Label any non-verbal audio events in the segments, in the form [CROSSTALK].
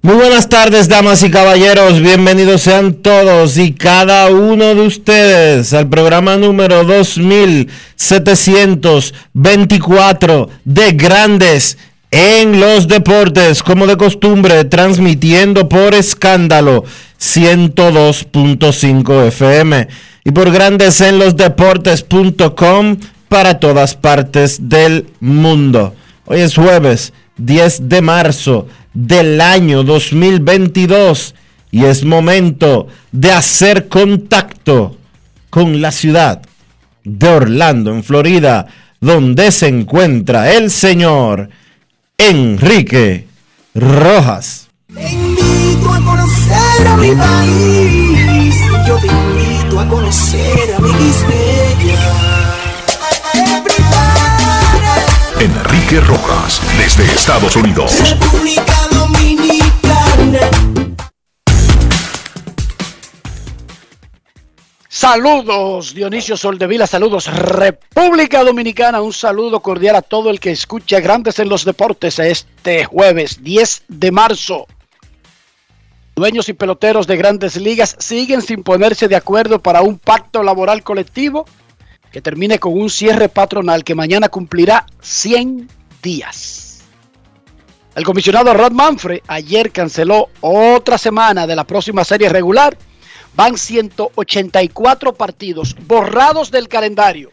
Muy buenas tardes, damas y caballeros. Bienvenidos sean todos y cada uno de ustedes al programa número 2724 de Grandes en los Deportes, como de costumbre, transmitiendo por escándalo 102.5 FM y por Grandes en los Deportes.com para todas partes del mundo. Hoy es jueves 10 de marzo del año 2022 y es momento de hacer contacto con la ciudad de Orlando, en Florida, donde se encuentra el señor Enrique Rojas. Te invito a conocer a mi país. Yo te invito a conocer a mi Enrique Rojas, desde Estados Unidos. República Dominicana. Saludos Dionisio Soldevila, saludos República Dominicana, un saludo cordial a todo el que escucha Grandes en los Deportes este jueves 10 de marzo. Dueños y peloteros de grandes ligas siguen sin ponerse de acuerdo para un pacto laboral colectivo que termine con un cierre patronal que mañana cumplirá 100 días. El comisionado Rod Manfred ayer canceló otra semana de la próxima serie regular. Van 184 partidos borrados del calendario.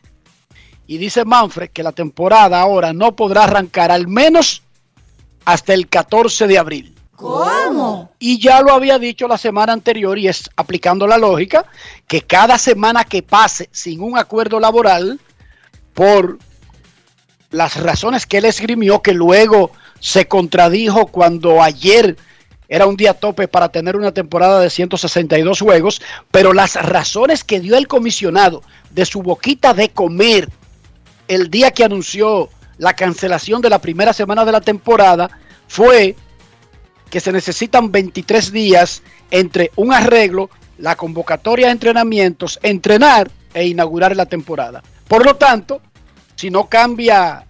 Y dice Manfred que la temporada ahora no podrá arrancar al menos hasta el 14 de abril. ¿Cómo? Y ya lo había dicho la semana anterior y es aplicando la lógica que cada semana que pase sin un acuerdo laboral por las razones que él esgrimió que luego se contradijo cuando ayer era un día tope para tener una temporada de 162 juegos, pero las razones que dio el comisionado de su boquita de comer el día que anunció la cancelación de la primera semana de la temporada fue que se necesitan 23 días entre un arreglo, la convocatoria de entrenamientos, entrenar e inaugurar la temporada. Por lo tanto, si no cambia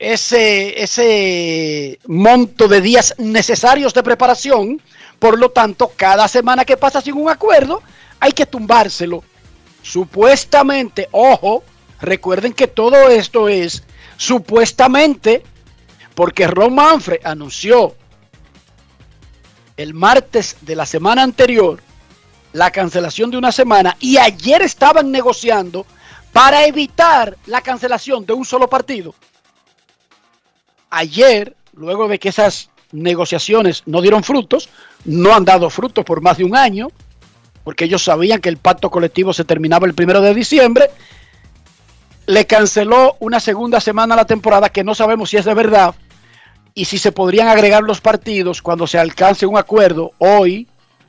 ese, ese monto de días necesarios de preparación, por lo tanto, cada semana que pasa sin un acuerdo, hay que tumbárselo. Supuestamente, ojo, recuerden que todo esto es supuestamente porque Ron Manfred anunció el martes de la semana anterior la cancelación de una semana y ayer estaban negociando para evitar la cancelación de un solo partido. Ayer, luego de que esas negociaciones no dieron frutos, no han dado frutos por más de un año, porque ellos sabían que el pacto colectivo se terminaba el primero de diciembre, le canceló una segunda semana a la temporada que no sabemos si es de verdad y si se podrían agregar los partidos cuando se alcance un acuerdo hoy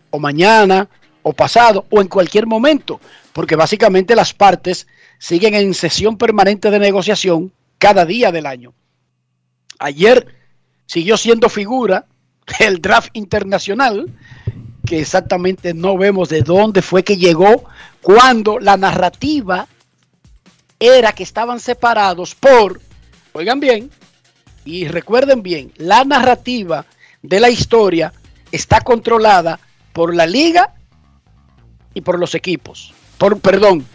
o mañana o pasado o en cualquier momento, porque básicamente las partes siguen en sesión permanente de negociación cada día del año. Ayer siguió siendo figura [LAUGHS] el draft internacional, que exactamente no vemos de dónde fue que llegó, cuando la narrativa era que estaban separados por, oigan bien, y recuerden bien, la narrativa de la historia está controlada por la liga y por los equipos. Por, perdón,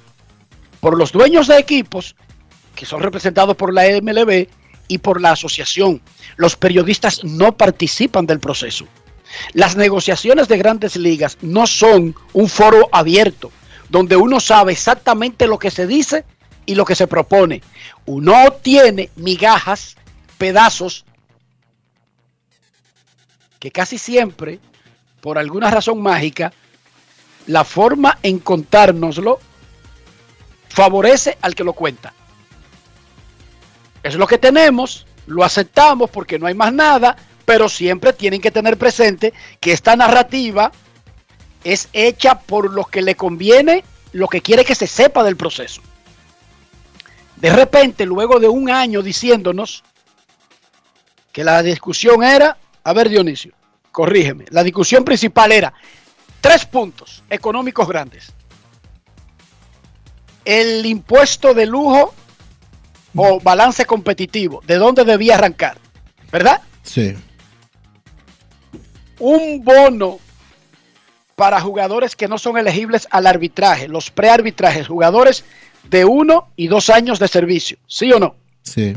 por los dueños de equipos, que son representados por la MLB y por la asociación. Los periodistas no participan del proceso. Las negociaciones de grandes ligas no son un foro abierto, donde uno sabe exactamente lo que se dice y lo que se propone. Uno tiene migajas, pedazos, que casi siempre, por alguna razón mágica, la forma en contárnoslo favorece al que lo cuenta. Es lo que tenemos, lo aceptamos porque no hay más nada, pero siempre tienen que tener presente que esta narrativa es hecha por lo que le conviene, lo que quiere que se sepa del proceso. De repente, luego de un año diciéndonos que la discusión era, a ver Dionisio, corrígeme, la discusión principal era tres puntos económicos grandes. El impuesto de lujo o balance competitivo, ¿de dónde debía arrancar? ¿Verdad? Sí. Un bono para jugadores que no son elegibles al arbitraje, los prearbitrajes, jugadores de uno y dos años de servicio, ¿sí o no? Sí.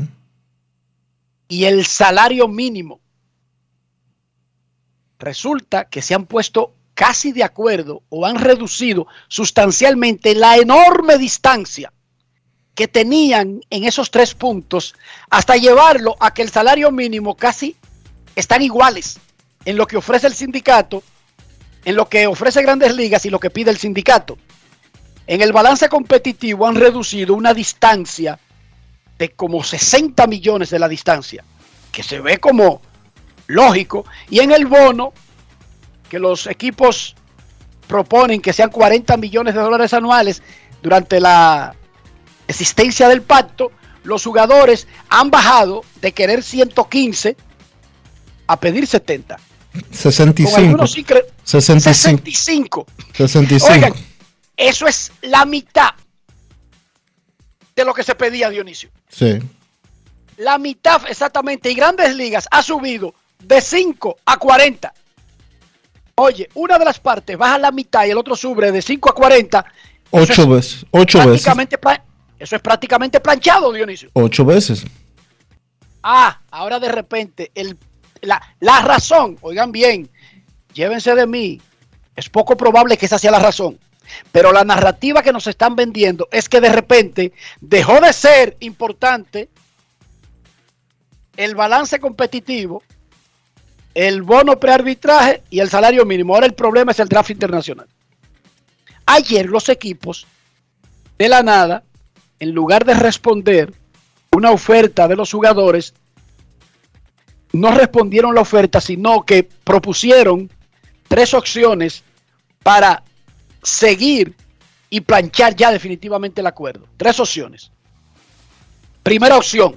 Y el salario mínimo. Resulta que se han puesto casi de acuerdo o han reducido sustancialmente la enorme distancia que tenían en esos tres puntos hasta llevarlo a que el salario mínimo casi están iguales en lo que ofrece el sindicato, en lo que ofrece grandes ligas y lo que pide el sindicato. En el balance competitivo han reducido una distancia de como 60 millones de la distancia, que se ve como lógico, y en el bono, que los equipos proponen que sean 40 millones de dólares anuales durante la existencia del pacto, los jugadores han bajado de querer 115 a pedir 70. 65. 65. 65. Oigan, eso es la mitad de lo que se pedía Dionisio. Sí. La mitad exactamente. Y Grandes Ligas ha subido de 5 a 40. Oye, una de las partes baja la mitad y el otro sube de 5 a 40. Ocho veces. Ocho veces. Eso es prácticamente planchado, Dionisio. Ocho veces. Ah, ahora de repente, el, la, la razón, oigan bien, llévense de mí, es poco probable que esa sea la razón. Pero la narrativa que nos están vendiendo es que de repente dejó de ser importante el balance competitivo, el bono prearbitraje y el salario mínimo. Ahora el problema es el draft internacional. Ayer los equipos de la nada en lugar de responder una oferta de los jugadores, no respondieron la oferta, sino que propusieron tres opciones para seguir y planchar ya definitivamente el acuerdo. Tres opciones. Primera opción.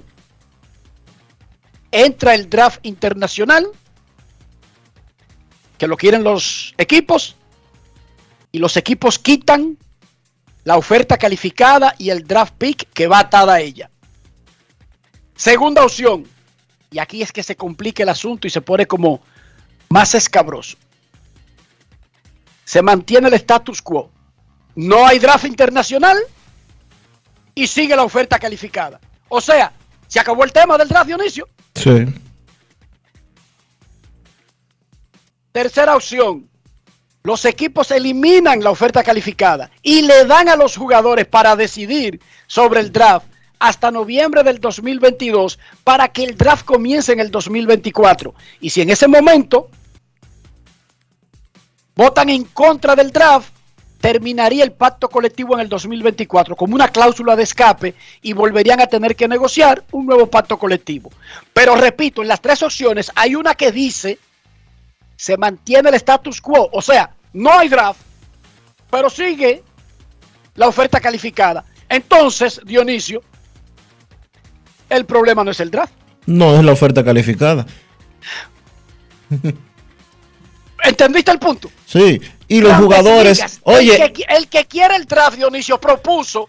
Entra el draft internacional, que lo quieren los equipos, y los equipos quitan la oferta calificada y el draft pick que va atada a ella. Segunda opción, y aquí es que se complica el asunto y se pone como más escabroso. Se mantiene el status quo. No hay draft internacional y sigue la oferta calificada. O sea, se acabó el tema del draft, Dionisio. Sí. Tercera opción, los equipos eliminan la oferta calificada y le dan a los jugadores para decidir sobre el draft hasta noviembre del 2022 para que el draft comience en el 2024. Y si en ese momento votan en contra del draft, terminaría el pacto colectivo en el 2024 como una cláusula de escape y volverían a tener que negociar un nuevo pacto colectivo. Pero repito, en las tres opciones hay una que dice se mantiene el status quo, o sea, no hay draft, pero sigue la oferta calificada. Entonces, Dionisio, el problema no es el draft. No es la oferta calificada. ¿Entendiste el punto? Sí, y los jugadores, oye, el que, el que quiere el draft, Dionisio, propuso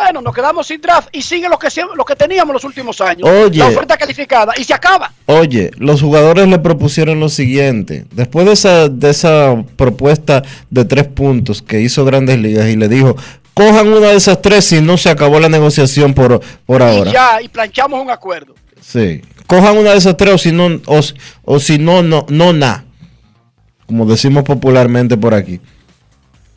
Bueno, nos quedamos sin draft y sigue lo que, sie- lo que teníamos los últimos años. Oye. La oferta calificada y se acaba. Oye, los jugadores le propusieron lo siguiente. Después de esa, de esa propuesta de tres puntos que hizo Grandes Ligas y le dijo, cojan una de esas tres si no se acabó la negociación por, por ahora. Y ya, y planchamos un acuerdo. Sí. Cojan una de esas tres o si no, o, o si no, no, no, na. Como decimos popularmente por aquí.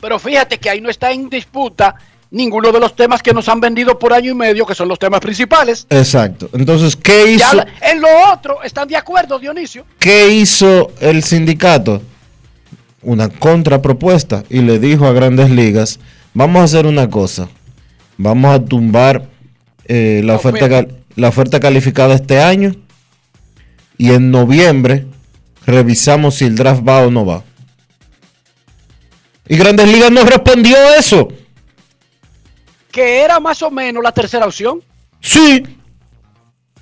Pero fíjate que ahí no está en disputa ninguno de los temas que nos han vendido por año y medio, que son los temas principales. Exacto. Entonces, ¿qué Ya hizo, la- en lo otro están de acuerdo, Dionisio. ¿qué hizo el sindicato? Una contrapropuesta y le dijo a Grandes Ligas, vamos a hacer una cosa. Vamos a tumbar eh, la, oferta, cal- la oferta calificada este año y en noviembre revisamos si el draft va o no va. Y Grandes Ligas no respondió eso. Que era más o menos la tercera opción. Sí,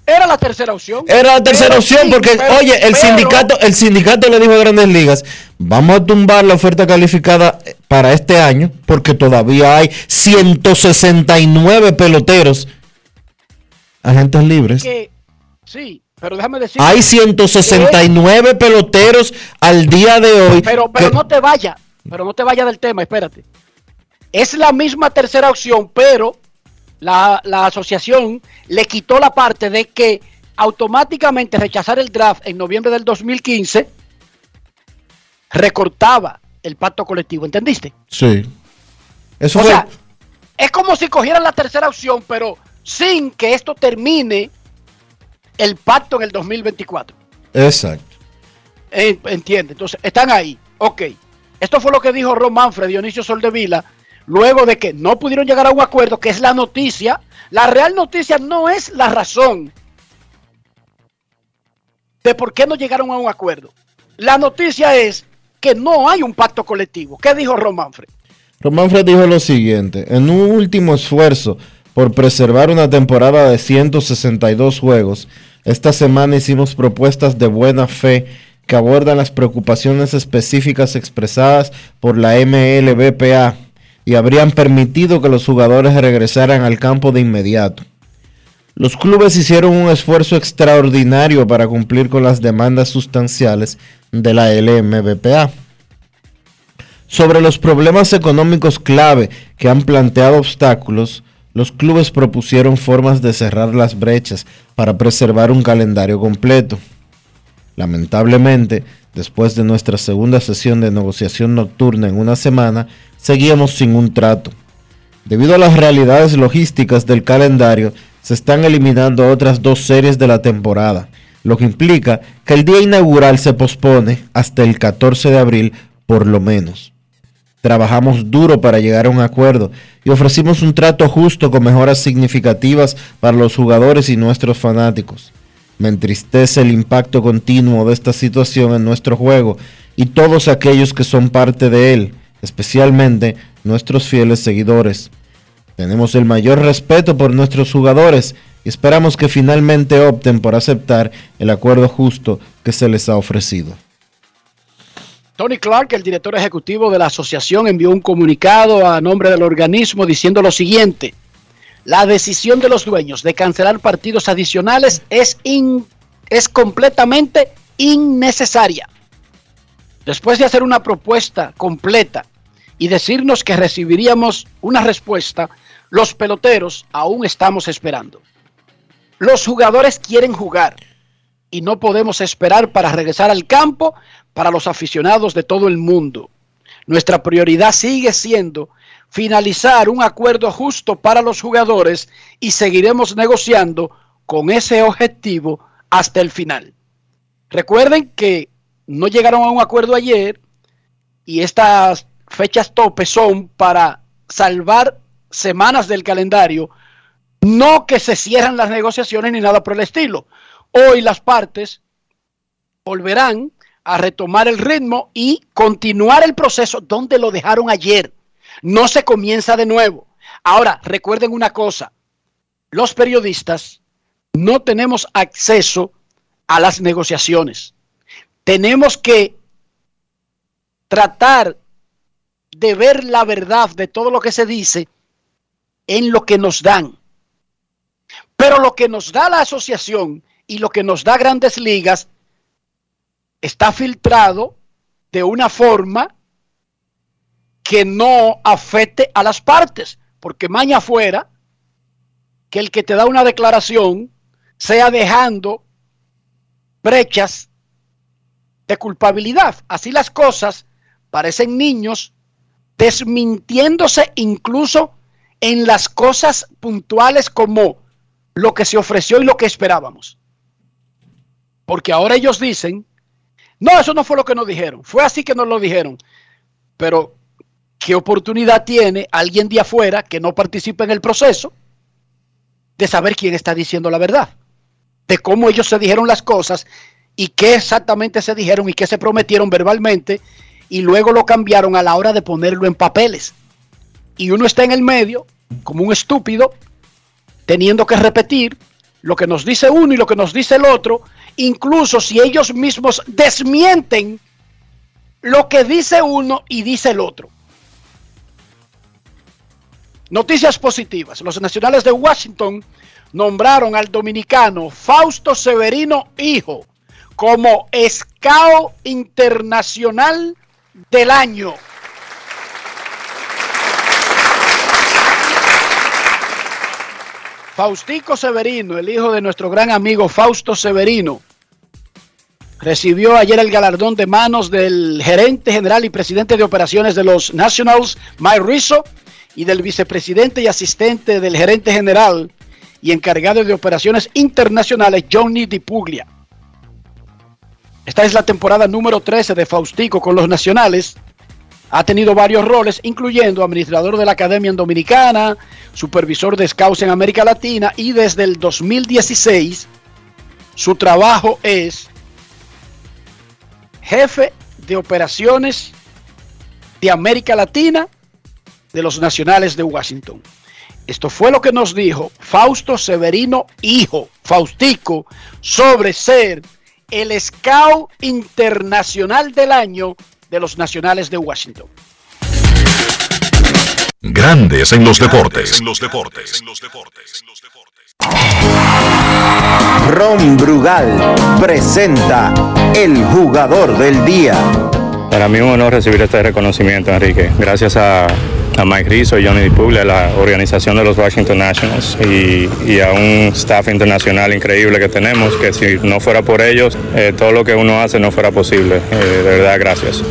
Era la tercera opción. Era la tercera Pero opción sí, porque, pero- oye, el pero- sindicato, el sindicato le dijo a Grandes Ligas, vamos a tumbar la oferta calificada eh, para este año porque todavía hay 169 peloteros, agentes libres. Que, sí, pero déjame decir. Hay 169 peloteros al día de hoy. Pero, pero que- no te vaya, pero no te vaya del tema, espérate. Es la misma tercera opción, pero la, la asociación le quitó la parte de que automáticamente rechazar el draft en noviembre del 2015 recortaba el pacto colectivo, ¿entendiste? Sí. Eso O fue- sea, es como si cogieran la tercera opción, pero sin que esto termine el pacto en el 2024. Exacto. Entiende, entonces están ahí. Ok. Esto fue lo que dijo Ron Manfred, Dionisio Soldevila, luego de que no pudieron llegar a un acuerdo, que es la noticia. La real noticia no es la razón de por qué no llegaron a un acuerdo. La noticia es que no hay un pacto colectivo. ¿Qué dijo Ron Manfred? Román Fred dijo lo siguiente, en un último esfuerzo por preservar una temporada de 162 juegos, esta semana hicimos propuestas de buena fe que abordan las preocupaciones específicas expresadas por la MLBPA y habrían permitido que los jugadores regresaran al campo de inmediato. Los clubes hicieron un esfuerzo extraordinario para cumplir con las demandas sustanciales de la LMBPA sobre los problemas económicos clave que han planteado obstáculos, los clubes propusieron formas de cerrar las brechas para preservar un calendario completo. Lamentablemente, después de nuestra segunda sesión de negociación nocturna en una semana, seguíamos sin un trato. Debido a las realidades logísticas del calendario, se están eliminando otras dos series de la temporada, lo que implica que el día inaugural se pospone hasta el 14 de abril por lo menos. Trabajamos duro para llegar a un acuerdo y ofrecimos un trato justo con mejoras significativas para los jugadores y nuestros fanáticos. Me entristece el impacto continuo de esta situación en nuestro juego y todos aquellos que son parte de él, especialmente nuestros fieles seguidores. Tenemos el mayor respeto por nuestros jugadores y esperamos que finalmente opten por aceptar el acuerdo justo que se les ha ofrecido. Tony Clark, el director ejecutivo de la asociación, envió un comunicado a nombre del organismo diciendo lo siguiente. La decisión de los dueños de cancelar partidos adicionales es, es completamente innecesaria. Después de hacer una propuesta completa y decirnos que recibiríamos una respuesta, los peloteros aún estamos esperando. Los jugadores quieren jugar y no podemos esperar para regresar al campo para los aficionados de todo el mundo. Nuestra prioridad sigue siendo finalizar un acuerdo justo para los jugadores y seguiremos negociando con ese objetivo hasta el final. Recuerden que no llegaron a un acuerdo ayer y estas fechas tope son para salvar semanas del calendario, no que se cierran las negociaciones ni nada por el estilo. Hoy las partes volverán a retomar el ritmo y continuar el proceso donde lo dejaron ayer. No se comienza de nuevo. Ahora, recuerden una cosa, los periodistas no tenemos acceso a las negociaciones. Tenemos que tratar de ver la verdad de todo lo que se dice en lo que nos dan. Pero lo que nos da la asociación y lo que nos da grandes ligas está filtrado de una forma que no afecte a las partes, porque maña fuera que el que te da una declaración sea dejando brechas de culpabilidad. Así las cosas parecen niños desmintiéndose incluso en las cosas puntuales como lo que se ofreció y lo que esperábamos. Porque ahora ellos dicen, no, eso no fue lo que nos dijeron, fue así que nos lo dijeron. Pero, ¿qué oportunidad tiene alguien de afuera que no participa en el proceso de saber quién está diciendo la verdad? De cómo ellos se dijeron las cosas y qué exactamente se dijeron y qué se prometieron verbalmente y luego lo cambiaron a la hora de ponerlo en papeles. Y uno está en el medio, como un estúpido, teniendo que repetir lo que nos dice uno y lo que nos dice el otro, incluso si ellos mismos desmienten lo que dice uno y dice el otro. Noticias positivas. Los nacionales de Washington nombraron al dominicano Fausto Severino Hijo como Scout Internacional del Año. Faustico Severino, el hijo de nuestro gran amigo Fausto Severino, recibió ayer el galardón de manos del gerente general y presidente de operaciones de los Nationals, Mike Rizzo, y del vicepresidente y asistente del gerente general y encargado de operaciones internacionales, Johnny DiPuglia. Esta es la temporada número 13 de Faustico con los Nacionales. Ha tenido varios roles, incluyendo administrador de la Academia Dominicana, supervisor de scouts en América Latina y desde el 2016 su trabajo es jefe de operaciones de América Latina de los Nacionales de Washington. Esto fue lo que nos dijo Fausto Severino, hijo, Faustico, sobre ser el Scout Internacional del Año de los Nacionales de Washington. Grandes en los deportes. En los deportes. Ron Brugal presenta el jugador del día. Para mí es un honor recibir este reconocimiento, Enrique. Gracias a, a Mike Rizzo y Johnny DiPuglia, la organización de los Washington Nationals y, y, a un staff internacional increíble que tenemos, que si no fuera por ellos, eh, todo lo que uno hace no fuera posible. Eh, de verdad, gracias.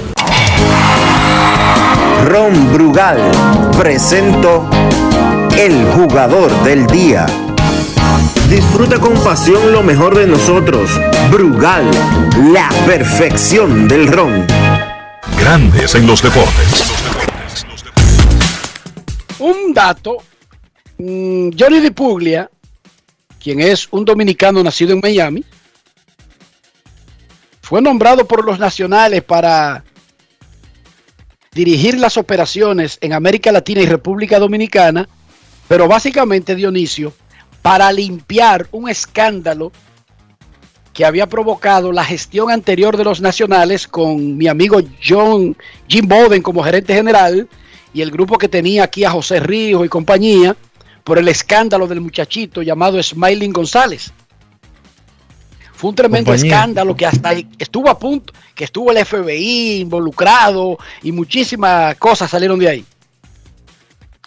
Ron Brugal presento el jugador del día. Disfruta con pasión lo mejor de nosotros. Brugal, la perfección del ron. Grandes en los deportes. Un dato, mm, Johnny DiPuglia, quien es un dominicano nacido en Miami, fue nombrado por los nacionales para dirigir las operaciones en América Latina y República Dominicana, pero básicamente Dionisio, para limpiar un escándalo que había provocado la gestión anterior de los nacionales con mi amigo John Jim Boden como gerente general y el grupo que tenía aquí a José Ríos y compañía por el escándalo del muchachito llamado Smiling González. Fue un tremendo compañía. escándalo que hasta estuvo a punto, que estuvo el FBI involucrado y muchísimas cosas salieron de ahí.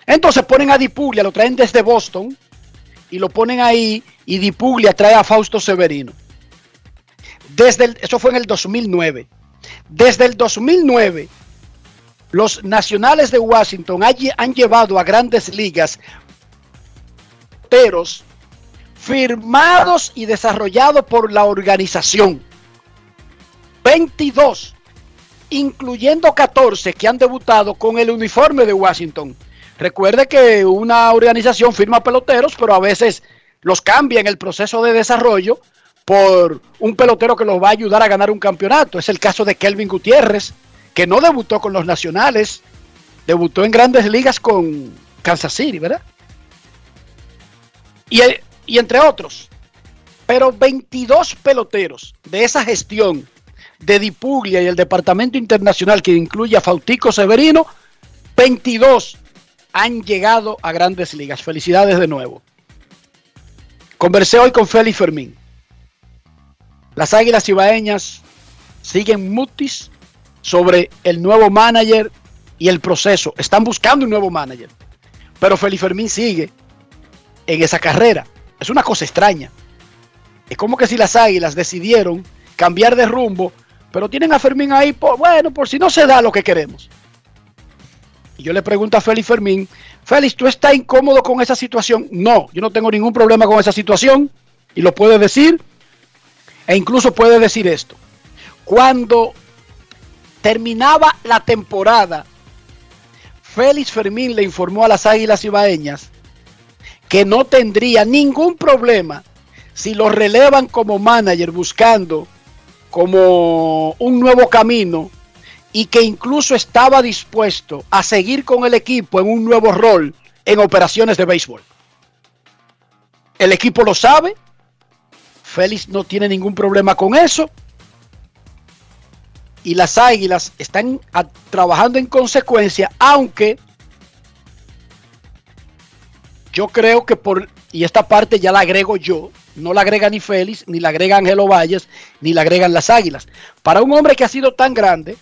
Entonces ponen a Dipuglia, lo traen desde Boston y lo ponen ahí y Dipuglia trae a Fausto Severino. Desde el, eso fue en el 2009. Desde el 2009, los nacionales de Washington han llevado a grandes ligas peros firmados y desarrollados por la organización. 22, incluyendo 14 que han debutado con el uniforme de Washington. Recuerde que una organización firma peloteros, pero a veces los cambia en el proceso de desarrollo por un pelotero que los va a ayudar a ganar un campeonato. Es el caso de Kelvin Gutiérrez, que no debutó con los nacionales, debutó en grandes ligas con Kansas City, ¿verdad? Y, y entre otros. Pero 22 peloteros de esa gestión de Dipuglia y el departamento internacional que incluye a Fautico Severino, 22 han llegado a grandes ligas. Felicidades de nuevo. Conversé hoy con Félix Fermín. Las Águilas Ibaeñas siguen mutis sobre el nuevo manager y el proceso. Están buscando un nuevo manager. Pero Félix Fermín sigue en esa carrera. Es una cosa extraña. Es como que si las Águilas decidieron cambiar de rumbo, pero tienen a Fermín ahí, por, bueno, por si no se da lo que queremos. Y yo le pregunto a Félix Fermín, Félix, ¿tú estás incómodo con esa situación? No, yo no tengo ningún problema con esa situación y lo puede decir. E incluso puede decir esto. Cuando terminaba la temporada, Félix Fermín le informó a las Águilas Ibaeñas que no tendría ningún problema si lo relevan como manager buscando como un nuevo camino y que incluso estaba dispuesto a seguir con el equipo en un nuevo rol en operaciones de béisbol. El equipo lo sabe, Félix no tiene ningún problema con eso y las águilas están trabajando en consecuencia, aunque yo creo que por, y esta parte ya la agrego yo, no la agrega ni Félix, ni la agrega Angelo Valles, ni la agregan las águilas. Para un hombre que ha sido tan grande,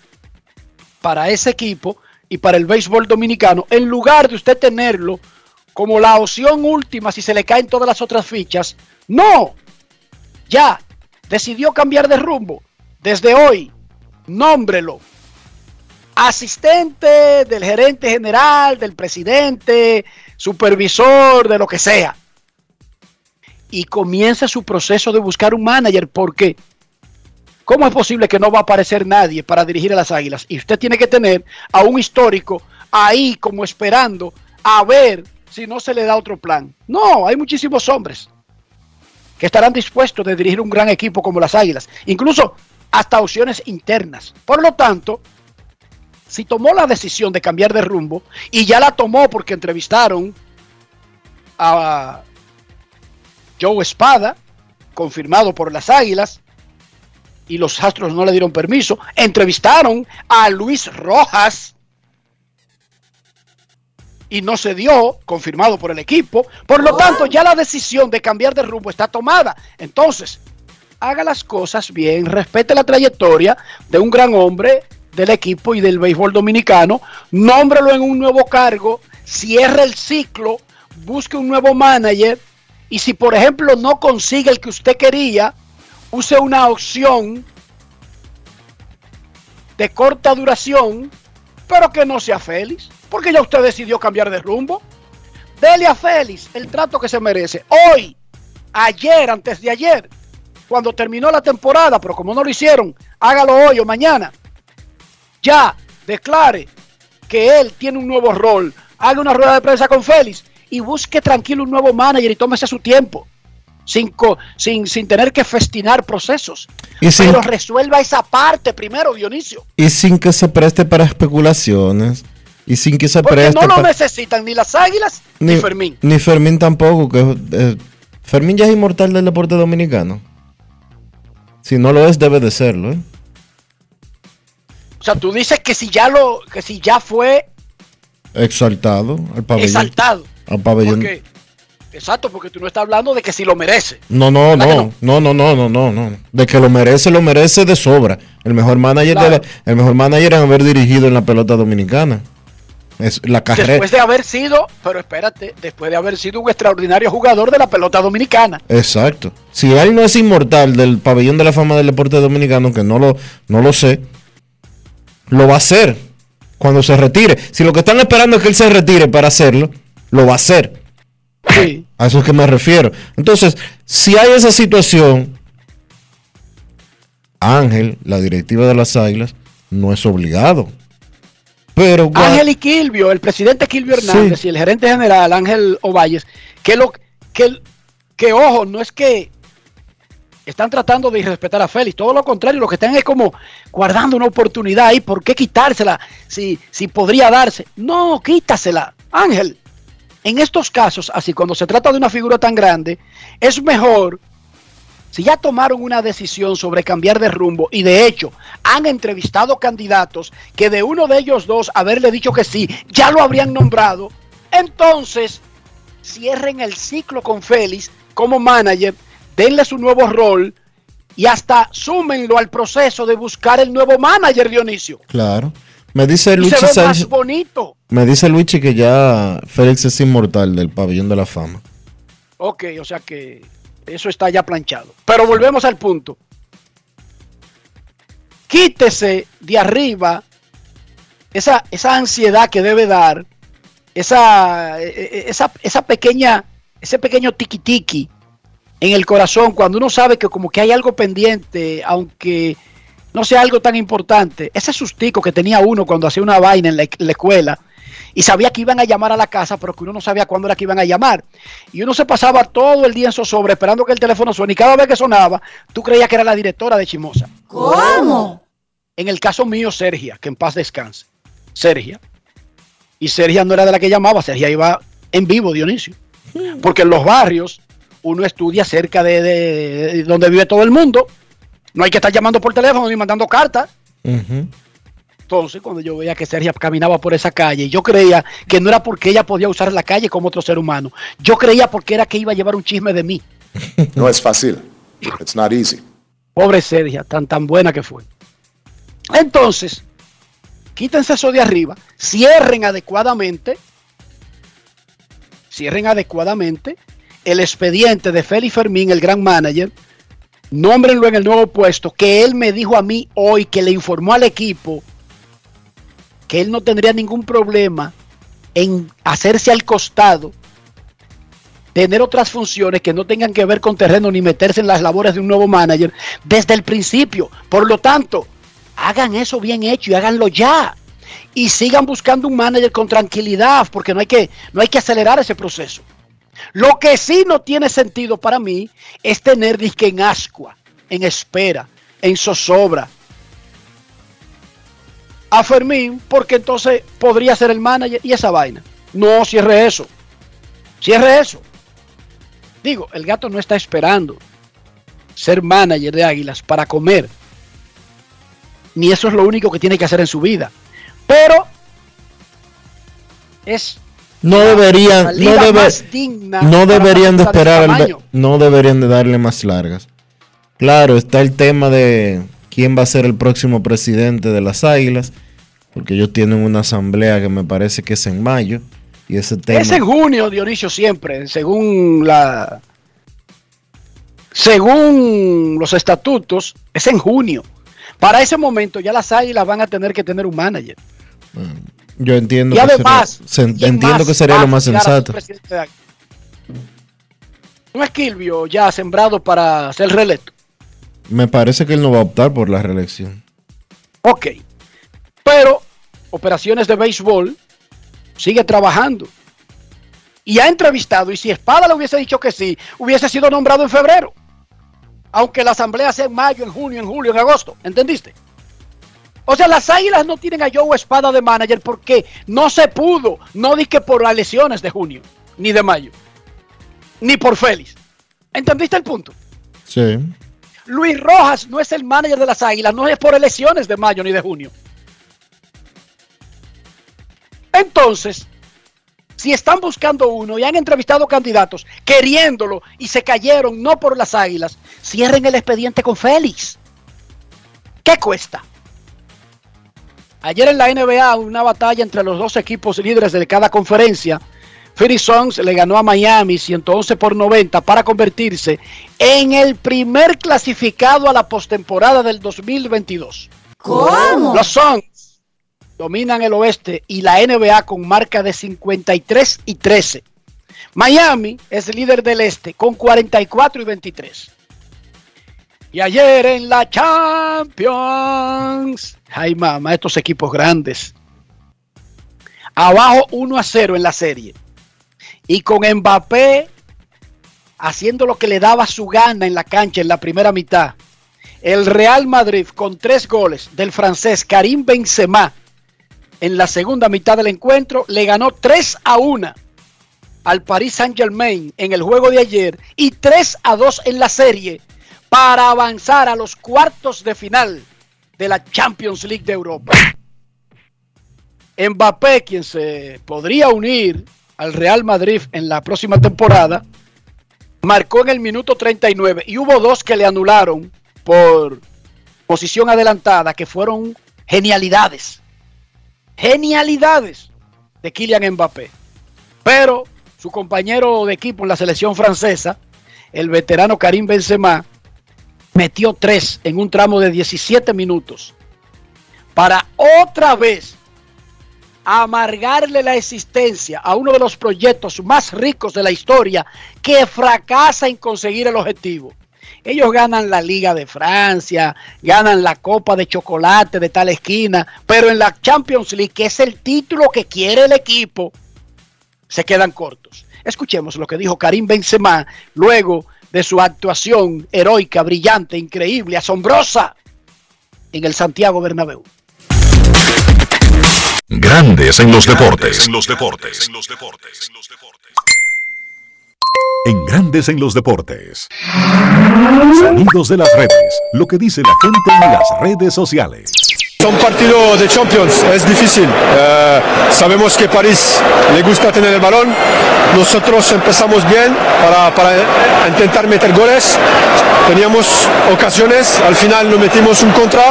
para ese equipo y para el béisbol dominicano, en lugar de usted tenerlo como la opción última si se le caen todas las otras fichas, no, ya decidió cambiar de rumbo. Desde hoy, nómbrelo. Asistente del gerente general, del presidente, supervisor, de lo que sea. Y comienza su proceso de buscar un manager. porque ¿Cómo es posible que no va a aparecer nadie para dirigir a las águilas? Y usted tiene que tener a un histórico ahí como esperando a ver si no se le da otro plan. No, hay muchísimos hombres que estarán dispuestos de dirigir un gran equipo como las Águilas. Incluso hasta opciones internas. Por lo tanto, si tomó la decisión de cambiar de rumbo, y ya la tomó porque entrevistaron a Joe Espada, confirmado por las Águilas, y los Astros no le dieron permiso, entrevistaron a Luis Rojas, y no se dio, confirmado por el equipo. Por lo tanto, ya la decisión de cambiar de rumbo está tomada. Entonces, haga las cosas bien, respete la trayectoria de un gran hombre del equipo y del béisbol dominicano, nómbrelo en un nuevo cargo, cierre el ciclo, busque un nuevo manager y si por ejemplo no consigue el que usted quería, use una opción de corta duración, pero que no sea feliz, porque ya usted decidió cambiar de rumbo. Dele a Félix el trato que se merece. Hoy, ayer, antes de ayer, cuando terminó la temporada, pero como no lo hicieron, hágalo hoy o mañana. Ya declare que él tiene un nuevo rol, haga una rueda de prensa con Félix y busque tranquilo un nuevo manager y tómese su tiempo. Sin, sin, sin tener que festinar procesos. Y Pero resuelva esa parte primero, Dionisio. Y sin que se preste para especulaciones. Y sin que se Porque no lo necesitan ni las águilas ni, Fermín. Ni Fermín tampoco. Que, eh, Fermín ya es inmortal del deporte dominicano. Si no lo es, debe de serlo. ¿eh? O sea, tú dices que si ya lo, que si ya fue exaltado al pabellón. Exaltado. Al pabellón. exacto, porque tú no estás hablando de que si lo merece. No, no, no, no, no, no, no, no, no. De que lo merece, lo merece de sobra. El mejor manager, el mejor manager en haber dirigido en la pelota dominicana. Es la carrera. Después de haber sido, pero espérate, después de haber sido un extraordinario jugador de la pelota dominicana. Exacto. Si él no es inmortal del pabellón de la fama del deporte dominicano, que no lo, no lo sé, lo va a hacer cuando se retire. Si lo que están esperando es que él se retire para hacerlo, lo va a hacer. Sí. A eso es que me refiero. Entonces, si hay esa situación, Ángel, la directiva de las Águilas, no es obligado pero, Ángel y Kilvio, el presidente Kilvio Hernández y el gerente general Ángel Ovalles, que lo que, que ojo, no es que están tratando de irrespetar a Félix, todo lo contrario, lo que están es como guardando una oportunidad ahí, ¿por qué quitársela si, si podría darse? No, quítasela, Ángel. En estos casos, así cuando se trata de una figura tan grande, es mejor si ya tomaron una decisión sobre cambiar de rumbo y de hecho han entrevistado candidatos que de uno de ellos dos haberle dicho que sí, ya lo habrían nombrado, Entonces, cierren el ciclo con Félix como manager, denle su nuevo rol y hasta súmenlo al proceso de buscar el nuevo manager, Dionisio. Claro. Me dice Luchi se ve Sánchez. más bonito. Me dice Luchi que ya Félix es inmortal del pabellón de la fama. Ok, o sea que eso está ya planchado. Pero volvemos al punto. Quítese de arriba esa, esa ansiedad que debe dar, esa, eh, esa, esa pequeña, ese pequeño tiki tiki en el corazón cuando uno sabe que como que hay algo pendiente, aunque no sea algo tan importante. Ese sustico que tenía uno cuando hacía una vaina en la, en la escuela y sabía que iban a llamar a la casa, pero que uno no sabía cuándo era que iban a llamar. Y uno se pasaba todo el día en zozobra esperando que el teléfono suene y cada vez que sonaba, tú creías que era la directora de Chimosa. ¿Cómo? En el caso mío, Sergia, que en paz descanse. Sergia. Y Sergia no era de la que llamaba, Sergia iba en vivo, Dionisio. Porque en los barrios uno estudia cerca de, de- de donde vive todo el mundo. No hay que estar llamando por teléfono ni mandando cartas. Entonces, cuando yo veía que Sergia caminaba por esa calle, yo creía que no era porque ella podía usar la calle como otro ser humano. Yo creía porque era que iba a llevar un chisme de mí. [LAUGHS] No es fácil. It's not easy. Pobre Sergia, tan tan buena que fue. Entonces, quítense eso de arriba, cierren adecuadamente, cierren adecuadamente el expediente de Félix Fermín, el gran manager, nómbrenlo en el nuevo puesto, que él me dijo a mí hoy, que le informó al equipo que él no tendría ningún problema en hacerse al costado, tener otras funciones que no tengan que ver con terreno ni meterse en las labores de un nuevo manager desde el principio. Por lo tanto, hagan eso bien hecho y háganlo ya. Y sigan buscando un manager con tranquilidad, porque no hay que, no hay que acelerar ese proceso. Lo que sí no tiene sentido para mí es tener disque en ascua, en espera, en zozobra a Fermín, porque entonces podría ser el manager y esa vaina. No, cierre eso. Cierre eso. Digo, el gato no está esperando ser manager de Águilas para comer. Ni eso es lo único que tiene que hacer en su vida. Pero es No deberían, no, debe- más digna no deberían de esperar, de- no deberían de darle más largas. Claro, está el tema de quién va a ser el próximo presidente de las Águilas, porque ellos tienen una asamblea que me parece que es en mayo, y ese tema... Es en junio, Dionisio, siempre, según la. Según los estatutos, es en junio. Para ese momento ya las águilas van a tener que tener un manager. Yo entiendo, Y que además, sería, se- ¿quién entiendo más que sería lo más sensato. Un Esquilvio ya sembrado para ser reelecto. Me parece que él no va a optar por la reelección. Ok. Pero operaciones de béisbol sigue trabajando. Y ha entrevistado. Y si Espada le hubiese dicho que sí, hubiese sido nombrado en febrero. Aunque la asamblea sea en mayo, en junio, en julio, en agosto. ¿Entendiste? O sea, las águilas no tienen a Joe Espada de manager porque no se pudo. No di que por las lesiones de junio, ni de mayo, ni por Félix. ¿Entendiste el punto? Sí. Luis Rojas no es el manager de las Águilas, no es por elecciones de mayo ni de junio. Entonces, si están buscando uno y han entrevistado candidatos queriéndolo y se cayeron no por las Águilas, cierren el expediente con Félix. ¿Qué cuesta? Ayer en la NBA una batalla entre los dos equipos líderes de cada conferencia. Phoenix Suns le ganó a Miami 111 por 90 para convertirse en el primer clasificado a la postemporada del 2022. ¿Cómo? Los Suns dominan el oeste y la NBA con marca de 53 y 13. Miami es líder del este con 44 y 23. Y ayer en la Champions, ay mamá, estos equipos grandes. Abajo 1 a 0 en la serie. Y con Mbappé haciendo lo que le daba su gana en la cancha en la primera mitad. El Real Madrid con tres goles del francés Karim Benzema en la segunda mitad del encuentro le ganó 3 a 1 al Paris Saint Germain en el juego de ayer y 3 a 2 en la serie para avanzar a los cuartos de final de la Champions League de Europa. Mbappé, quien se podría unir al Real Madrid en la próxima temporada, marcó en el minuto 39 y hubo dos que le anularon por posición adelantada que fueron genialidades. Genialidades de Kylian Mbappé. Pero su compañero de equipo en la selección francesa, el veterano Karim Benzema, metió tres en un tramo de 17 minutos para otra vez amargarle la existencia a uno de los proyectos más ricos de la historia que fracasa en conseguir el objetivo. Ellos ganan la Liga de Francia, ganan la Copa de Chocolate de tal esquina, pero en la Champions League, que es el título que quiere el equipo, se quedan cortos. Escuchemos lo que dijo Karim Benzema luego de su actuación heroica, brillante, increíble, asombrosa en el Santiago Bernabéu. Grandes en los deportes. En los deportes. En Grandes en los deportes. Sonidos de las redes. Lo que dice la gente en las redes sociales. Son partidos de Champions, es difícil. Eh, sabemos que París le gusta tener el balón. Nosotros empezamos bien para, para, intentar meter goles. Teníamos ocasiones, al final nos metimos un contra,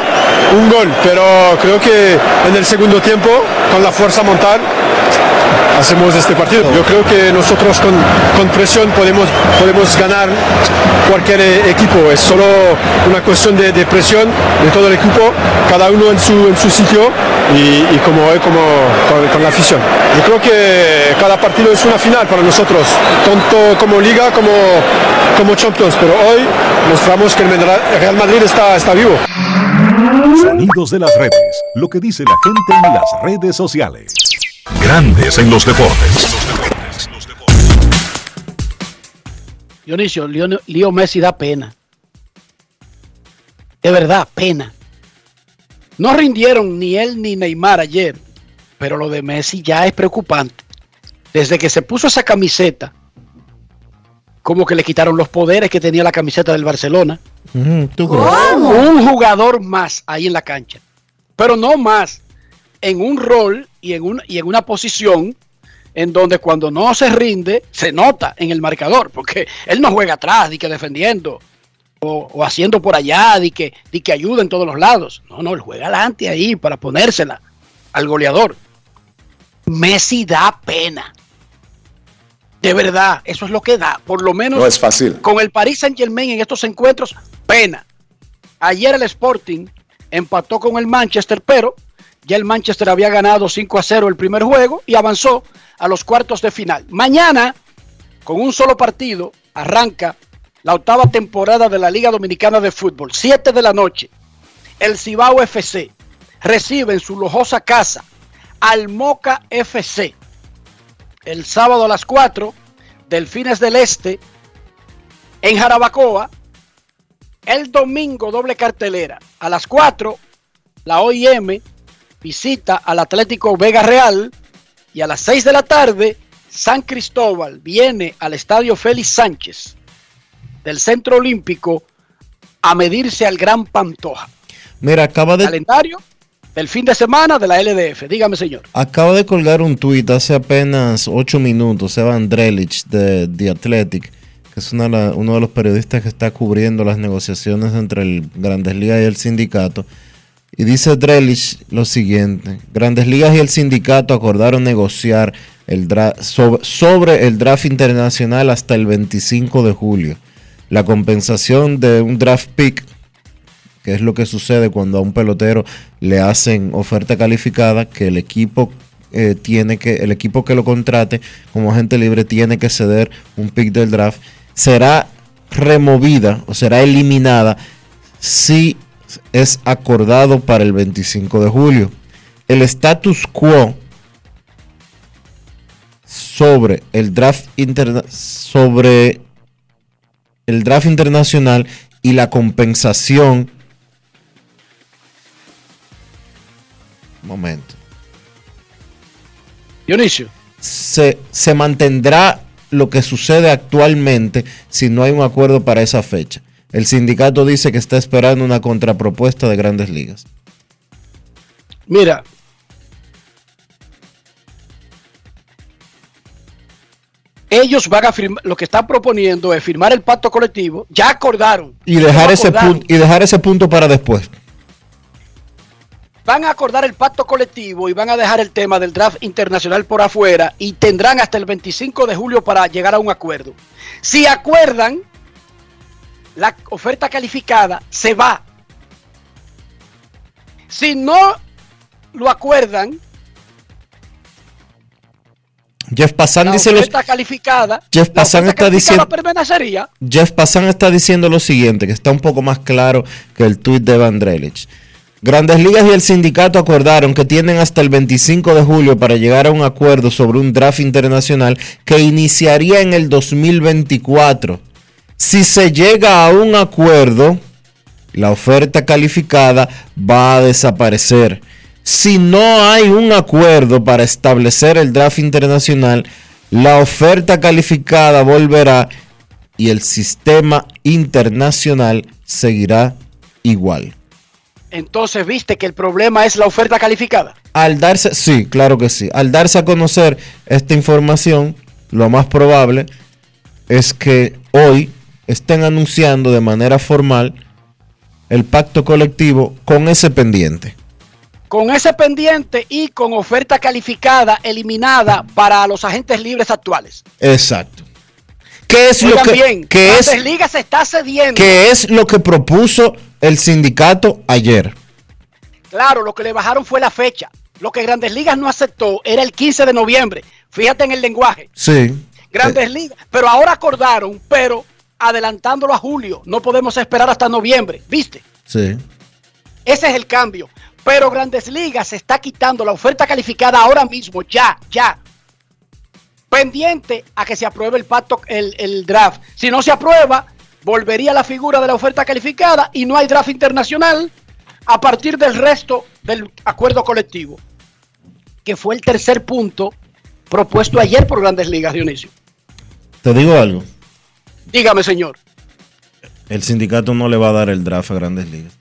un gol. Pero creo que en el segundo tiempo, con la fuerza montar, hacemos este partido. Yo creo que nosotros con, con, presión podemos, podemos ganar cualquier equipo. Es solo una cuestión de, de presión de todo el equipo, cada uno en su, en su sitio y, y como hoy como con, con, la afición. Yo creo que cada partido es una final para nosotros, tanto como liga como, como Champions, pero hoy mostramos que el Real Madrid está, está vivo. Sonidos de las redes, lo que dice la gente en las redes sociales. Grandes en los deportes. Dionisio, Leo Messi da pena. De verdad, pena. No rindieron ni él ni Neymar ayer, pero lo de Messi ya es preocupante. Desde que se puso esa camiseta, como que le quitaron los poderes que tenía la camiseta del Barcelona. Un jugador más ahí en la cancha, pero no más en un rol y en, un, y en una posición en donde cuando no se rinde, se nota en el marcador, porque él no juega atrás, di que defendiendo, o, o haciendo por allá, di que, que ayuda en todos los lados. No, no, él juega adelante ahí para ponérsela al goleador. Messi da pena. De verdad, eso es lo que da. Por lo menos no es fácil. con el Paris Saint Germain en estos encuentros, pena. Ayer el Sporting empató con el Manchester, pero ya el Manchester había ganado 5 a 0 el primer juego y avanzó a los cuartos de final. Mañana, con un solo partido, arranca la octava temporada de la Liga Dominicana de Fútbol. 7 de la noche, el Cibao FC recibe en su lujosa casa al Moca FC. El sábado a las 4, Delfines del Este en Jarabacoa. El domingo, doble cartelera. A las 4, la OIM visita al Atlético Vega Real y a las 6 de la tarde San Cristóbal viene al Estadio Félix Sánchez del Centro Olímpico a medirse al Gran Pantoja. Mira, acaba de... Calendario del fin de semana de la LDF. Dígame, señor. Acaba de colgar un tuit hace apenas 8 minutos, Evan Drelich de The Athletic, que es una, uno de los periodistas que está cubriendo las negociaciones entre el Grandes Ligas y el sindicato. Y dice Drelich lo siguiente, Grandes Ligas y el sindicato acordaron negociar el sobre, sobre, el draft internacional hasta el 25 de julio. La compensación de un draft pick, que es lo que sucede cuando a un pelotero le hacen oferta calificada, que el equipo eh, tiene que, el equipo que lo contrate como agente libre tiene que ceder un pick del draft, será removida o será eliminada si es acordado para el 25 de julio. El status quo sobre el draft interna sobre el draft internacional y la compensación. Momento. Dionisio. Se, se mantendrá lo que sucede actualmente si no hay un acuerdo para esa fecha. El sindicato dice que está esperando una contrapropuesta de grandes ligas. Mira, ellos van a firmar, lo que están proponiendo es firmar el pacto colectivo, ya acordaron. Y dejar, ese punto, y dejar ese punto para después. van a acordar el pacto colectivo y van a dejar el tema del draft internacional por afuera y tendrán hasta el 25 de julio para llegar a un acuerdo. Si acuerdan, la oferta calificada se va. Si no lo acuerdan, Jeff Passan la dice oferta calificada, Jeff Passan está diciendo- permanecería. Jeff Passan está diciendo lo siguiente, que está un poco más claro que el tuit de Van Drelich. Grandes Ligas y el sindicato acordaron que tienen hasta el 25 de julio para llegar a un acuerdo sobre un draft internacional que iniciaría en el 2024. Si se llega a un acuerdo, la oferta calificada va a desaparecer. Si no hay un acuerdo para establecer el draft internacional, la oferta calificada volverá y el sistema internacional seguirá igual. Entonces viste que el problema es la oferta calificada. Al darse, sí, claro que sí. Al darse a conocer esta información, lo más probable es que hoy estén anunciando de manera formal el pacto colectivo con ese pendiente. Con ese pendiente y con oferta calificada eliminada para los agentes libres actuales. Exacto. ¿Qué es lo que, bien, es, Ligas se está cediendo. qué es lo que propuso el sindicato ayer? Claro, lo que le bajaron fue la fecha. Lo que Grandes Ligas no aceptó era el 15 de noviembre. Fíjate en el lenguaje. Sí. Grandes Ligas. Pero ahora acordaron, pero adelantándolo a julio. No podemos esperar hasta noviembre. ¿Viste? Sí. Ese es el cambio. Pero Grandes Ligas se está quitando la oferta calificada ahora mismo, ya, ya. Pendiente a que se apruebe el pacto, el, el draft. Si no se aprueba, volvería la figura de la oferta calificada y no hay draft internacional a partir del resto del acuerdo colectivo, que fue el tercer punto propuesto ayer por Grandes Ligas, Dionisio. Te digo algo. Dígame, señor. El sindicato no le va a dar el draft a grandes ligas.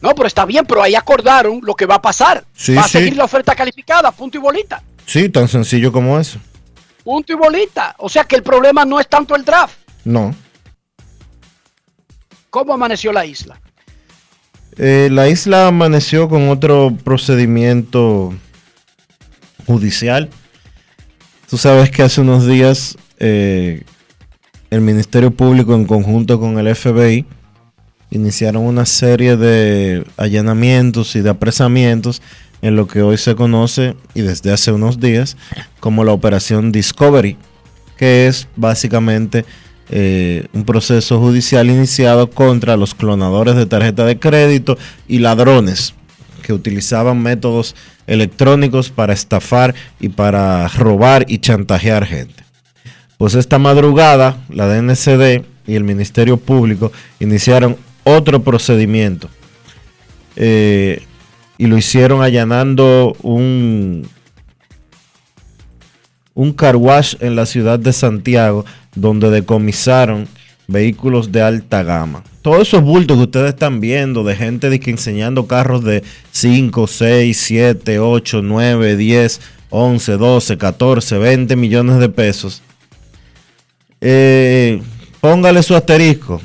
No, pero está bien, pero ahí acordaron lo que va a pasar. Sí, va a sí. seguir la oferta calificada, punto y bolita. Sí, tan sencillo como eso. Punto y bolita. O sea que el problema no es tanto el draft. No. ¿Cómo amaneció la isla? Eh, la isla amaneció con otro procedimiento judicial. Tú sabes que hace unos días eh, el Ministerio Público en conjunto con el FBI iniciaron una serie de allanamientos y de apresamientos en lo que hoy se conoce y desde hace unos días como la operación Discovery, que es básicamente eh, un proceso judicial iniciado contra los clonadores de tarjeta de crédito y ladrones que utilizaban métodos electrónicos para estafar y para robar y chantajear gente. Pues esta madrugada la DNCD y el Ministerio Público iniciaron otro procedimiento eh, y lo hicieron allanando un, un car wash en la ciudad de Santiago donde decomisaron vehículos de alta gama. Todos esos bultos que ustedes están viendo de gente de que enseñando carros de 5, 6, 7, 8, 9, 10, 11, 12, 14, 20 millones de pesos. Eh, póngale su asterisco.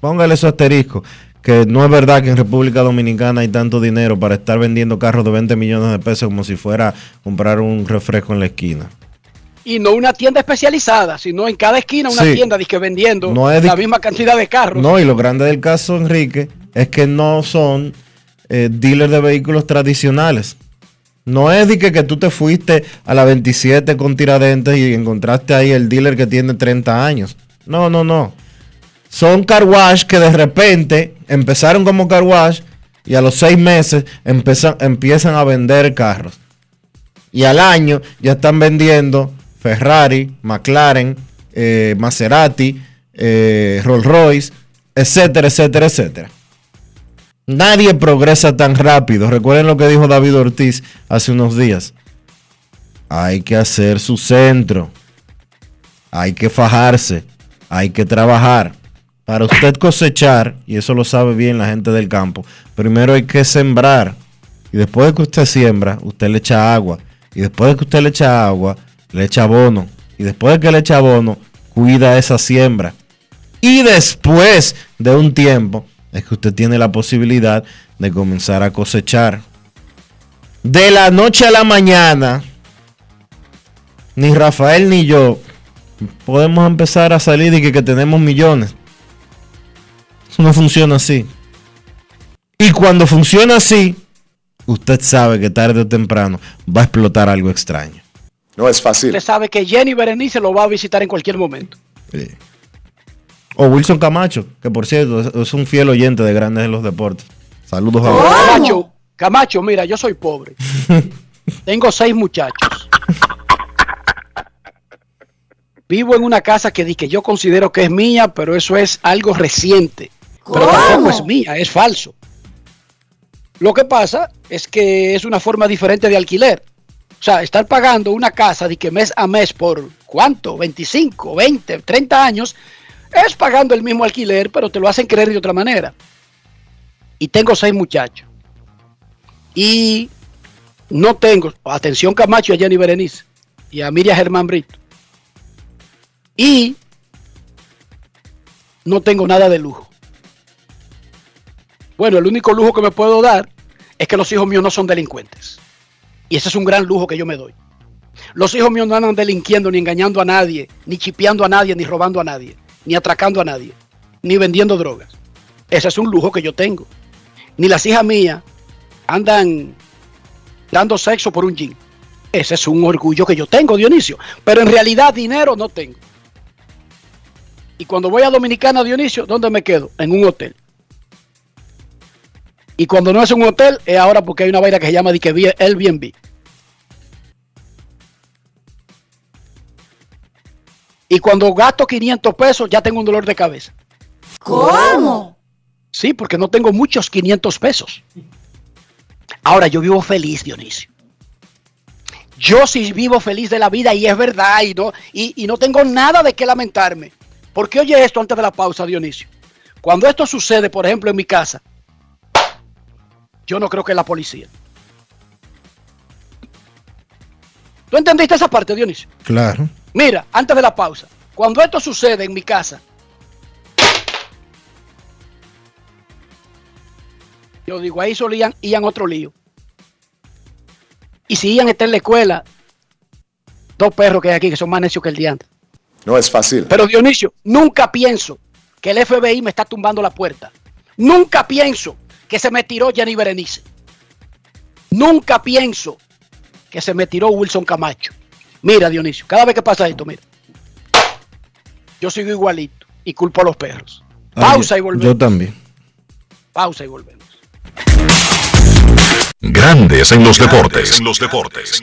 Póngale su asterisco. Que no es verdad que en República Dominicana hay tanto dinero para estar vendiendo carros de 20 millones de pesos como si fuera comprar un refresco en la esquina. Y no una tienda especializada, sino en cada esquina una Sí. tienda disque vendiendo No es la misma cantidad de carros. No, y lo grande del caso, Enrique, es que no son eh, dealers de vehículos tradicionales. No es de que, tú te fuiste a la 27 con Tiradentes y encontraste ahí el dealer que tiene 30 años. No, no, no. Son car wash que de repente empezaron como car wash y a los seis meses empiezan a vender carros. Y al año ya están vendiendo Ferrari, McLaren, eh, Maserati, eh, Rolls Royce, etcétera, etcétera, etcétera. Nadie progresa tan rápido. Recuerden lo que dijo David Ortiz hace unos días. Hay que hacer su centro. Hay que fajarse. Hay que trabajar. Para usted cosechar, y eso lo sabe bien la gente del campo, primero hay que sembrar. Y después de que usted siembra, usted le echa agua. Y después de que usted le echa agua, le echa abono. Y después de que le echa abono, cuida esa siembra. Y después de un tiempo, es que usted tiene la posibilidad de comenzar a cosechar. De la noche a la mañana, ni Rafael ni yo podemos empezar a salir y que, que tenemos millones. Eso no funciona así. Y cuando funciona así, usted sabe que tarde o temprano va a explotar algo extraño. No es fácil. Usted sabe que Jenny Berenice lo va a visitar en cualquier momento. Sí. O Wilson Camacho, que por cierto es- un fiel oyente de Grandes en los Deportes. Saludos a Wilson. Camacho, Camacho, mira, yo soy pobre. [LAUGHS] Tengo seis muchachos. Vivo en una casa que, di que yo considero que es mía, pero eso es algo reciente. Pero tampoco es mía, es falso. Lo que pasa es que es una forma diferente de alquiler. O sea, estar pagando una casa de que mes a mes por cuánto, 25, 20, 30 años, es pagando el mismo alquiler, pero te lo hacen creer de otra manera. Y tengo seis muchachos. Y no tengo, atención Camacho y a Jenny Berenice y a Miriam Germán Brito. Y no tengo nada de lujo. Bueno, el único lujo que me puedo dar es que los hijos míos no son delincuentes. Y ese es un gran lujo que yo me doy. Los hijos míos no andan delinquiendo, ni engañando a nadie, ni chipeando a nadie, ni robando a nadie, ni atracando a nadie, ni vendiendo drogas. Ese es un lujo que yo tengo. Ni las hijas mías andan dando sexo por un jean. Ese es un orgullo que yo tengo, Dionisio. Pero en realidad dinero no tengo. Y cuando voy a Dominicana, Dionisio, ¿dónde me quedo? En un hotel. Y cuando no es un hotel, es ahora porque hay una vaina que se llama Airbnb. Y cuando gasto 500 pesos, ya tengo un dolor de cabeza. ¿Cómo? Sí, porque no tengo muchos 500 pesos. Ahora yo vivo feliz, Dionisio. Yo sí vivo feliz de la vida y es verdad y no, y, y no tengo nada de qué lamentarme. Porque oye esto antes de la pausa, Dionisio. Cuando esto sucede, por ejemplo, en mi casa, yo no creo que es la policía. ¿Tú entendiste esa parte, Dionisio? Claro. Mira, antes de la pausa, cuando esto sucede en mi casa, yo digo, ahí solían Ian otro lío. Y si Ian está en la escuela, dos perros que hay aquí que son más necios que el día antes. No es fácil. Pero Dionisio, nunca pienso que el FBI me está tumbando la puerta. Nunca pienso que se me tiró Jenny Berenice. Nunca pienso que se me tiró Wilson Camacho. Mira, Dionisio, cada vez que pasa esto, mira. Yo sigo igualito y culpo a los perros. Pausa y volvemos. Yo también. Pausa y volvemos. Grandes en los deportes. En los deportes.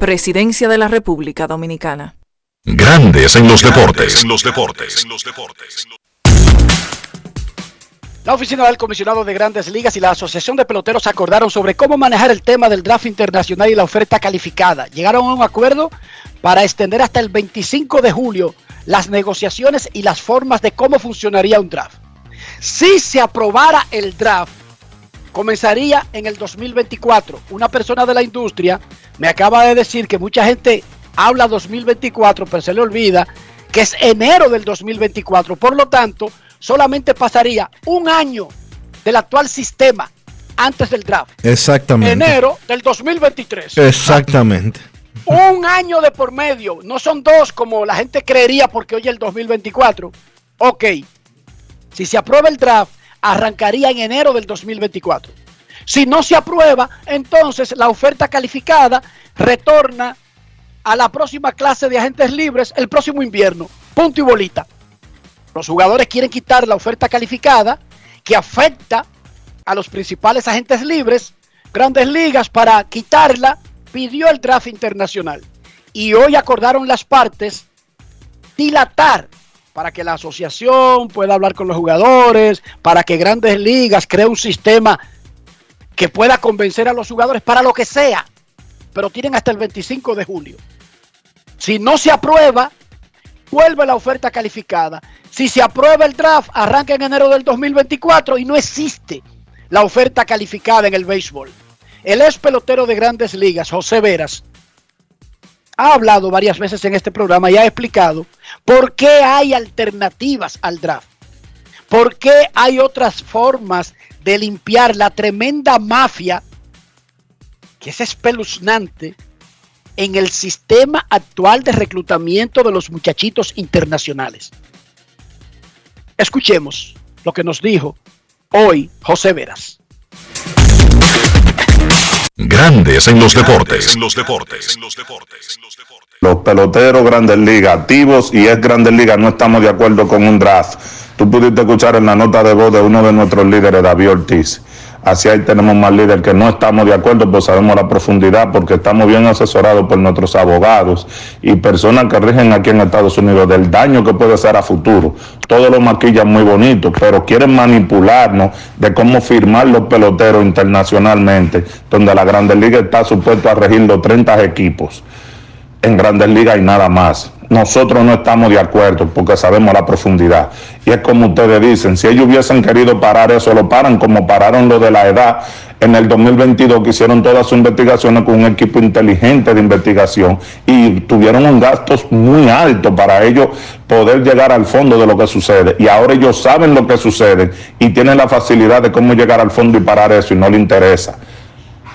Presidencia de la República Dominicana. Grandes en los deportes. En los deportes. La oficina del comisionado de grandes ligas y la Asociación de Peloteros acordaron sobre cómo manejar el tema del draft internacional y la oferta calificada. Llegaron a un acuerdo para extender hasta el 25 de julio las negociaciones y las formas de cómo funcionaría un draft. Si se aprobara el draft, comenzaría en el 2024. Una persona de la industria me acaba de decir que mucha gente habla 2024, pero se le olvida que es enero del 2024. Por lo tanto, solamente pasaría un año del actual sistema antes del draft. Exactamente. Enero del 2023. Exactamente. Un año de por medio. No son dos como la gente creería porque hoy es el 2024. Ok. Si se aprueba el draft, arrancaría en enero del 2024. Si no se aprueba, entonces la oferta calificada retorna a la próxima clase de agentes libres el próximo invierno. Punto y bolita. Los jugadores quieren quitar la oferta calificada que afecta a los principales agentes libres. Grandes ligas para quitarla pidió el draft internacional. Y hoy acordaron las partes dilatar para que la asociación pueda hablar con los jugadores, para que grandes ligas cree un sistema que pueda convencer a los jugadores para lo que sea. Pero tienen hasta el 25 de julio. Si no se aprueba, vuelve la oferta calificada. Si se aprueba el draft, arranca en enero del 2024 y no existe la oferta calificada en el béisbol. El ex pelotero de grandes ligas, José Veras, ha hablado varias veces en este programa y ha explicado por qué hay alternativas al draft. ¿Por qué hay otras formas de limpiar la tremenda mafia que es espeluznante en el sistema actual de reclutamiento de los muchachitos internacionales? Escuchemos lo que nos dijo hoy José Veras. Grandes en los deportes. En los deportes. Los peloteros Grandes Ligas activos y es Grandes Ligas no estamos de acuerdo con un draft. Tú pudiste escuchar en la nota de voz de uno de nuestros líderes, David Ortiz. Así ahí tenemos más líderes que no estamos de acuerdo, pues sabemos la profundidad, porque estamos bien asesorados por nuestros abogados y personas que rigen aquí en Estados Unidos del daño que puede ser a futuro. Todo lo maquillan muy bonito, pero quieren manipularnos de cómo firmar los peloteros internacionalmente, donde la Grandes Ligas está supuesto a regir los 30 equipos. En Grandes Ligas y nada más nosotros no estamos de acuerdo porque sabemos la profundidad. Y es como ustedes dicen, si ellos hubiesen querido parar eso, lo paran como pararon lo de la edad en el 2022, que hicieron todas sus investigaciones con un equipo inteligente de investigación y tuvieron un gasto muy alto para ellos poder llegar al fondo de lo que sucede. Y ahora ellos saben lo que sucede y tienen la facilidad de cómo llegar al fondo y parar eso y no les interesa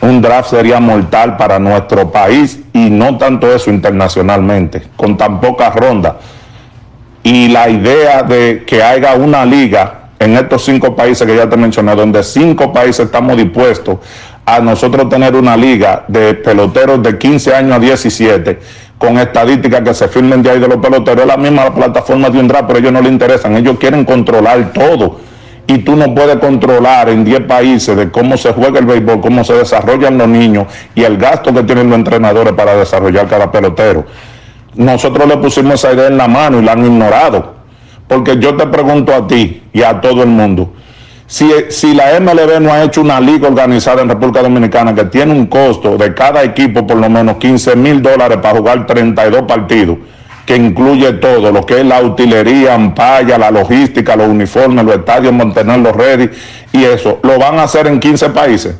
un draft sería mortal para nuestro país y no tanto eso internacionalmente, con tan pocas rondas. Y la idea de que haya una liga en estos cinco países que ya te mencioné, donde cinco países estamos dispuestos a nosotros tener una liga de peloteros de 15 años a 17, con estadísticas que se firmen de ahí de los peloteros, es la misma plataforma de un draft, pero ellos no les interesan, ellos quieren controlar todo y tú no puedes controlar en 10 países de cómo se juega el béisbol, cómo se desarrollan los niños y el gasto que tienen los entrenadores para desarrollar cada pelotero. Nosotros le pusimos esa idea en la mano y la han ignorado. Porque yo te pregunto a ti y a todo el mundo, si, si la MLB no ha hecho una liga organizada en República Dominicana que tiene un costo de cada equipo por lo menos 15 mil dólares para jugar 32 partidos, que incluye todo, lo que es la utilería, ampalla, la logística, los uniformes, los estadios, mantenerlos ready y eso, lo van a hacer en 15 países.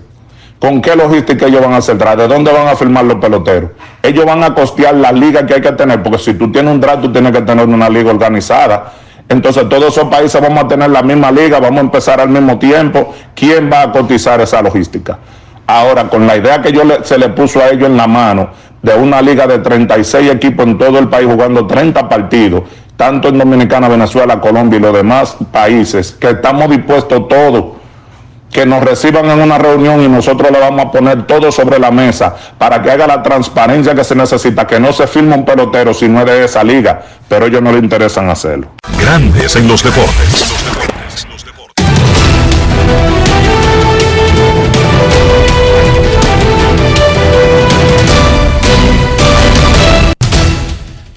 ¿Con qué logística ellos van a hacer ¿De dónde van a firmar los peloteros? Ellos van a costear la liga que hay que tener, porque si tú tienes un draft, tú tienes que tener una liga organizada. Entonces todos esos países vamos a tener la misma liga, vamos a empezar al mismo tiempo. ¿Quién va a cotizar esa logística? Ahora, con la idea que yo se le puso a ellos en la mano, de una liga de 36 equipos en todo el país jugando 30 partidos, tanto en Dominicana, Venezuela, Colombia y los demás países, que estamos dispuestos todos que nos reciban en una reunión y nosotros le vamos a poner todo sobre la mesa para que haga la transparencia que se necesita, que no se firme un pelotero si no es de esa liga, pero ellos no le interesan hacerlo. Grandes en los deportes.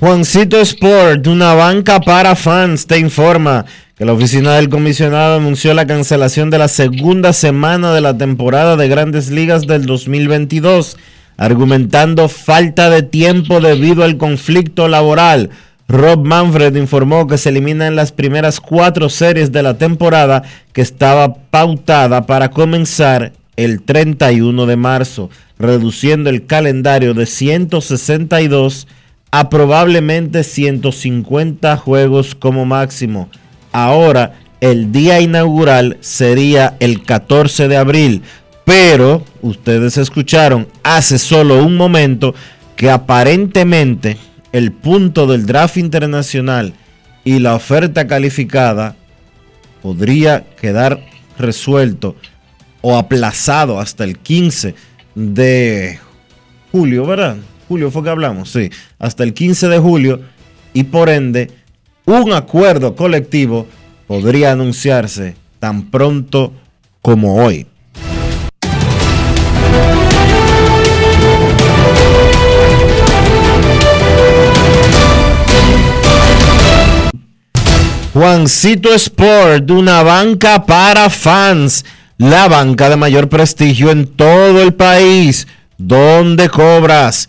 Juancito Sport, una banca para fans, te informa que la oficina del comisionado anunció la cancelación de la segunda semana de la temporada de grandes ligas del 2022, argumentando falta de tiempo debido al conflicto laboral. Rob Manfred informó que se eliminan las primeras cuatro series de la temporada que estaba pautada para comenzar el 31 de marzo, reduciendo el calendario de 162 a probablemente 150 juegos como máximo. Ahora el día inaugural sería el 14 de abril. Pero ustedes escucharon hace solo un momento que aparentemente el punto del draft internacional y la oferta calificada podría quedar resuelto o aplazado hasta el 15 de julio, ¿verdad? Julio fue que hablamos, sí, hasta el 15 de julio y por ende un acuerdo colectivo podría anunciarse tan pronto como hoy. Juancito Sport, una banca para fans, la banca de mayor prestigio en todo el país, donde cobras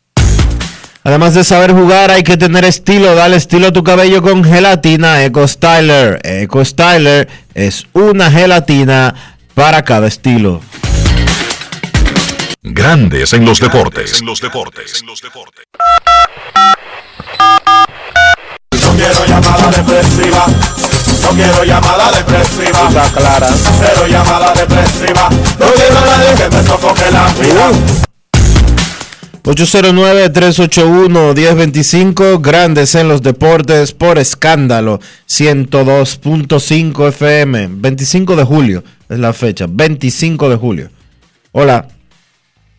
Además de saber jugar, hay que tener estilo. Dale estilo a tu cabello con gelatina Eco Styler. Eco Styler es una gelatina para cada estilo. Grandes en los deportes. No quiero llamada depresiva. No quiero llamada depresiva. Está clara. Cero llamada depresiva. No quiero a nadie que me sofoque la vida. 809-381-1025, grandes en los deportes por escándalo, 102.5 FM, 25 de julio es la fecha, 25 de julio. Hola.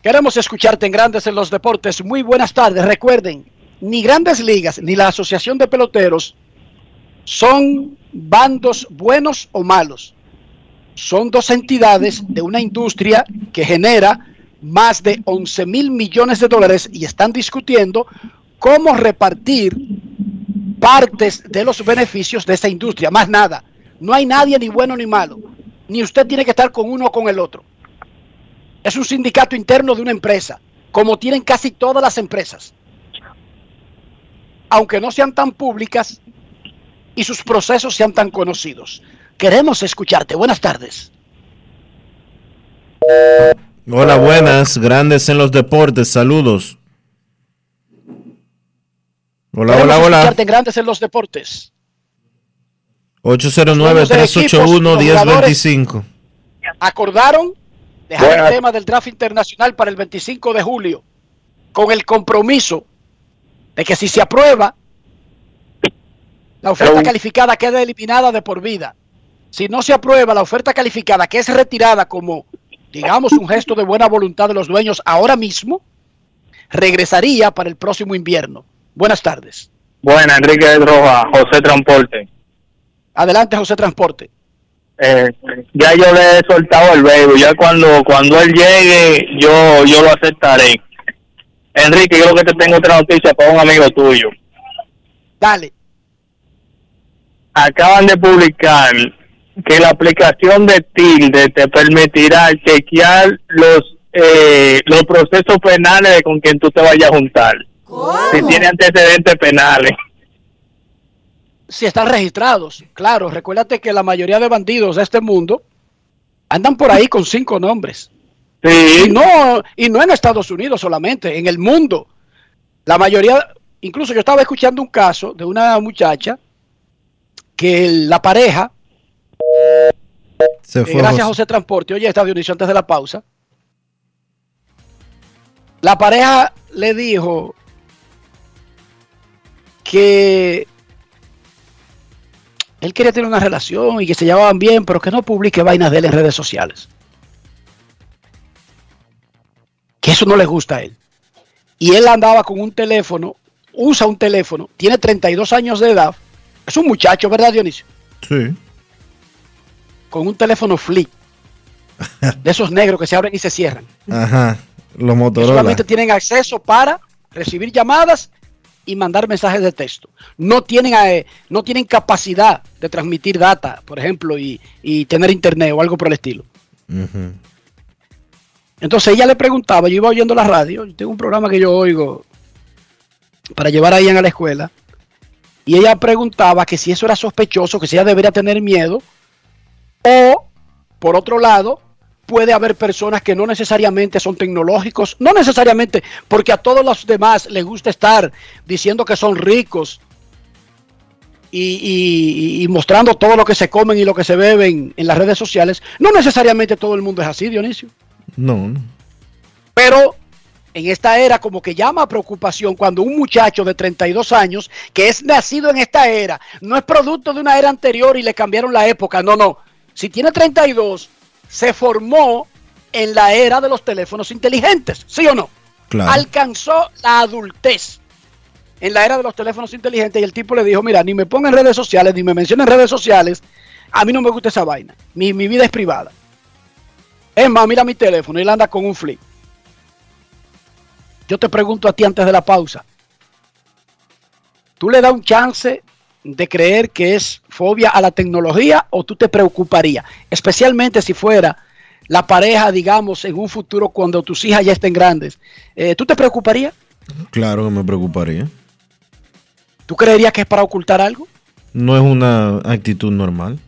Queremos escucharte en Grandes en los Deportes. Muy buenas tardes. Recuerden, ni Grandes Ligas ni la Asociación de Peloteros son bandos buenos o malos. Son dos entidades de una industria que genera más de 11 mil millones de dólares y están discutiendo cómo repartir partes de los beneficios de esa industria. Más nada. No hay nadie ni bueno ni malo. Ni usted tiene que estar con uno o con el otro. Es un sindicato interno de una empresa, como tienen casi todas las empresas. Aunque no sean tan públicas y sus procesos sean tan conocidos. Queremos escucharte. Buenas tardes. Hola, buenas, grandes en los deportes, saludos. Hola, Queremos hola, hola. Grandes en los Deportes. 809-381-1025. Acordaron dejar Buenas. el tema del draft internacional para el 25 de julio con el compromiso de que si se aprueba, la oferta calificada queda eliminada de por vida. Si no se aprueba la oferta calificada, que es retirada como, digamos, un gesto de buena voluntad de los dueños ahora mismo, regresaría para el próximo invierno. Buenas tardes. Buena, Enrique Roja, José Transporte. Adelante, José Transporte. Eh, ya yo le he soltado el baby, ya cuando cuando él llegue yo yo lo aceptaré. Enrique, yo lo que te tengo otra noticia para un amigo tuyo. Dale. Acaban de publicar que la aplicación de Tilde te permitirá chequear los eh, los procesos penales con quien tú te vayas a juntar. Si tiene antecedentes penales. si están registrados. Claro, recuérdate que la mayoría de bandidos de este mundo andan por ahí con cinco nombres. Y no, y no en Estados Unidos solamente, en el mundo. La mayoría, incluso yo estaba escuchando un caso de una muchacha que la pareja, Se eh, fue gracias José. José Transporte, oye, está Dionisio antes de la pausa. La pareja le dijo que él quería tener una relación y que se llevaban bien, pero que no publique vainas de él en redes sociales. Que eso no le gusta a él. Y él andaba con un teléfono, usa un teléfono, tiene 32 años de edad. Es un muchacho, ¿verdad, Dionisio? Sí. Con un teléfono flip. De esos negros que se abren y se cierran. Ajá. Los que Motorola. solamente tienen acceso para recibir llamadas y mandar mensajes de texto. No tienen, eh, no tienen capacidad de transmitir data, por ejemplo, y, y tener internet o algo por el estilo. Entonces ella le preguntaba, yo iba oyendo la radio, yo tengo un programa que yo oigo para llevar a Ian a la escuela, y ella preguntaba que si eso era sospechoso, que si ella debería tener miedo, o por otro lado, puede haber personas que no necesariamente son tecnológicos, no necesariamente porque a todos los demás les gusta estar diciendo que son ricos y, y- y mostrando todo lo que se comen y lo que se beben en las redes sociales, no necesariamente todo el mundo es así, Dionisio. No, no. Pero en esta era como que llama a preocupación cuando un muchacho de 32 años que es nacido en esta era, no es producto de una era anterior y le cambiaron la época, no, no. Si tiene 32, se formó en la era de los teléfonos inteligentes, ¿sí o no? Claro. Alcanzó la adultez en la era de los teléfonos inteligentes y el tipo le dijo, mira, ni me ponga en redes sociales, ni me menciona en redes sociales, a mí no me gusta esa vaina, mi, mi vida es privada. Es más, mira mi teléfono y él anda con un flip. Yo te pregunto a ti antes de la pausa. ¿Tú le das un chance de creer que es fobia a la tecnología o tú te preocuparías? Especialmente si fuera la pareja, digamos, en un futuro cuando tus hijas ya estén grandes. Eh, ¿Tú te preocuparías? Claro que me preocuparía. ¿Tú creerías que es para ocultar algo? No es una actitud normal.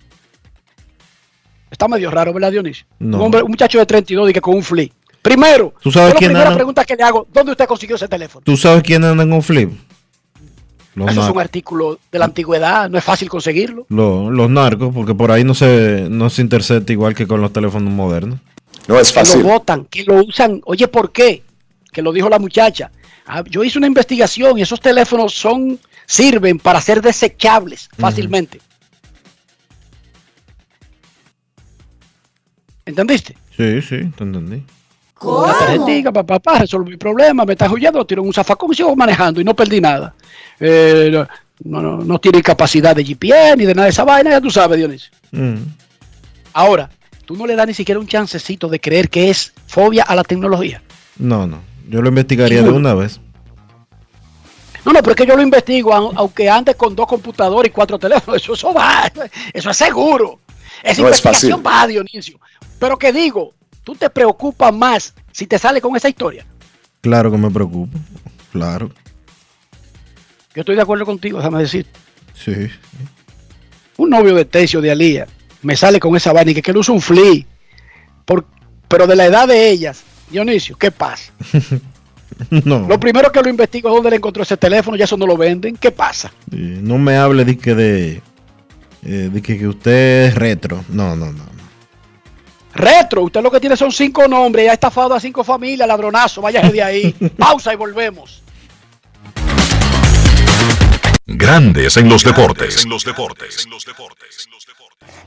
Está medio raro, ¿verdad, Dionisio? No. Un, hombre, un muchacho de 32 y que con un flip. Primero, ¿Tú sabes la quién primera anda? pregunta que le hago, ¿dónde usted consiguió ese teléfono? ¿Tú sabes quién anda con flip? Los, Eso es un artículo de la antigüedad, no es fácil conseguirlo. lo- los narcos, porque por ahí no se, no se intercepta igual que con los teléfonos modernos. No es que lo votan, que lo usan. Oye, ¿por qué? Que lo dijo la muchacha. Ah, yo hice una investigación y esos teléfonos son sirven para ser desechables fácilmente. ¿Entendiste? Sí, sí, te entendí. Con una tarjetita, papá, papá, resolví mi problema, me está huyendo, lo tiro en un zafacón y sigo manejando y no perdí nada. Eh, no, no, no tiene capacidad de GPS ni de nada de esa vaina, ya tú sabes, Dionisio. Mm. Ahora, tú no le das ni siquiera un chancecito de creer que es fobia a la tecnología. No, no. Yo lo investigaría de una vez. No, no, pero es que yo lo investigo, au- aunque ande con dos computadores y cuatro teléfonos, eso, eso va, eso es seguro. Esa No es investigación fácil. va, Dionisio. Pero que digo, tú te preocupas más si te sale con esa historia. Claro que me preocupa. Claro. Yo estoy de acuerdo contigo, déjame decir. Sí. Un novio de Tecio de Alía me sale con esa vaina y que, que usa un flea. Por, pero de la edad de ellas, Dionisio, ¿qué pasa? [LAUGHS] No. Lo primero que lo investigo es dónde le encontró ese teléfono, ya eso no lo venden. ¿Qué pasa? No me hable de que de, eh, de que, que usted es retro. No, no, no. Retro, usted lo que tiene son cinco nombres, ya ha estafado a cinco familias, ladronazo, váyase de ahí. [LAUGHS] Pausa y volvemos. Grandes en los deportes. En los deportes.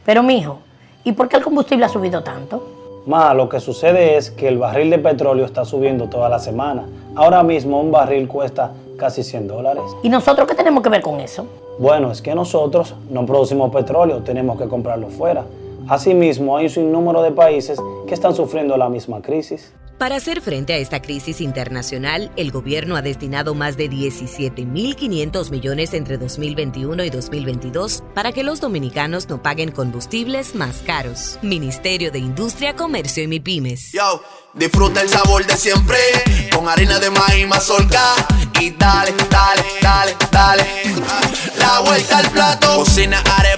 Pero mijo, ¿y por qué el combustible ha subido tanto? Ma, lo que sucede es que el barril de petróleo está subiendo toda la semana. Ahora mismo un barril cuesta casi 100 dólares. ¿Y nosotros qué tenemos que ver con eso? Bueno, es que nosotros no producimos petróleo, tenemos que comprarlo fuera. Asimismo, hay un sinnúmero de países que están sufriendo la misma crisis. Para hacer frente a esta crisis internacional, el gobierno ha destinado más de 17.500 millones entre 2021 y 2022 para que los dominicanos no paguen combustibles más caros. Ministerio de Industria, Comercio y MIPIMES. Yo, disfruta el sabor de siempre con harina de maíz mazorca y dale, dale, dale, dale. La vuelta al plato. Cocina arepa,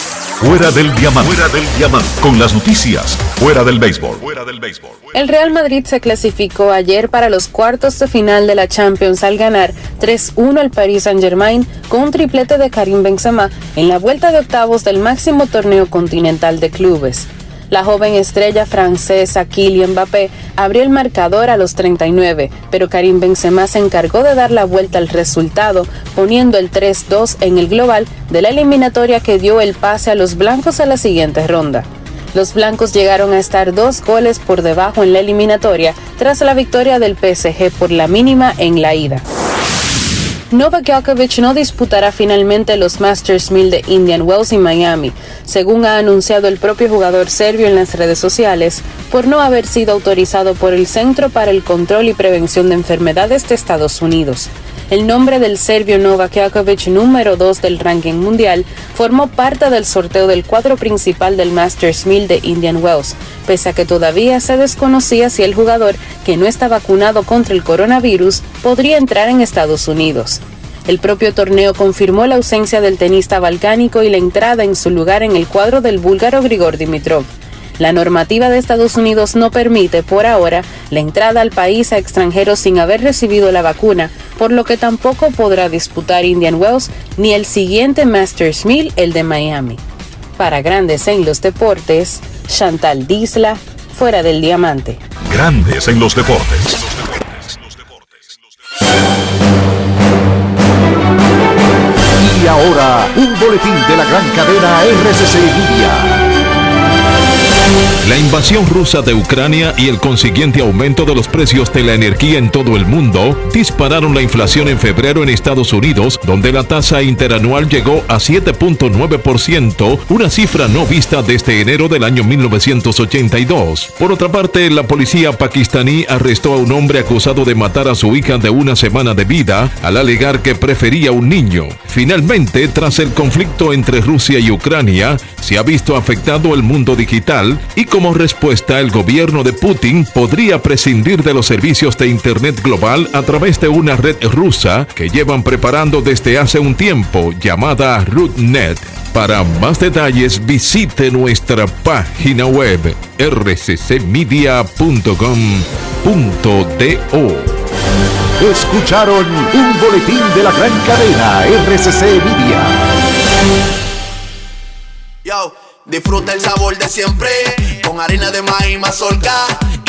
Fuera del diamante. Fuera del diamante. Con las noticias. Fuera del béisbol. Fuera del béisbol. El Real Madrid se clasificó ayer para los cuartos de final de la Champions al ganar 3-1 al Paris Saint-Germain con un triplete de Karim Benzema en la vuelta de octavos del máximo torneo continental de clubes. La joven estrella francesa Kylian Mbappé abrió el marcador a los 39, pero Karim Benzema se encargó de dar la vuelta al resultado, poniendo el 3-2 en el global de la eliminatoria que dio el pase a los blancos a la siguiente ronda. Los blancos llegaron a estar dos goles por debajo en la eliminatoria tras la victoria del PSG por la mínima en la ida. Novak Djokovic no disputará finalmente los Masters 1000 de Indian Wells y Miami, según ha anunciado el propio jugador serbio en las redes sociales, por no haber sido autorizado por el Centro para el Control y Prevención de Enfermedades de Estados Unidos. El nombre del serbio Novak Djokovic, número 2 del ranking mundial, formó parte del sorteo del cuadro principal del Masters 1000 de Indian Wells, pese a que todavía se desconocía si el jugador, que no está vacunado contra el coronavirus, podría entrar en Estados Unidos. El propio torneo confirmó la ausencia del tenista balcánico y la entrada en su lugar en el cuadro del búlgaro Grigor Dimitrov. La normativa de Estados Unidos no permite, por ahora, la entrada al país a extranjeros sin haber recibido la vacuna, por lo que tampoco podrá disputar Indian Wells ni el siguiente Masters 1000, el de Miami. Para Grandes en los Deportes, Chantal Disla, fuera del diamante. Grandes en los deportes. Y ahora, un boletín de la gran cadena RCC Media. La invasión rusa de Ucrania y el consiguiente aumento de los precios de la energía en todo el mundo dispararon la inflación en febrero en Estados Unidos, donde la tasa interanual llegó a 7.9%, una cifra no vista desde enero del año 1982. Por otra parte, la policía pakistaní arrestó a un hombre acusado de matar a su hija de una semana de vida al alegar que prefería un niño. Finalmente, tras el conflicto entre Rusia y Ucrania, se ha visto afectado el mundo digital y como respuesta el gobierno de Putin podría prescindir de los servicios de Internet global a través de una red rusa que llevan preparando desde hace un tiempo llamada RootNet. Para más detalles visite nuestra página web rccmedia.com.do. Escucharon un boletín de la gran cadena RCC Media. Yo, disfruta el sabor de siempre con harina de maíz mazorca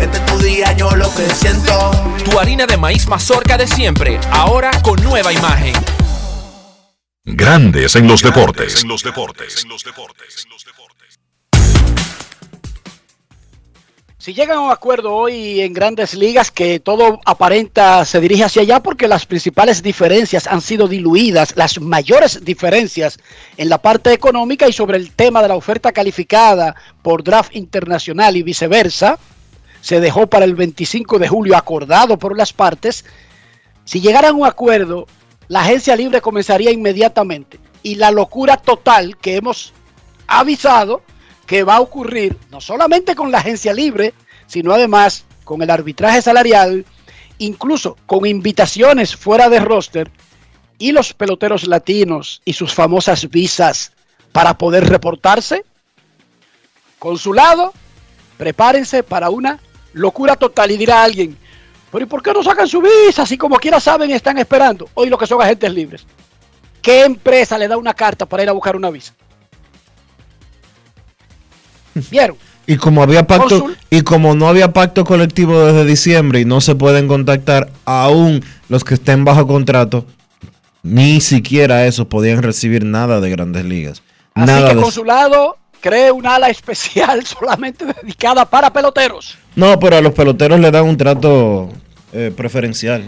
Este es tu día, yo lo que siento. Tu harina de maíz mazorca de siempre, ahora con nueva imagen. Grandes en los deportes. En los deportes. Si llegan a un acuerdo hoy en grandes ligas que todo aparenta se dirige hacia allá porque las principales diferencias han sido diluidas, las mayores diferencias en la parte económica y sobre el tema de la oferta calificada por draft internacional y viceversa, se dejó para el 25 de julio acordado por las partes. Si llegaran a un acuerdo, la agencia libre comenzaría inmediatamente y la locura total que hemos avisado que va a ocurrir no solamente con la agencia libre, sino además con el arbitraje salarial, incluso con invitaciones fuera de roster y los peloteros latinos y sus famosas visas para poder reportarse. Consulado, prepárense para una locura total y dirá alguien, pero ¿y por qué no sacan su visa? Si como quiera saben están esperando. Hoy lo que son agentes libres. ¿Qué empresa le da una carta para ir a buscar una visa? [LAUGHS] ¿Vieron? Y como había pacto, Consul- y como no había pacto colectivo desde diciembre y no se pueden contactar aún los que estén bajo contrato, ni siquiera esos podían recibir nada de grandes ligas. Así nada que de- consulado, cree un ala especial [LAUGHS] solamente dedicada para peloteros. No, pero a los peloteros le dan un trato eh, preferencial.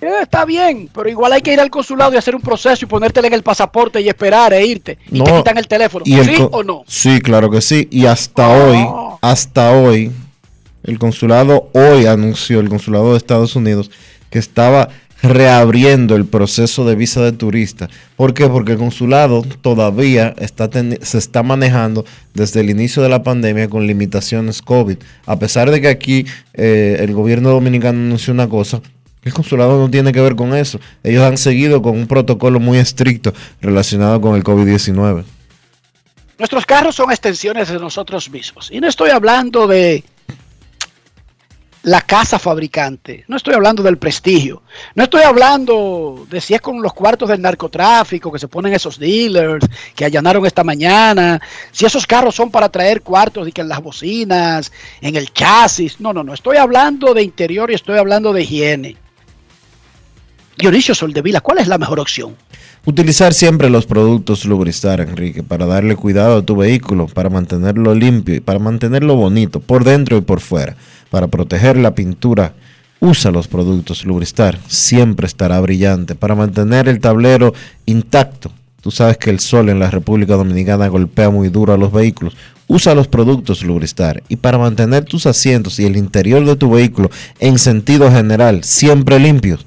Eh, está bien, pero igual hay que ir al consulado y hacer un proceso y ponértele en el pasaporte y esperar e irte. Y te No, quitan el teléfono. y el ¿Sí o no? Sí, claro que sí. Y hasta hoy, hasta hoy, el consulado hoy anunció, el consulado de Estados Unidos, que estaba reabriendo el proceso de visa de turista. ¿Por qué? Porque el consulado todavía está se está manejando desde el inicio de la pandemia con limitaciones COVID. A pesar de que aquí eh, el gobierno dominicano anunció una cosa, el consulado no tiene que ver con eso. Ellos han seguido con un protocolo muy estricto relacionado con el COVID-19. Nuestros carros son extensiones de nosotros mismos. Y no estoy hablando de la casa fabricante, no estoy hablando del prestigio, no estoy hablando de si es con los cuartos del narcotráfico que se ponen esos dealers que allanaron esta mañana, si esos carros son para traer cuartos y que en las bocinas, en el chasis. No, no, no, estoy hablando de interior y estoy hablando de higiene. Dionisio Soldevila, ¿cuál es la mejor opción? Utilizar siempre los productos Lubristar, Enrique, para darle cuidado a tu vehículo, para mantenerlo limpio y para mantenerlo bonito, por dentro y por fuera. Para proteger la pintura, usa los productos Lubristar, siempre estará brillante. Para mantener el tablero intacto, tú sabes que el sol en la República Dominicana golpea muy duro a los vehículos. Usa los productos Lubristar y para mantener tus asientos y el interior de tu vehículo en sentido general siempre limpios,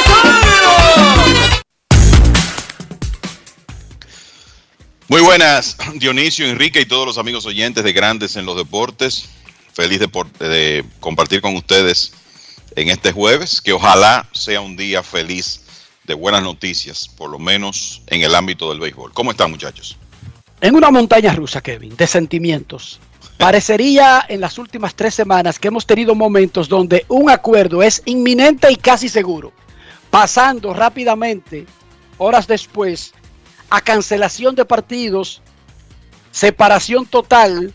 Muy buenas, Dionisio, Enrique y todos los amigos oyentes de Grandes en los Deportes. Feliz de, por- de compartir con ustedes en este jueves, que ojalá sea un día feliz de buenas noticias, por lo menos en el ámbito del béisbol. ¿Cómo están, muchachos? En una montaña rusa, Kevin, de sentimientos. [LAUGHS] Parecería en las últimas tres semanas que hemos tenido momentos donde un acuerdo es inminente y casi seguro, pasando rápidamente, horas después, a cancelación de partidos, separación total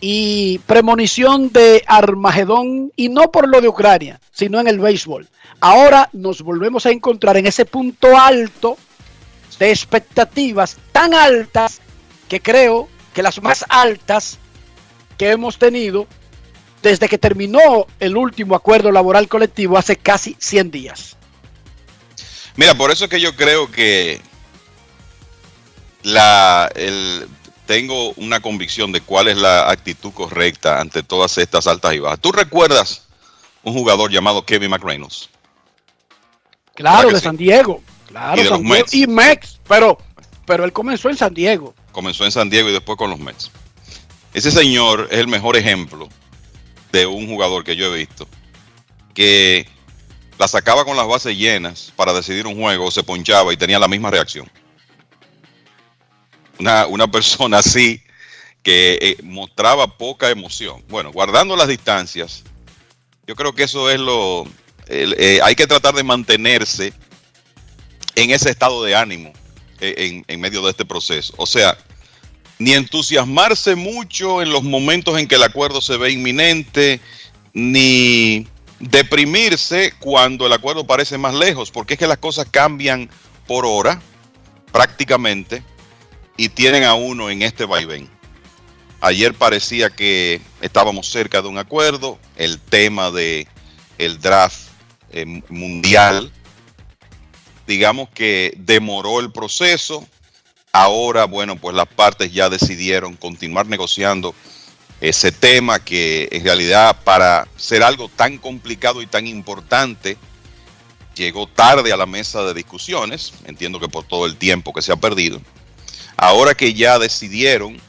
y premonición de Armagedón, y no por lo de Ucrania, sino en el béisbol. Ahora nos volvemos a encontrar en ese punto alto de expectativas tan altas que creo que las más altas que hemos tenido desde que terminó el último acuerdo laboral colectivo hace casi 100 días. Mira, por eso es que yo creo que la, el, tengo una convicción de cuál es la actitud correcta ante todas estas altas y bajas. ¿Tú recuerdas un jugador llamado Kevin McReynolds? Claro, de sí? San Diego. Claro, Y de San los Diego. Mets. Y Mex, pero, pero él comenzó en San Diego. Comenzó en San Diego y después con los Mets. Ese señor es el mejor ejemplo de un jugador que yo he visto que la sacaba con las bases llenas para decidir un juego, se ponchaba y tenía la misma reacción. Una, una persona así que eh, mostraba poca emoción. Bueno, guardando las distancias, yo creo que eso es lo... eh, hay que tratar de mantenerse en ese estado de ánimo eh, en, en medio de este proceso. O sea, ni entusiasmarse mucho en los momentos en que el acuerdo se ve inminente, ni deprimirse cuando el acuerdo parece más lejos, porque es que las cosas cambian por hora, prácticamente, y tienen a uno en este vaivén. Ayer parecía que estábamos cerca de un acuerdo, el tema de el draft eh, mundial, digamos que demoró el proceso. Ahora, bueno, pues las partes ya decidieron continuar negociando ese tema que en realidad para ser algo tan complicado y tan importante llegó tarde a la mesa de discusiones, entiendo que por todo el tiempo que se ha perdido. Ahora que ya decidieron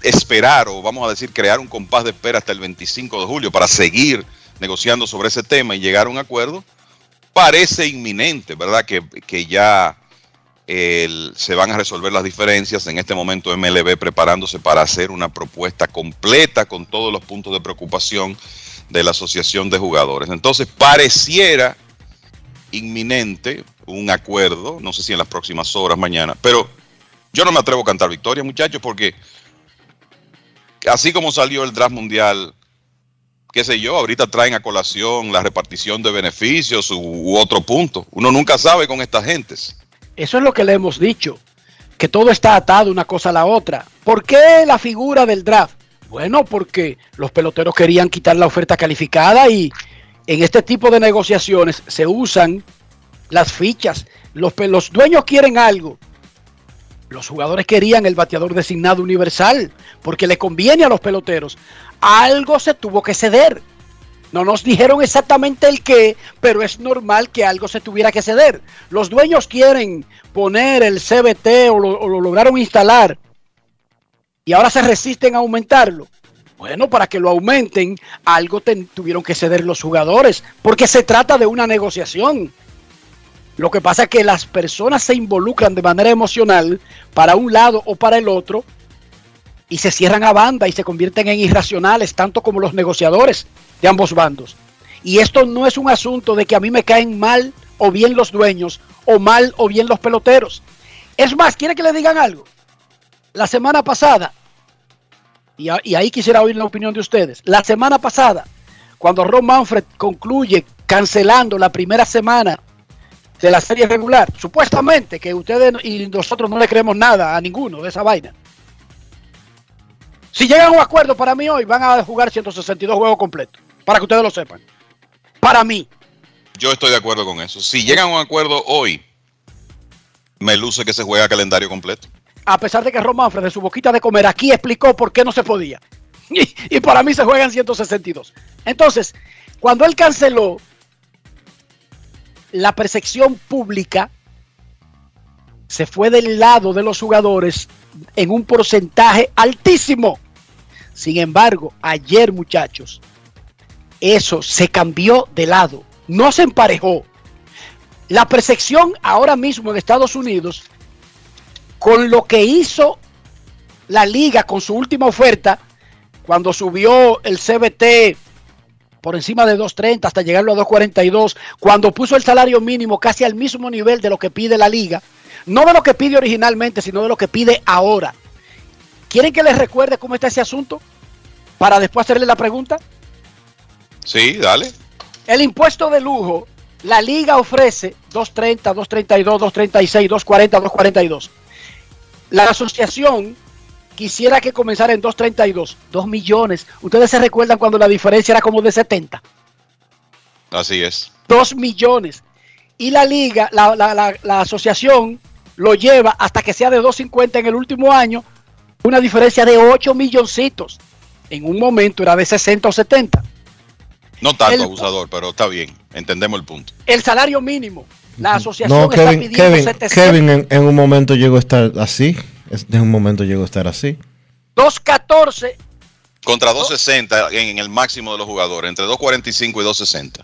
esperar o vamos a decir crear un compás de espera hasta el 25 de julio para seguir negociando sobre ese tema y llegar a un acuerdo, parece inminente, ¿verdad? Que, que ya se van a resolver las diferencias. En este momento MLB preparándose para hacer una propuesta completa con todos los puntos de preocupación de la Asociación de Jugadores. Entonces pareciera inminente un acuerdo, no sé si en las próximas horas, mañana, pero yo no me atrevo a cantar victoria, muchachos, porque así como salió el draft mundial, qué sé yo, ahorita traen a colación la repartición de beneficios u, u otro punto. Uno nunca sabe con estas gentes. Eso es lo que le hemos dicho, que todo está atado una cosa a la otra. ¿Por qué la figura del draft? Bueno, porque los peloteros querían quitar la oferta calificada y en este tipo de negociaciones se usan las fichas. Los, los dueños quieren algo. Los jugadores querían el bateador designado universal porque le conviene a los peloteros. Algo se tuvo que ceder. No nos dijeron exactamente el qué, pero es normal que algo se tuviera que ceder. Los dueños quieren poner el CBT o lo, lograron instalar y ahora se resisten a aumentarlo. Bueno, para que lo aumenten, algo tuvieron que ceder los jugadores, porque se trata de una negociación. Lo que pasa es que las personas se involucran de manera emocional para un lado o para el otro y se cierran a banda y se convierten en irracionales, tanto como los negociadores de ambos bandos. Y esto no es un asunto de que a mí me caen mal o bien los dueños o mal o bien los peloteros. Es más, ¿quiere que le digan algo? La semana pasada, y, y ahí quisiera oír la opinión de ustedes, la semana pasada, cuando Ron Manfred concluye cancelando la primera semana de la serie regular, supuestamente que ustedes y nosotros no le creemos nada a ninguno de esa vaina. Si llegan a un acuerdo para mí hoy, van a jugar 162 juegos completos, para que ustedes lo sepan. Para mí. Yo estoy de acuerdo con eso. Si llegan a un acuerdo hoy, me luce que se juega calendario completo. a pesar de que Ron Manfred de su boquita de comer aquí explicó por qué no se podía. [LAUGHS] Y, y para mí se juegan 162. Entonces, cuando él canceló la percepción pública, se fue del lado de los jugadores en un porcentaje altísimo. Sin embargo, ayer muchachos, eso se cambió de lado, no se emparejó. La percepción ahora mismo en Estados Unidos con lo que hizo la liga con su última oferta, cuando subió el CBT por encima de 2.30 hasta llegarlo a 2.42, cuando puso el salario mínimo casi al mismo nivel de lo que pide la liga, no de lo que pide originalmente, sino de lo que pide ahora. ¿Quieren que les recuerde cómo está ese asunto? Para después hacerle la pregunta. Sí, dale. El impuesto de lujo, la liga ofrece 230, 232, 236, 240, 242. La asociación quisiera que comenzara en 232, 2 millones. Ustedes se recuerdan cuando la diferencia era como de 70, Así es. 2 millones. Y la liga, la, la- la- la asociación lo lleva hasta que sea de 250 en el último año, una diferencia de 8 milloncitos. En un momento era de 60 o 70. No tanto El- abusador, pero está bien. Entendemos el punto. El salario mínimo. La asociación No, está Kevin, pidiendo Kevin, 700. Kevin en, en un momento llegó a estar así. Es- En un momento llegó a estar así. 214 Contra 260 en, en el máximo de los jugadores, entre 245 y 260.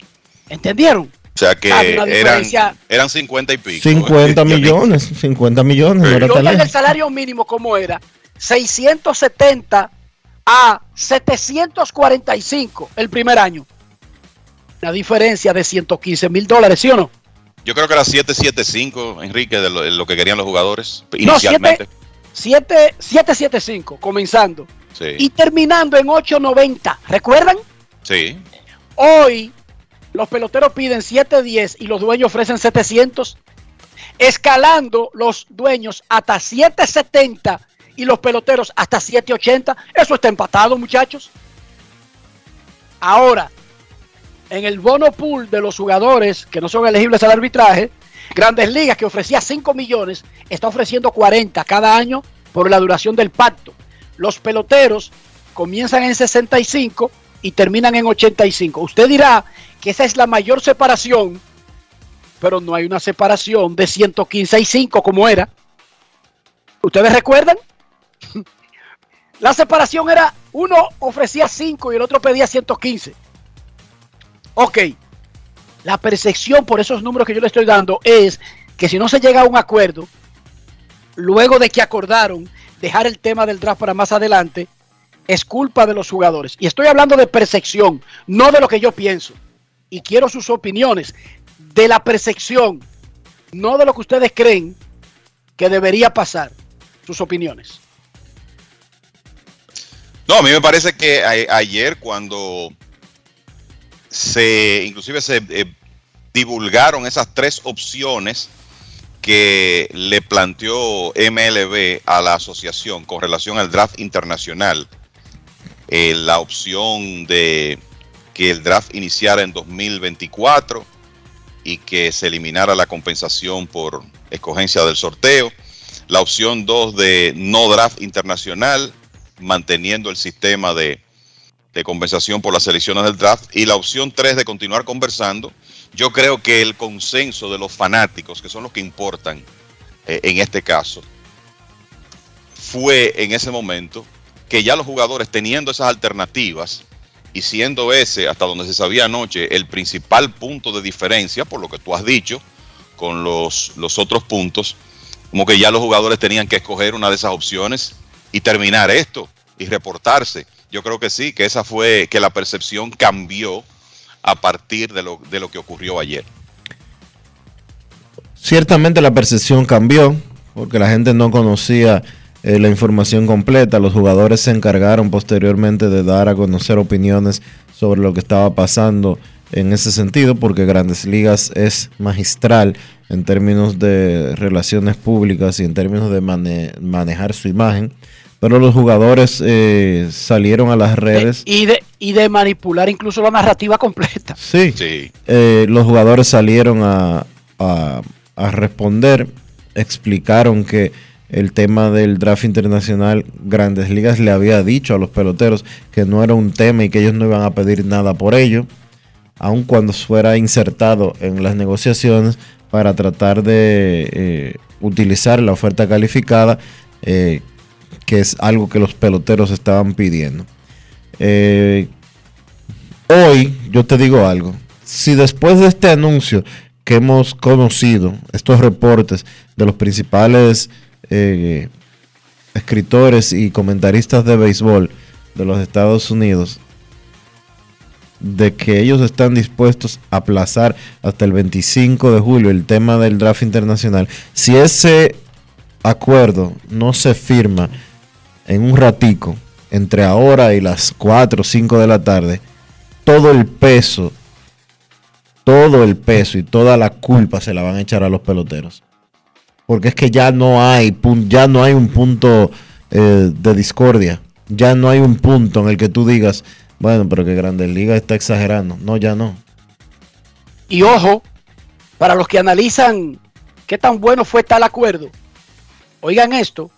¿Entendieron? O sea que eran, eran 50 y pico. 50 Eh, millones. 50 millones. No tan oigan el salario mínimo como era 670 a 745 el primer año. Una diferencia de 115 mil dólares, ¿sí o no? Yo creo que era 775, Enrique, de lo, de lo que querían los jugadores No, inicialmente. 7, 775 comenzando Sí, y terminando en 890. ¿Recuerdan? sí. Hoy los peloteros piden 710 y los dueños ofrecen 700, escalando los dueños hasta 770 y los peloteros hasta 780. Eso está empatado, muchachos. Ahora, en el bono pool de los jugadores que no son elegibles al arbitraje, Grandes Ligas, que ofrecía 5 millones, está ofreciendo 40 cada año por la duración del pacto. Los peloteros comienzan en 65 y terminan en 85. Usted dirá que esa es la mayor separación, pero no hay una separación de 115 y 5 como era. ¿Ustedes recuerdan? [LAUGHS] La separación era uno ofrecía 5 y el otro pedía 115. Ok. La percepción por esos números que yo le estoy dando es que si no se llega a un acuerdo, luego de que acordaron dejar el tema del draft para más adelante, es culpa de los jugadores. Y estoy hablando de percepción, no de lo que yo pienso. Y quiero sus opiniones de la percepción, no de lo que ustedes creen que debería pasar. Sus opiniones. No, a mí me parece que ayer cuando se, inclusive se eh, divulgaron esas tres opciones que le planteó MLB a la asociación con relación al draft internacional, eh, la opción de que el draft iniciara en 2024 y que se eliminara la compensación por escogencia del sorteo, la opción 2 de no draft internacional, manteniendo el sistema de, de compensación por las selecciones del draft, y la opción 3 de continuar conversando. Yo creo que el consenso de los fanáticos, que son los que importan eh, en este caso, fue en ese momento que ya los jugadores teniendo esas alternativas y siendo ese, hasta donde se sabía anoche, el principal punto de diferencia, por lo que tú has dicho, con los, los otros puntos, como que ya los jugadores tenían que escoger una de esas opciones y terminar esto y reportarse. Yo creo que sí, que esa fue, que la percepción cambió a partir de lo, de lo que ocurrió ayer. Ciertamente la percepción cambió porque la gente no conocía eh, la información completa. Los jugadores se encargaron posteriormente de dar a conocer opiniones sobre lo que estaba pasando en ese sentido porque Grandes Ligas es magistral en términos de relaciones públicas y en términos de mane- manejar su imagen. Pero los jugadores eh, salieron a las redes. Y de, y de manipular incluso la narrativa completa. Sí. Eh, los jugadores salieron a, a- a responder, explicaron que el tema del draft internacional, Grandes Ligas le había dicho a los peloteros que no era un tema y que ellos no iban a pedir nada por ello, aun cuando fuera insertado en las negociaciones para tratar de eh, utilizar la oferta calificada, eh, que es algo que los peloteros estaban pidiendo. Eh, hoy yo te digo algo. Si después de este anuncio que hemos conocido, estos reportes de los principales eh, escritores y comentaristas de béisbol de los Estados Unidos, de que ellos están dispuestos a aplazar hasta el 25 de julio el tema del draft internacional, si ese acuerdo no se firma en un ratico, entre ahora y las 4 o 5 de la tarde, todo el peso, todo el peso y toda la culpa se la van a echar a los peloteros. Porque es que ya no hay, ya no hay un punto eh, de discordia. Ya no hay un punto en el que tú digas, bueno, pero que Grandes Ligas está exagerando. No, ya no. Y ojo, para los que analizan qué tan bueno fue tal acuerdo, oigan esto,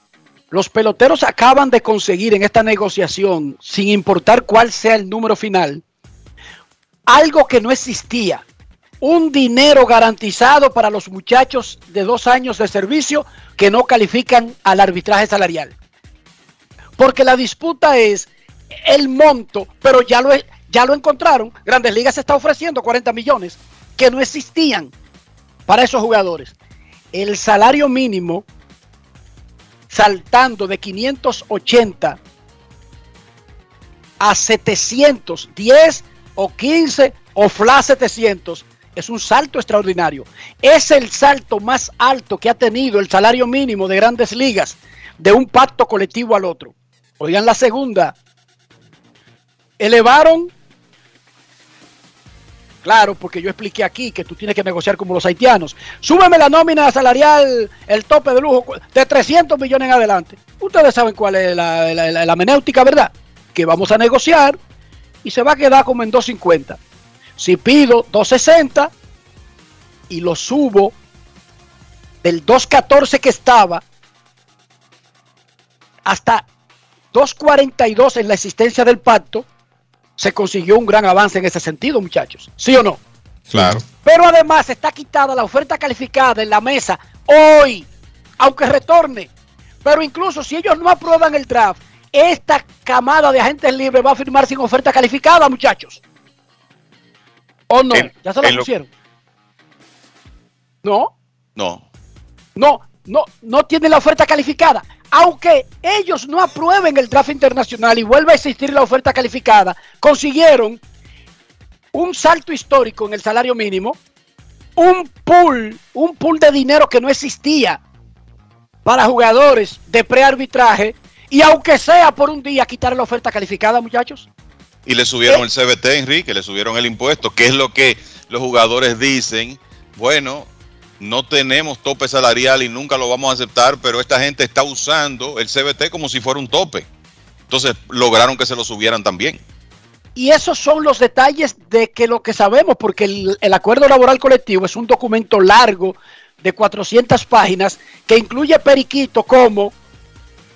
los peloteros acaban de conseguir en esta negociación, sin importar cuál sea el número final, algo que no existía, un dinero garantizado para los muchachos de dos años de servicio que no califican al arbitraje salarial. Porque la disputa es el monto, pero ya lo, ya lo encontraron. Grandes Ligas está ofreciendo 40 millones que no existían para esos jugadores. El salario mínimo saltando de 580 a 710 o 15 o fla 700 es un salto extraordinario. Es el salto más alto que ha tenido el salario mínimo de grandes ligas de un pacto colectivo al otro. Oigan la segunda. Elevaron, claro, porque yo expliqué aquí que tú tienes que negociar como los haitianos. Súbeme la nómina salarial, el tope de lujo, de 300 millones en adelante. Ustedes saben cuál es la, la, ¿verdad? Que vamos a negociar y se va a quedar como en 250. Si pido 260 y lo subo del 214 que estaba hasta 242 en la existencia del pacto, se consiguió un gran avance en ese sentido, muchachos. ¿Sí o no? Claro. Pero además está quitada la oferta calificada en la mesa hoy, aunque retorne. Pero incluso si ellos no aprueban el draft, esta camada de agentes libres va a firmar sin oferta calificada, muchachos. ¿O no? En- ¿Ya se la lo- pusieron? No, No. no. no, no tienen la oferta calificada. Aunque ellos no aprueben el draft internacional y vuelva a existir la oferta calificada, consiguieron un salto histórico en el salario mínimo, un pool, un pool de dinero que no existía para jugadores de prearbitraje y aunque sea por un día quitar la oferta calificada, muchachos. Y le subieron el CBT, Enrique, le subieron el impuesto, que es lo que los jugadores dicen. Bueno, no tenemos tope salarial y nunca lo vamos a aceptar, pero esta gente está usando el CBT como si fuera un tope. Entonces lograron que se lo subieran también. Y esos son los detalles de que lo que sabemos, porque el, el acuerdo laboral colectivo es un documento largo de 400 páginas que incluye periquito como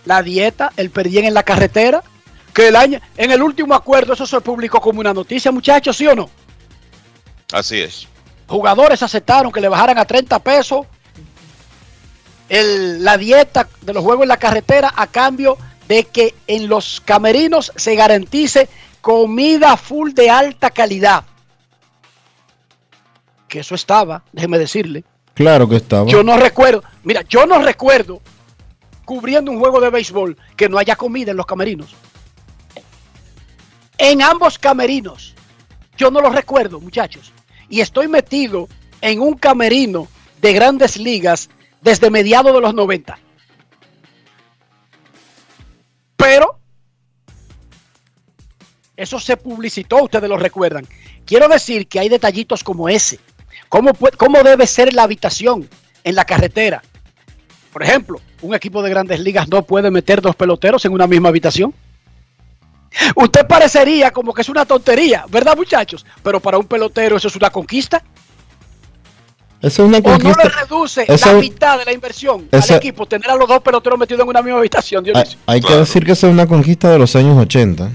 la dieta, el perdien en la carretera, que el año, en el último acuerdo eso se publicó como una noticia, muchachos, ¿sí o no? Así es. Jugadores aceptaron que le bajaran a 30 pesos el, la dieta de los juegos en la carretera a cambio de que en los camerinos se garantice comida full de alta calidad. Que eso estaba, déjeme decirle. Claro que estaba. Yo no recuerdo, mira, yo no recuerdo cubriendo un juego de béisbol que no haya comida en los camerinos. En ambos camerinos. Yo no lo recuerdo, muchachos. Y estoy metido en un camerino de grandes ligas desde mediados de los 90. Pero eso se publicitó, ustedes lo recuerdan. Quiero decir que hay detallitos como ese. ¿Cómo, cómo debe ser la habitación en la carretera? Por ejemplo, un equipo de grandes ligas no puede meter dos peloteros en una misma habitación. Usted parecería como que es una tontería, ¿verdad, muchachos? Pero para un pelotero eso es una conquista. Eso es una conquista. O no le reduce la mitad de la inversión al equipo tener a los dos peloteros metidos en una misma habitación. Hay, hay claro. que decir que eso es una conquista de los años 80.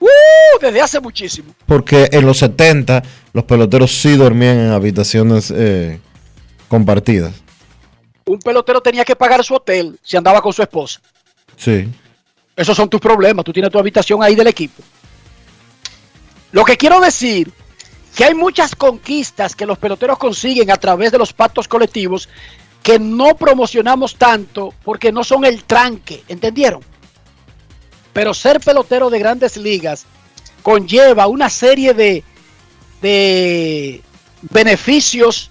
Uh, desde hace muchísimo. Porque en los 70 los peloteros sí dormían en habitaciones eh, compartidas. Un pelotero tenía que pagar su hotel si andaba con su esposa. Sí. Esos son tus problemas. Tú tienes tu habitación ahí del equipo. Lo que quiero decir que hay muchas conquistas que los peloteros consiguen a través de los pactos colectivos que no promocionamos tanto porque no son el tranque, ¿entendieron? Pero ser pelotero de grandes ligas conlleva una serie de, de beneficios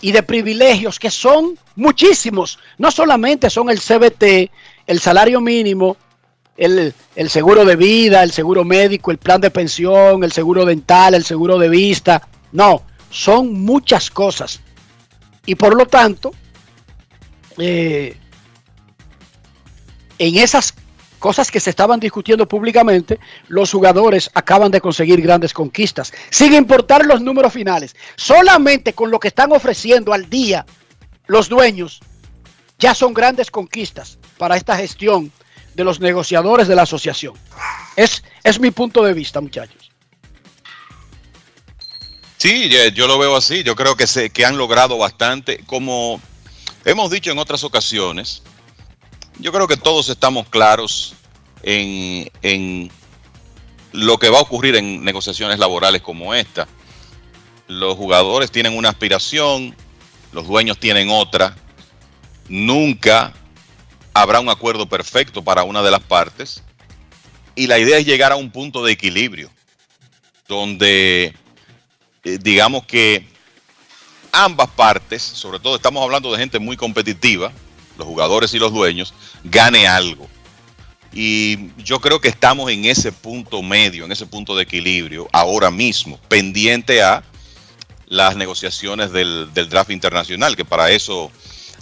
y de privilegios que son muchísimos. No solamente son el CBT, el salario mínimo, el, el, seguro de vida, el seguro médico, el plan de pensión, el seguro dental, el seguro de vista. No, son muchas cosas. Y por lo tanto, eh, en esas cosas que se estaban discutiendo públicamente, los jugadores acaban de conseguir grandes conquistas, sin importar los números finales. Solamente con lo que están ofreciendo al día los dueños, ya son grandes conquistas para esta gestión de los negociadores de la asociación. Es, es mi punto de vista, muchachos. Sí, yo lo veo así. Yo creo que, se, que han logrado bastante. Como hemos dicho en otras ocasiones, yo creo que todos estamos claros en, en lo que va a ocurrir en negociaciones laborales como esta. Los jugadores tienen una aspiración, los dueños tienen otra. Nunca habrá un acuerdo perfecto para una de las partes. Y la idea es llegar a un punto de equilibrio, donde eh, digamos que ambas partes, sobre todo estamos hablando de gente muy competitiva, los jugadores y los dueños, gane algo. Y yo creo que estamos en ese punto medio, en ese punto de equilibrio, ahora mismo, pendiente a las negociaciones del, del draft internacional, que para eso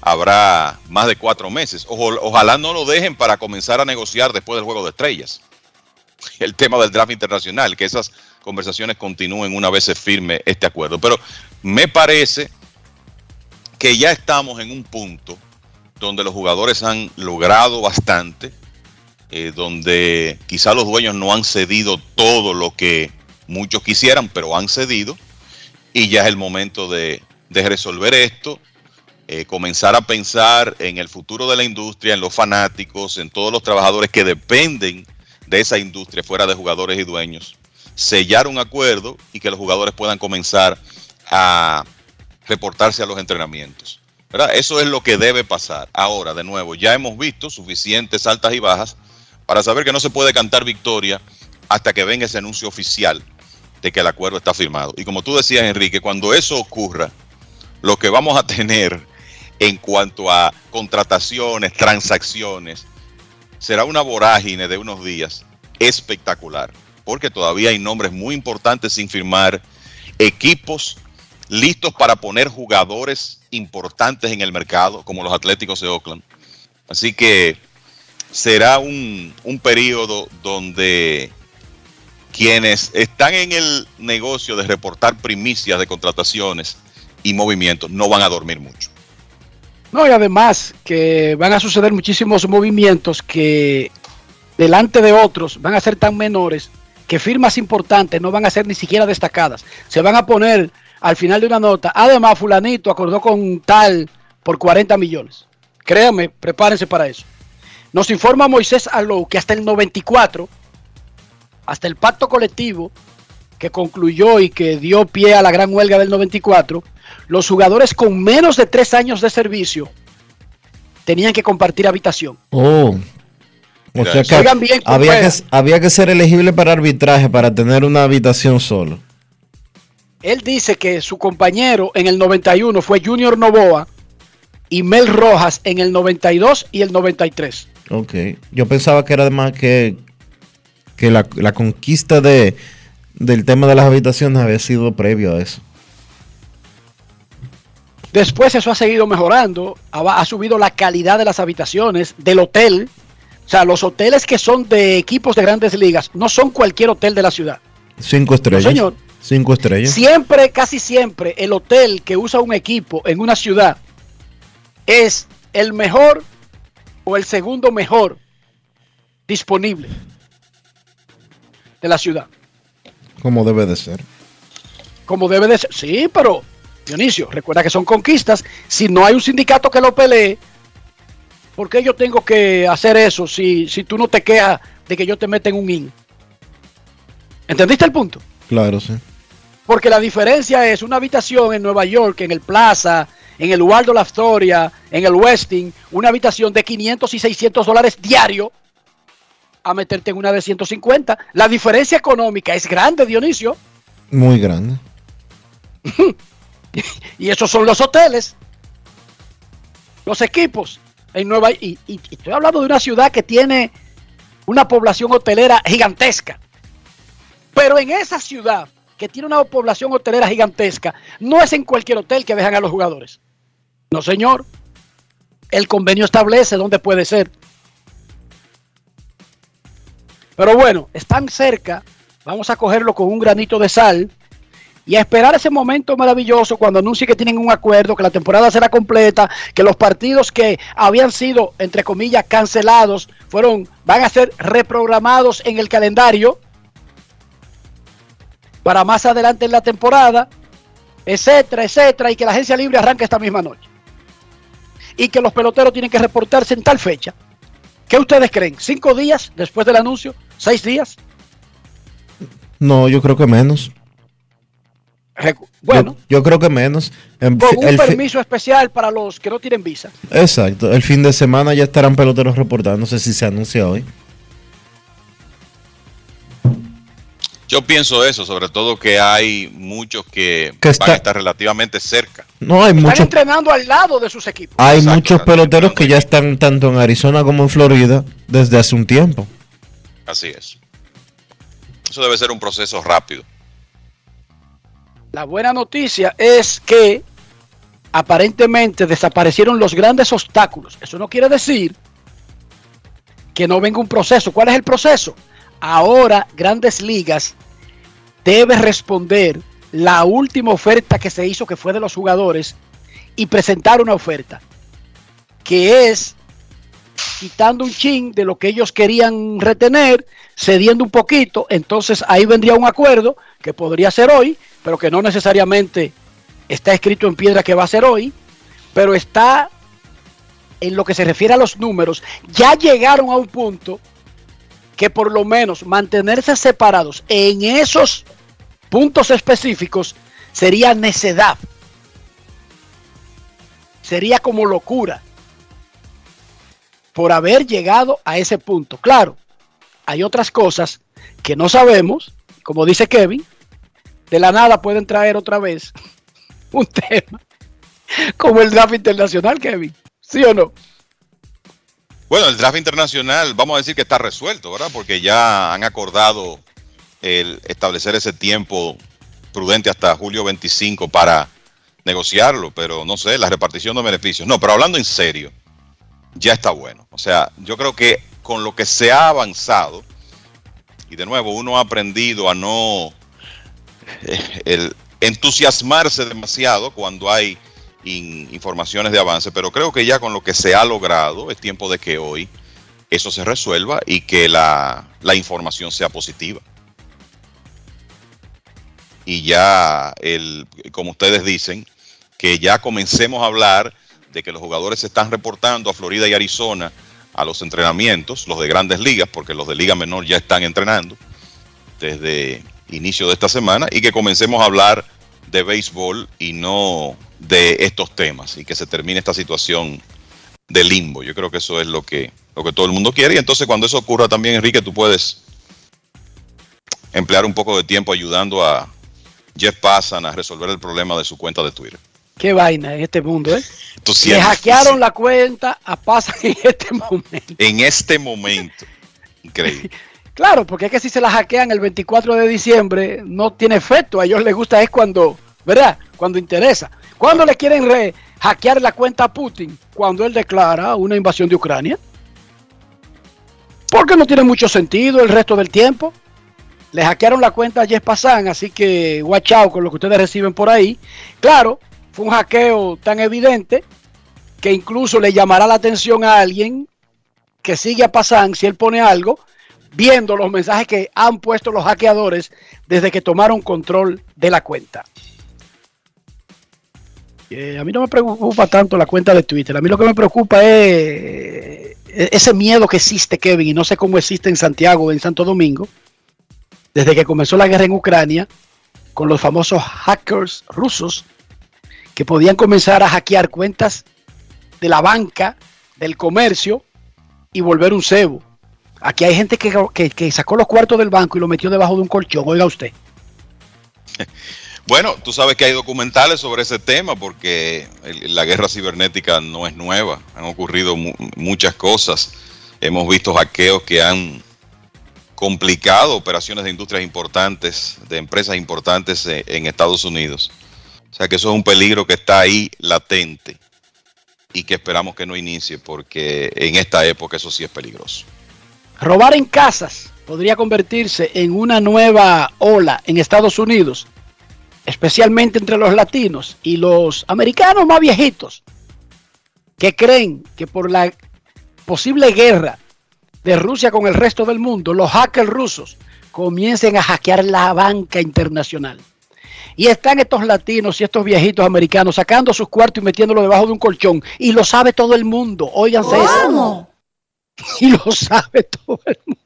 habrá más de cuatro meses. ojalá no lo dejen para comenzar a negociar después del Juego de Estrellas. [LAUGHS] El tema del draft internacional, que esas conversaciones continúen una vez se firme este acuerdo. Pero me parece que ya estamos en un punto donde los jugadores han logrado bastante, eh, donde quizá los dueños no han cedido todo lo que muchos quisieran, pero han cedido, y ya es el momento de, de resolver esto, eh, comenzar a pensar en el futuro de la industria, en los fanáticos, en todos los trabajadores que dependen de esa industria fuera de jugadores y dueños, sellar un acuerdo y que los jugadores puedan comenzar a reportarse a los entrenamientos. Eso es lo que debe pasar. Ahora, de nuevo, ya hemos visto suficientes altas y bajas para saber que no se puede cantar victoria hasta que venga ese anuncio oficial de que el acuerdo está firmado. Y como tú decías, Enrique, cuando eso ocurra, lo que vamos a tener en cuanto a contrataciones, transacciones, será una vorágine de unos días espectacular, porque todavía hay nombres muy importantes sin firmar, equipos listos para poner jugadores importantes en el mercado, como los Atléticos de Oakland. Así que será un, un periodo donde quienes están en el negocio de reportar primicias de contrataciones y movimientos no van a dormir mucho. No, y además que van a suceder muchísimos movimientos que delante de otros van a ser tan menores que firmas importantes no van a ser ni siquiera destacadas. Se van a poner al final de una nota. Además, fulanito acordó con tal por 40 millones. Créanme, prepárense para eso. Nos informa Moisés Alou que hasta el 94, hasta el pacto colectivo que concluyó y que dio pie a la gran huelga del 94, los jugadores con menos de tres años de servicio tenían que compartir habitación. Oh. O sea que Oigan bien, había, compañeros. que, había que ser elegible para arbitraje para tener una habitación solo. Él dice que su compañero en el 91 fue Junior Novoa y Mel Rojas en el 92 y el 93. Ok. Yo pensaba que era además que, que la, la conquista de, del tema de las habitaciones había sido previo a eso. Después eso ha seguido mejorando, ha, ha subido la calidad de las habitaciones, del hotel. O sea, los hoteles que son de equipos de grandes ligas no son cualquier hotel de la ciudad. Cinco estrellas. señor. Cinco estrellas. Siempre, casi siempre, el hotel que usa un equipo en una ciudad es el mejor o el segundo mejor disponible de la ciudad. Como debe de ser. Como debe de ser. Sí, pero Dionisio, recuerda que son conquistas. Si no hay un sindicato que lo pelee, ¿por qué yo tengo que hacer eso si, si tú no te quejas de que yo te meta en un IN? ¿Entendiste el punto? Claro, sí. Porque la diferencia es una habitación en Nueva York, en el Plaza, en el Waldo La Astoria, en el Westin, una habitación de 500 y 600 dólares diario, a meterte en una de 150. La diferencia económica es grande, Dionisio. Muy grande. [LAUGHS] [LAUGHS] Y esos son los hoteles, los equipos en Nueva y, y, y estoy hablando de una ciudad que tiene una población hotelera gigantesca. Pero en esa ciudad que tiene una población hotelera gigantesca, no es en cualquier hotel que dejan a los jugadores. No, señor. El convenio establece dónde puede ser. Pero bueno, están cerca. Vamos a cogerlo con un granito de sal y a esperar ese momento maravilloso cuando anuncie que tienen un acuerdo, que la temporada será completa, que los partidos que habían sido, entre comillas, cancelados, fueron, van a ser reprogramados en el calendario para más adelante en la temporada, etcétera, etcétera, y que la agencia libre arranque esta misma noche. Y que los peloteros tienen que reportarse en tal fecha. ¿Qué ustedes creen? ¿Cinco días después del anuncio? ¿Seis días? No, yo creo que menos. Bueno, yo, yo creo que menos. En- con un el permiso especial para los que no tienen visa. Exacto. El fin de semana ya estarán peloteros reportando. No sé si se anuncia hoy. Yo pienso eso, sobre todo que hay muchos que, Que van a estar relativamente cerca. No, hay Están muchos, entrenando al lado de sus equipos. hay muchos peloteros que ya están tanto en Arizona como en Florida desde hace un tiempo. Así es. Eso debe ser un proceso rápido. La buena noticia es que aparentemente desaparecieron los grandes obstáculos. Eso no quiere decir que no venga un proceso. ¿Cuál es el proceso? Ahora Grandes Ligas debe responder la última oferta que se hizo, que fue de los jugadores, y presentar una oferta, que es quitando un chin de lo que ellos querían retener, cediendo un poquito, entonces ahí vendría un acuerdo que podría ser hoy, pero que no necesariamente está escrito en piedra que va a ser hoy, pero está en lo que se refiere a los números, ya llegaron a un punto que por lo menos mantenerse separados en esos puntos específicos sería necedad. sería como locura por haber llegado a ese punto. Claro, hay otras cosas que no sabemos, como dice Kevin, de la nada pueden traer otra vez [LAUGHS] un tema como el draft internacional, Kevin. ¿Sí o no? Bueno, el draft internacional, vamos a decir que está resuelto, ¿verdad? Porque ya han acordado el establecer ese tiempo prudente hasta julio 25 para negociarlo, pero no sé, la repartición de beneficios. No, pero hablando en serio, ya está bueno. O sea, yo creo que con lo que se ha avanzado, y de nuevo, uno ha aprendido a no eh, el entusiasmarse demasiado cuando hay informaciones de avance, pero creo que ya con lo que se ha logrado es tiempo de que hoy eso se resuelva y que la, la información sea positiva. Y ya, el, como ustedes dicen, que ya comencemos a hablar de que los jugadores se están reportando a Florida y Arizona a los entrenamientos, los de grandes ligas, porque los de liga menor ya están entrenando desde inicio de esta semana, y que comencemos a hablar de béisbol y no de estos temas, y que se termine esta situación de limbo. Yo creo que eso es lo que, lo que todo el mundo quiere, y entonces cuando eso ocurra también, Enrique, tú puedes emplear un poco de tiempo ayudando a, Jeff Passan a resolver el problema de su cuenta de Twitter. Qué vaina en este mundo, ¿eh? Le hackearon la cuenta a Passan en este momento. En este momento. Increíble. [LAUGHS] claro, porque es que si se la hackean el 24 de diciembre, no tiene efecto. A ellos les gusta es cuando, ¿verdad? Cuando interesa. ¿Cuándo le quieren re hackear la cuenta a Putin? Cuando él declara una invasión de Ucrania. Porque no tiene mucho sentido el resto del tiempo. Le hackearon la cuenta a Jess así que out con lo que ustedes reciben por ahí. Claro, fue un hackeo tan evidente que incluso le llamará la atención a alguien que sigue a Passan si él pone algo, viendo los mensajes que han puesto los hackeadores desde que tomaron control de la cuenta. Eh, a mí no me preocupa tanto la cuenta de Twitter. A mí lo que me preocupa es eh, ese miedo que existe, Kevin, y no sé cómo existe en Santiago o en Santo Domingo, desde que comenzó la guerra en Ucrania, con los famosos hackers rusos que podían comenzar a hackear cuentas de la banca, del comercio y volver un cebo. Aquí hay gente que, sacó los cuartos del banco y lo metió debajo de un colchón, oiga usted. [LAUGHS] Bueno, tú sabes que hay documentales sobre ese tema porque la guerra cibernética no es nueva, han ocurrido muchas cosas. Hemos visto hackeos que han complicado operaciones de industrias importantes, de empresas importantes eh, en Estados Unidos. O sea que eso es un peligro que está ahí latente y que esperamos que no inicie porque en esta época eso sí es peligroso. Robar en casas podría convertirse en una nueva ola en Estados Unidos, especialmente entre los latinos y los americanos más viejitos, que creen que por la posible guerra de Rusia con el resto del mundo, los hackers rusos comiencen a hackear la banca internacional. Y están estos latinos y estos viejitos americanos sacando sus cuartos y metiéndolo debajo de un colchón. Y lo sabe todo el mundo. Óiganse eso. [LAUGHS] Y lo sabe todo el mundo.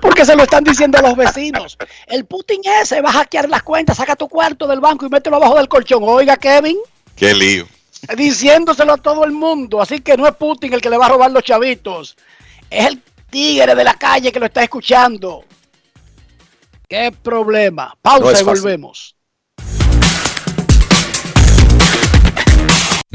Porque se lo están diciendo a los vecinos. El Putin ese va a hackear las cuentas, saca tu cuarto del banco y mételo abajo del colchón. Oiga, Kevin. Qué lío. Diciéndoselo a todo el mundo. Así que no es Putin el que le va a robar los chavitos. Es el tigre de la calle que lo está escuchando. ¿Qué problema? Pausa y volvemos.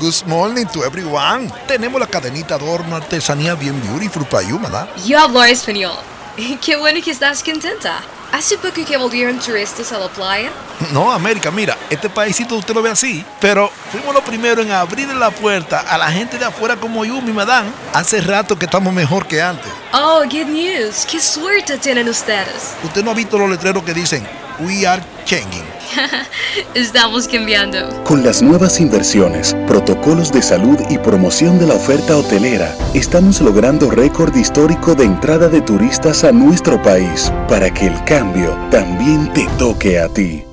Good morning to everyone. Tenemos la cadenita adorno artesanía bien beautiful para you, ¿verdad? Yo hablo español. [LAUGHS] Qué bueno que estás contenta. ¿Hace poco que volvieron turistas a la playa? [LAUGHS] No, América, mira, este paísito usted lo ve así, pero fuimos los primeros en abrir la puerta a la gente de afuera como Yumi, madame. Hace rato que estamos mejor que antes. Oh, good news. Qué suerte tienen ustedes. Usted no ha visto los letreros que dicen We are changing. [LAUGHS] Estamos cambiando. Con las nuevas inversiones, protocolos de salud y promoción de la oferta hotelera, estamos logrando récord histórico de entrada de turistas a nuestro país para que el cambio también te toque a ti.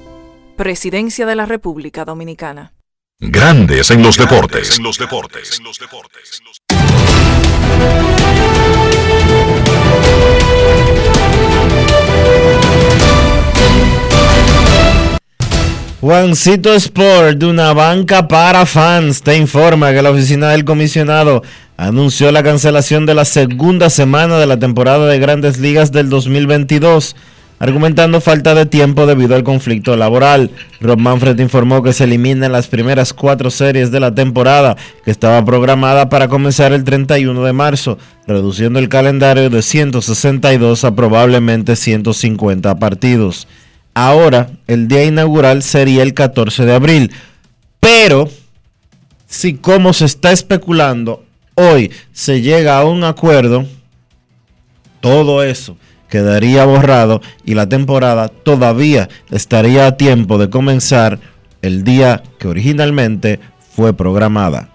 Presidencia de la República Dominicana. Grandes en los deportes. En los deportes. En los deportes. Juancito Sport, de una banca para fans, te informa que la oficina del comisionado anunció la cancelación de la segunda semana de la temporada de grandes ligas del 2022, argumentando falta de tiempo debido al conflicto laboral. Rob Manfred informó que se eliminan las primeras cuatro series de la temporada, que estaba programada para comenzar el 31 de marzo, reduciendo el calendario de 162 a probablemente 150 partidos. Ahora, el día inaugural sería el 14 de abril. Pero, si como se está especulando, hoy se llega a un acuerdo, todo eso quedaría borrado y la temporada todavía estaría a tiempo de comenzar el día que originalmente fue programada.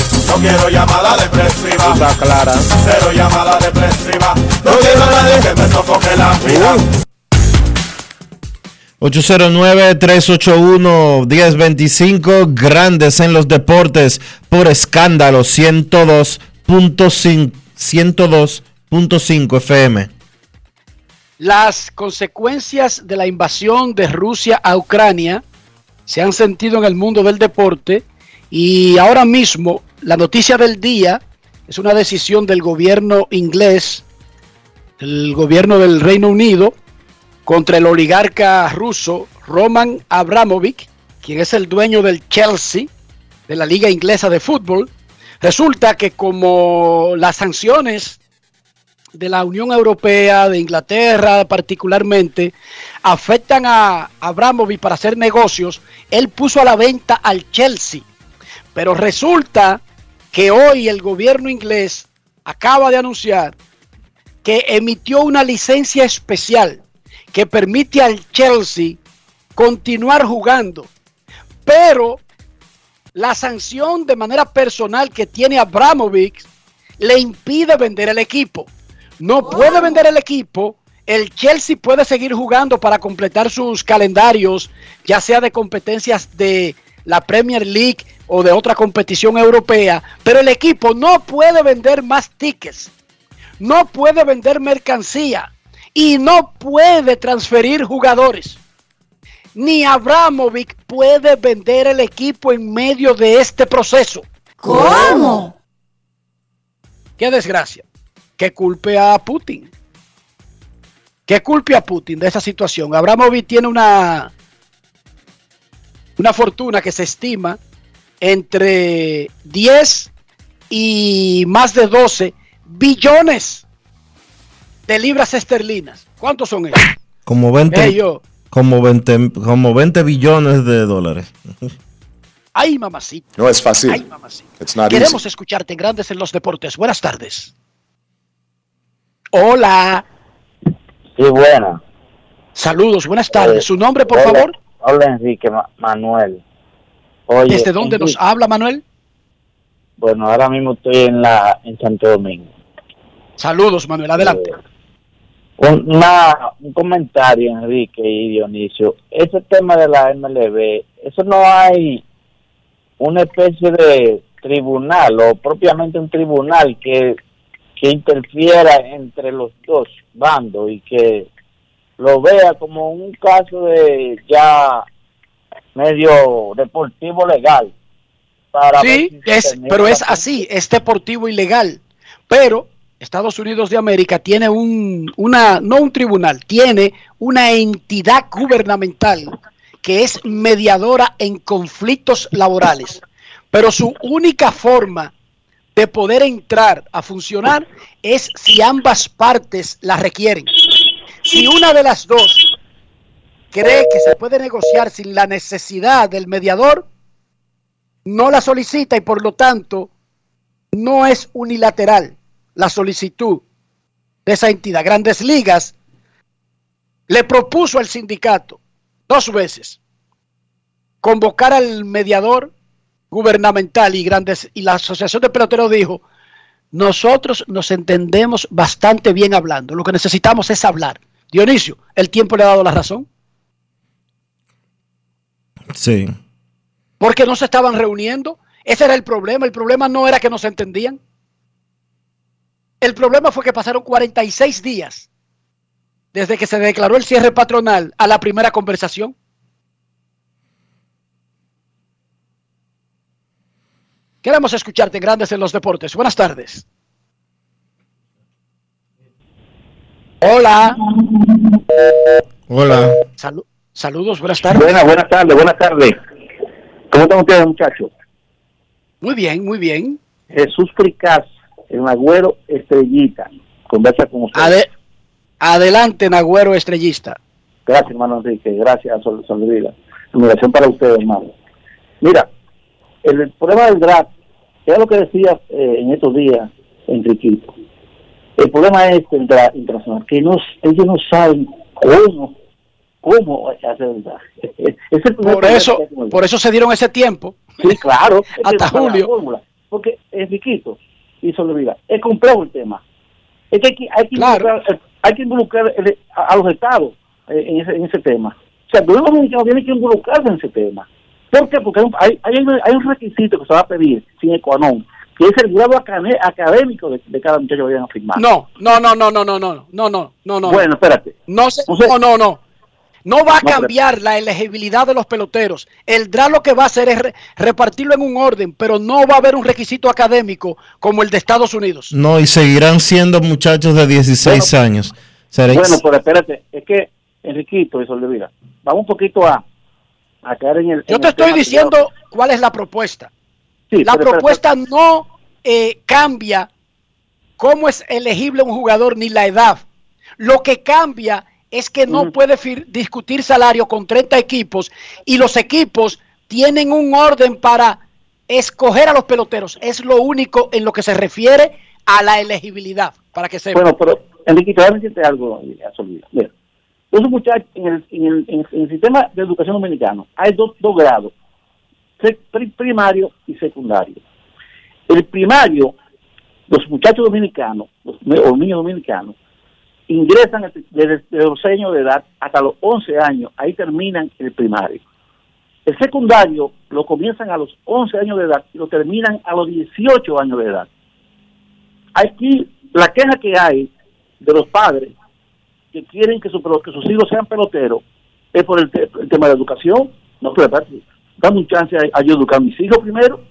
No quiero llamada depresiva. Está clara. Cero llamada depresiva. No quiero a nadie que me sofoque la vida. 809-381-1025, grandes en los deportes, por escándalo 102.5 102.5 FM. Las consecuencias de la invasión de Rusia a Ucrania se han sentido en el mundo del deporte y ahora mismo la noticia del día es una decisión del gobierno inglés, el gobierno del Reino Unido, contra el oligarca ruso Roman Abramovich, quien es el dueño del Chelsea, de la Liga Inglesa de Fútbol. Resulta que como las sanciones de la Unión Europea, de Inglaterra particularmente, afectan a Abramovich para hacer negocios, él puso a la venta al Chelsea. Pero resulta que hoy el gobierno inglés acaba de anunciar que emitió una licencia especial que permite al Chelsea continuar jugando. Pero la sanción de manera personal que tiene Abramovich le impide vender el equipo. No puede vender el equipo. El Chelsea puede seguir jugando para completar sus calendarios, ya sea de competencias de la Premier League o de otra competición europea, pero el equipo no puede vender más tickets, no puede vender mercancía y no puede transferir jugadores. Ni Abramovich puede vender el equipo en medio de este proceso. ¿Cómo? Qué desgracia. Que culpe a Putin. Que culpe a Putin de esa situación. Abramovich tiene una, una fortuna que se estima entre 10 y más de 12 billones de libras esterlinas. ¿Cuántos son ellos? Como 20, Eh, yo. como 20, como 20 billones de dólares. Ay, mamacita. No es fácil. Ay, mamacita. It's not Queremos easy. escucharte en Grandes en los Deportes. Buenas tardes. Hola. Sí, buena. Saludos, buenas tardes. ¿Su nombre, por Hola, favor? Hola, Enrique Ma- Manuel. Oye, ¿Desde dónde nos habla, Manuel? Bueno, ahora mismo estoy en la en Santo Domingo. Saludos, Manuel, adelante. Un, una- un comentario, Enrique y Dionisio. Ese tema de la MLB, eso no hay una especie de tribunal o propiamente un tribunal que, que interfiera entre los dos bandos y que lo vea como un caso de ya medio deportivo legal. Para Sí, si es, pero es así, es deportivo y legal. Pero Estados Unidos de América tiene un, una, no un tribunal, tiene una entidad gubernamental que es mediadora en conflictos laborales. Pero su única forma de poder entrar a funcionar es si ambas partes la requieren. Si una de las dos cree que se puede negociar sin la necesidad del mediador, no la solicita y por lo tanto no es unilateral la solicitud de esa entidad. Grandes Ligas le propuso al sindicato dos veces convocar al mediador gubernamental y grandes y la asociación de peloteros dijo nosotros nos entendemos bastante bien hablando. Lo que necesitamos es hablar Dionisio el tiempo le ha dado la razón Sí. porque no se estaban reuniendo. Ese era el problema. El problema no era que no se entendían. El problema fue que pasaron 46 días desde que se declaró el cierre patronal a la primera conversación. Queremos escucharte en Grandes en los Deportes. Buenas tardes. Hola. Hola. Salu- saludos, buenas tardes. Buenas, buenas tardes, buenas tardes. ¿Cómo están ustedes, muchachos? Muy bien, muy bien. Jesús Fricaz, el Agüero Estrellita, conversa con ustedes. Ade- adelante, Nagüero Estrellista. Gracias, hermano Enrique. Gracias, Sol, Solvida. Admiración para ustedes, hermano. Mira, el, el problema del draft, era lo que decía eh, en estos días Enriquito. El problema es el draft internacional, que no, ellos no saben cómo, cómo hacer el es Por eso, por eso se dieron ese tiempo. Sí, claro. Hasta la julio. fórmula. Porque es riquito y se olvida. Es complejo el tema. Es que hay que, hay que involucrar, eh, hay que involucrar el- a, a los estados eh, en, ese, en ese tema. O sea, el gobierno dominicano tiene que involucrarse en ese tema. ¿Por qué? Porque hay, un- hay, hay, un- hay un requisito que se va a pedir sin econom, que es el grado acadé- académico de, de cada muchacho que vayan a firmar. No, no, no, no, no, no, no, no, no, no, no. Bueno, espérate. No, se- no, no, no. No va a cambiar la elegibilidad de los peloteros. El DRA lo que va a hacer es re- repartirlo en un orden, pero no va a haber un requisito académico como el de Estados Unidos. No, y seguirán siendo muchachos de 16 años. Será Bueno, pero espérate, es que Enriquito y Soldevila, vamos un poquito a, a caer en el. Yo en te el estoy que diciendo cuál es la propuesta. Sí, la pero propuesta no eh, cambia cómo es elegible un jugador ni la edad. Lo que cambia es que no puede discutir salario con 30 equipos y los equipos tienen un orden para escoger a los peloteros. Es lo único en lo que se refiere a la elegibilidad, para que sepa. Bueno, pero decirte algo, eh, a Soldevila. Mira, esos muchachos en el, en, el, en el- sistema de educación dominicano hay dos, dos grados, primario y secundario. El primario, los muchachos dominicanos, los, o niños dominicanos, ingresan desde, los 6 años de edad hasta los 11 años, ahí terminan el primario. El secundario lo comienzan a los 11 años de edad y lo terminan a los 18 años de edad. Aquí la queja que hay de los padres que quieren que, su- que sus hijos sean peloteros es por el, te- el tema de la educación. No, pero dame un chance a, yo educar a mis hijos primero.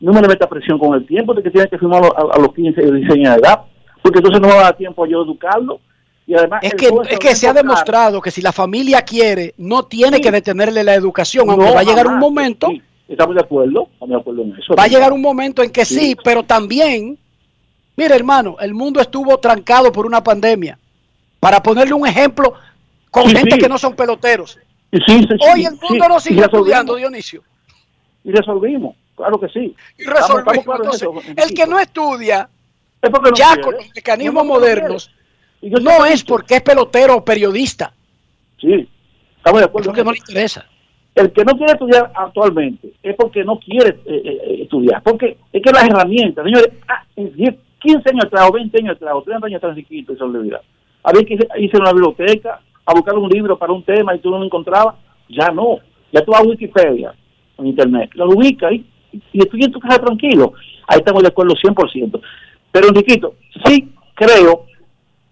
No me le meta presión con el tiempo de que tienen que firmar a, a los 15 y 16 años de edad, porque entonces no va a dar tiempo a yo educarlo. Y además, Es que, es que se ha demostrado que si la familia quiere, no tiene que detenerle la educación, aunque va a llegar un momento, Sí, estamos de acuerdo, estamos de acuerdo en eso. va a llegar un momento en que sí, pero también, mire hermano, el mundo estuvo trancado por una pandemia. Para ponerle un ejemplo con gente que no son peloteros. Sí, sí, sí, Hoy el mundo no sigue estudiando, Dionisio. Y resolvimos, claro que sí. Y resolvimos. estamos Entonces, el que no estudia, Es no ya quiere. con los mecanismos No, no, no modernos, Y yo No es porque es pelotero o periodista. Sí, estamos de acuerdo. Que no le interesa. El que no quiere estudiar actualmente es porque no quiere eh, eh, estudiar. Porque es que las herramientas, señores, ah, en 10, 15 años atrás, o 20 años atrás, o 30 años atrás, chiquito, se olvida. Había que irse- a una biblioteca a buscar un libro para un tema y tú no lo encontrabas. Ya no. Ya tú vas a Wikipedia en Internet, lo ubicas y, y estudias en tu casa tranquilo. Ahí estamos de acuerdo 100%. Pero, Enriquito, sí creo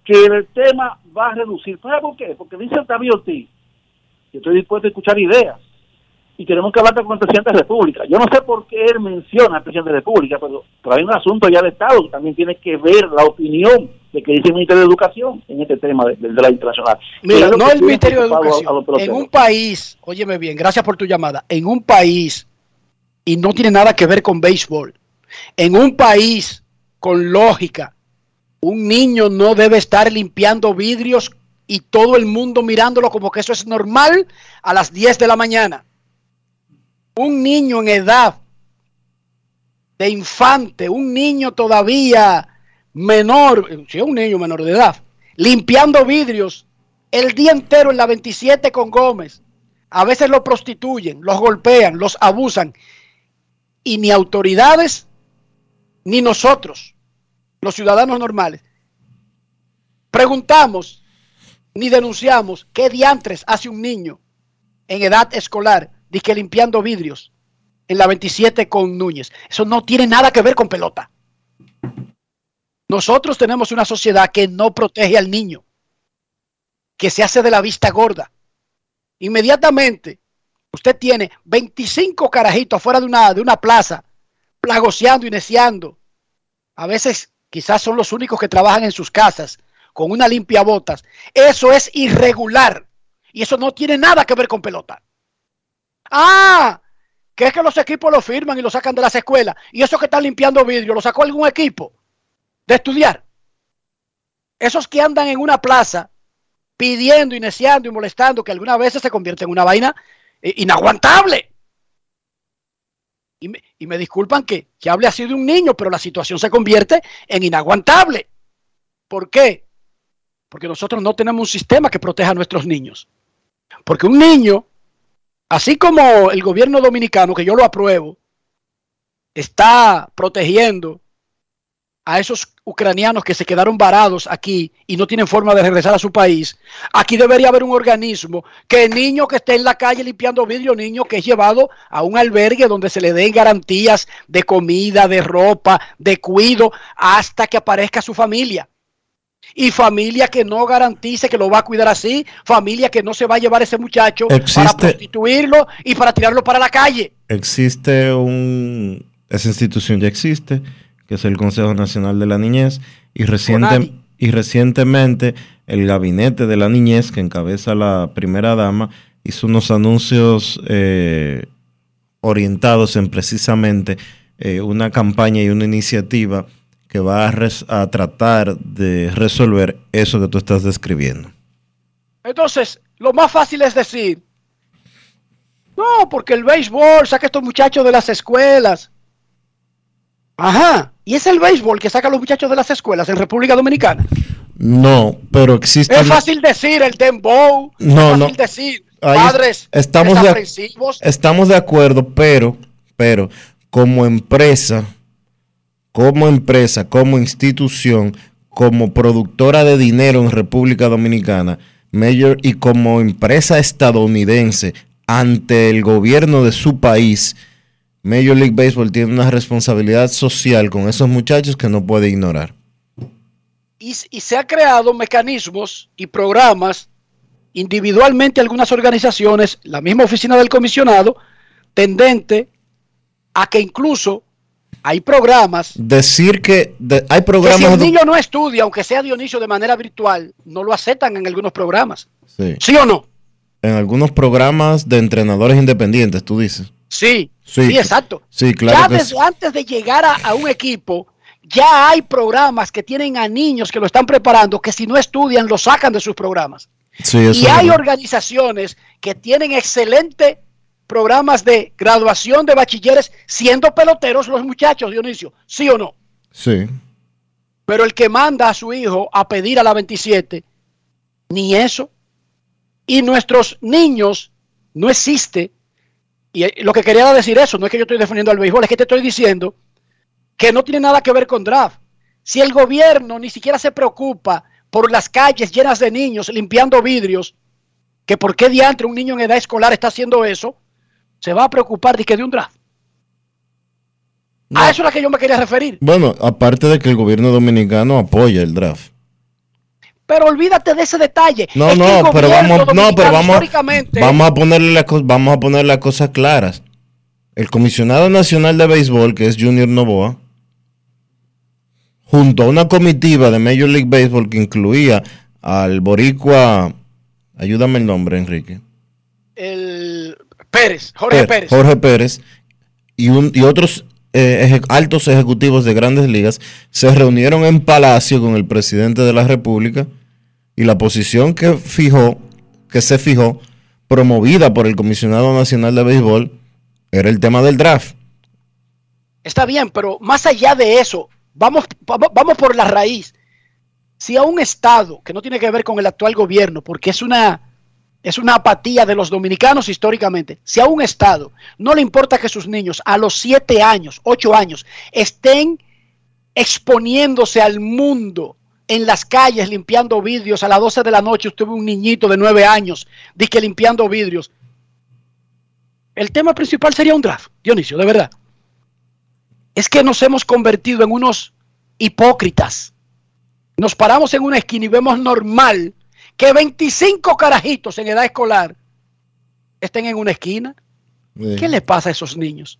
que el tema va a reducir. ¿Sabes por qué? Porque dice Octavio Ortiz, yo estoy dispuesto a escuchar ideas y tenemos que hablar con el presidente de la República. Yo no sé por qué él menciona al presidente de la República, pero, pero hay un asunto ya de Estado que también tiene que ver la opinión de que dice el Ministerio de Educación en este tema de, de- de la internacional. Mira, Que no que el Ministerio de a- a Educación. los En un país, óyeme bien, gracias por tu llamada. En un país, y no tiene nada que ver con béisbol, en un país con lógica, un niño no debe estar limpiando vidrios y todo el mundo mirándolo como que eso es normal a las 10 de la mañana. Un niño en edad de infante, un niño todavía menor, si un niño menor de edad, limpiando vidrios el día entero en la 27 con Gómez. A veces lo prostituyen, los golpean, los abusan. Y ni autoridades, ni nosotros, los ciudadanos normales, preguntamos ni denunciamos qué diantres hace un niño en edad escolar, que limpiando vidrios en la 27 con Núñez. Eso no tiene nada que ver con pelota. Nosotros tenemos una sociedad que no protege al niño, que se hace de la vista gorda. Inmediatamente, usted tiene 25 carajitos afuera de una, de una plaza, plagoseando y neciando. A veces quizás son los únicos que trabajan en sus casas con una limpia botas. Eso es irregular y eso no tiene nada que ver con pelota. Ah, que es que los equipos lo firman y lo sacan de las escuelas. Y eso que están limpiando vidrio, ¿lo sacó algún equipo de estudiar? Esos que andan en una plaza pidiendo, iniciando y molestando, que algunas veces se convierte en una vaina eh, inaguantable. Y me, y me disculpan que, que hable así de un niño, pero la situación se convierte en inaguantable. ¿Por qué? Porque nosotros no tenemos un sistema que proteja a nuestros niños. Porque un niño Así como el gobierno dominicano, que yo lo apruebo, está protegiendo a esos ucranianos que se quedaron varados aquí y no tienen forma de regresar a su país, aquí debería haber un organismo que el niño que esté en la calle limpiando vidrio, niño que es llevado a un albergue donde se le den garantías de comida, de ropa, de cuido, hasta que aparezca su familia y familia que no garantice que lo va a cuidar así, familia que no se va a llevar a ese muchacho Existe- para prostituirlo y para tirarlo para la calle. Existe un. Esa institución ya existe, que es el Consejo Nacional de la Niñez, y, reciente- CONANI. y recientemente el Gabinete de la Niñez, que encabeza la primera dama, hizo unos anuncios eh, orientados en precisamente eh, una campaña y una iniciativa que va a, res- a tratar de resolver eso que tú estás describiendo. Entonces, lo más fácil es decir, no, porque el béisbol saca a estos muchachos de las escuelas. Ajá, y es el béisbol que saca a los muchachos de las escuelas en República Dominicana. No, pero existe. Es fácil decir el dembow, No, es no. fácil decir Ahí padres estamos de, estamos de acuerdo, pero, pero como empresa, como empresa, como institución, como productora de dinero en República Dominicana, Major y como empresa estadounidense ante el gobierno de su país, Major League Baseball tiene una responsabilidad social con esos muchachos que no puede ignorar. y, y se ha creado mecanismos y programas individualmente algunas organizaciones, la misma oficina del comisionado, tendente a que incluso hay programas Decir que de- hay que si programas... el niño no estudia, aunque sea Dionisio de manera virtual, no lo aceptan en algunos programas. Sí. ¿Sí o no? En algunos programas de entrenadores independientes, tú dices. Sí, Sí, sí, exacto. Sí, claro. ya que desde sí. antes de llegar a, a un equipo, ya hay programas que tienen a niños que lo están preparando, que si no estudian, lo sacan de sus programas. Sí, y hay organizaciones que tienen excelentes programas de graduación de bachilleres siendo peloteros los muchachos, Dionisio, ¿sí o no? Sí. Pero el que manda a su hijo a pedir a la 27, ni eso. Y nuestros niños, no existe. Y eh, lo que quería decir eso, no es que yo estoy defendiendo al béisbol, es que te estoy diciendo que no tiene nada que ver con draft. Si el gobierno ni siquiera se preocupa por las calles llenas de niños limpiando vidrios, que por qué diantre un niño en edad escolar está haciendo eso, se va a preocupar de que de un draft. A eso es a lo que yo me quería referir. Bueno, aparte de que el gobierno dominicano apoya el draft. Pero olvídate de ese detalle. No, Es no, pero vamos, no, pero vamos, vamos a ponerle las vamos a poner las cosas claras. El comisionado nacional de béisbol, que es Junior Novoa, junto a una comitiva de Major League Baseball que incluía al boricua, ayúdame el nombre, Enrique. El Pérez, Jorge Pérez. Jorge Pérez y, un- y otros eh, eje- altos ejecutivos de grandes ligas se reunieron en Palacio con el presidente de la República y la posición que fijó, que se fijó, promovida por el comisionado nacional de béisbol, era el tema del draft. Está bien, pero más allá de eso, vamos, vamos, por la raíz. Si a un Estado, que no tiene que ver con el actual gobierno, porque es una, es una apatía de los dominicanos históricamente, si a un Estado no le importa que sus niños a los 7 años, 8 años, estén exponiéndose al mundo en las calles limpiando vidrios a las 12 de la noche, usted ve un niñito de 9 años, que limpiando vidrios. El tema principal sería un draft, Dionisio, de verdad es que nos hemos convertido en unos hipócritas. Nos paramos en una esquina y vemos normal que 25 carajitos en edad escolar estén en una esquina. ¿Qué le pasa a esos niños?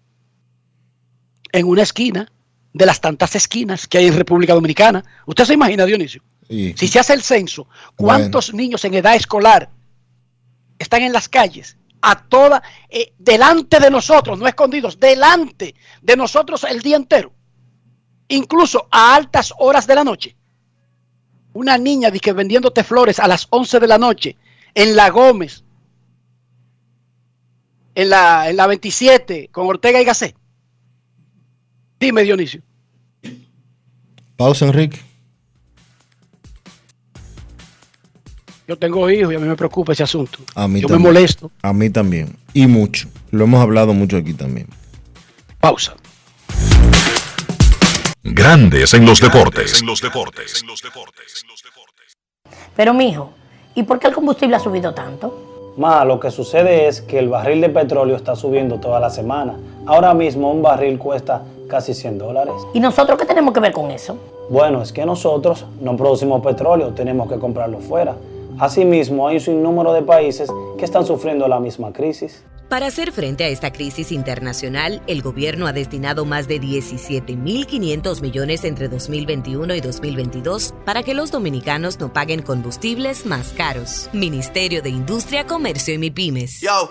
En una esquina de las tantas esquinas que hay en República Dominicana. ¿Usted se imagina, Dionisio? Si se hace el censo, ¿cuántos niños en edad escolar están en las calles? A toda, eh, delante de nosotros, no escondidos, delante de nosotros el día entero. Incluso a altas horas de la noche. Una niña que vendiéndote flores a las 11 de la noche en La Gómez, en la, en la 27, con Ortega y Gasset. Dime, Dionisio. Pausa, Enrique. Yo tengo hijos y a mí me preocupa ese asunto. A mí Yo me también. molesto. A mí también. Y mucho. Lo hemos hablado mucho aquí también. Pausa. Grandes en los deportes. En los deportes. Pero mijo, ¿y por qué el combustible ha subido tanto? Ma, lo que sucede es que el barril de petróleo está subiendo toda la semana. Ahora mismo un barril cuesta casi 100 dólares. ¿Y nosotros qué tenemos que ver con eso? Bueno, es que nosotros no producimos petróleo, tenemos que comprarlo fuera. Asimismo, hay un sinnúmero de países que están sufriendo la misma crisis. Para hacer frente a esta crisis internacional, el gobierno ha destinado más de 17.500 millones entre 2021 y 2022 para que los dominicanos no paguen combustibles más caros. Ministerio de Industria, Comercio y MIPIMES. Yo,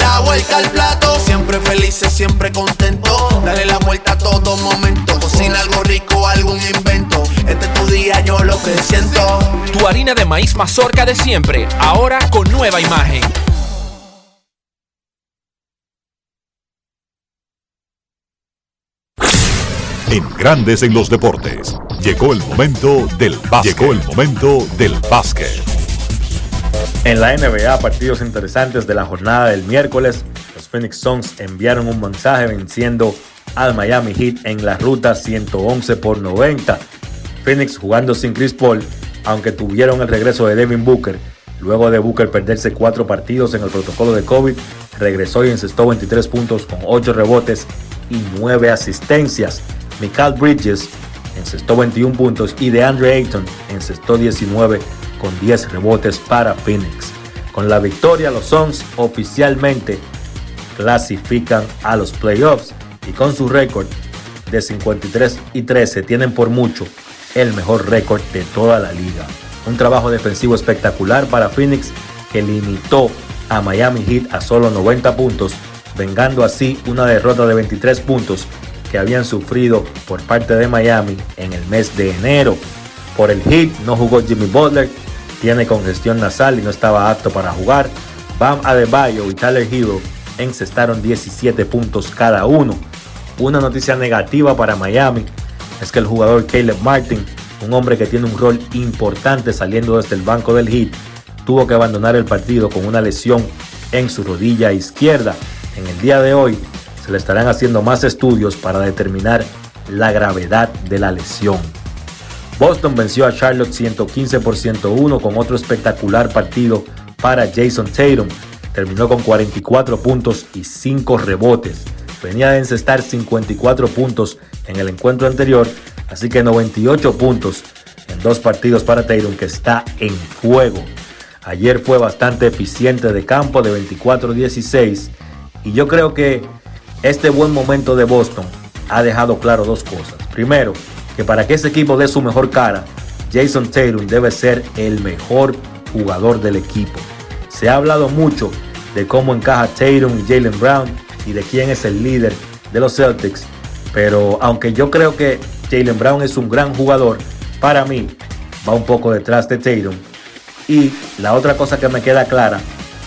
La vuelta al plato, siempre felices, siempre contento. Dale la vuelta a todo momento. Cocina algo rico, algún invento. Este es tu día, yo lo que siento. Tu harina de maíz mazorca de siempre, ahora con nueva imagen. En Grandes en los deportes. Llegó el momento del básquet. Llegó el momento del básquet. En la NBA, partidos interesantes de la jornada del miércoles, los Phoenix Suns enviaron un mensaje venciendo al Miami Heat en la ruta 111 por 90. Phoenix jugando sin Chris Paul, aunque tuvieron el regreso de Devin Booker, luego de Booker perderse cuatro partidos en el protocolo de COVID, regresó y encestó 23 puntos con 8 rebotes y 9 asistencias. Michael Bridges encestó 21 puntos y DeAndre Ayton encestó 19 con 10 rebotes para Phoenix. Con la victoria, los Suns oficialmente clasifican a los playoffs y con su récord de 53 y 13 tienen por mucho el mejor récord de toda la liga. Un trabajo defensivo espectacular para Phoenix que limitó a Miami Heat a solo 90 puntos, vengando así una derrota de 23 puntos que habían sufrido por parte de Miami en el mes de enero. Por el Heat no jugó Jimmy Butler, tiene congestión nasal y no estaba apto para jugar. Bam Adebayo y Tyler Hero encestaron 17 puntos cada uno. Una noticia negativa para Miami es que el jugador Caleb Martin, un hombre que tiene un rol importante saliendo desde el banco del Heat, tuvo que abandonar el partido con una lesión en su rodilla izquierda. En el día de hoy se le estarán haciendo más estudios para determinar la gravedad de la lesión. Boston venció a Charlotte 115 por 101 con otro espectacular partido para Jason Tatum. Terminó con 44 puntos y 5 rebotes. Venía de encestar 54 puntos en el encuentro anterior, así que 98 puntos en dos partidos para Tatum que está en fuego. Ayer fue bastante eficiente de campo de 24-16 y yo creo que este buen momento de Boston ha dejado claro dos cosas. Primero, que para que ese equipo dé su mejor cara, Jason Tatum debe ser el mejor jugador del equipo. Se ha hablado mucho de cómo encaja Tatum y Jalen Brown y de quién es el líder de los Celtics, pero aunque yo creo que Jalen Brown es un gran jugador, para mí va un poco detrás de Tatum. Y la otra cosa que me queda clara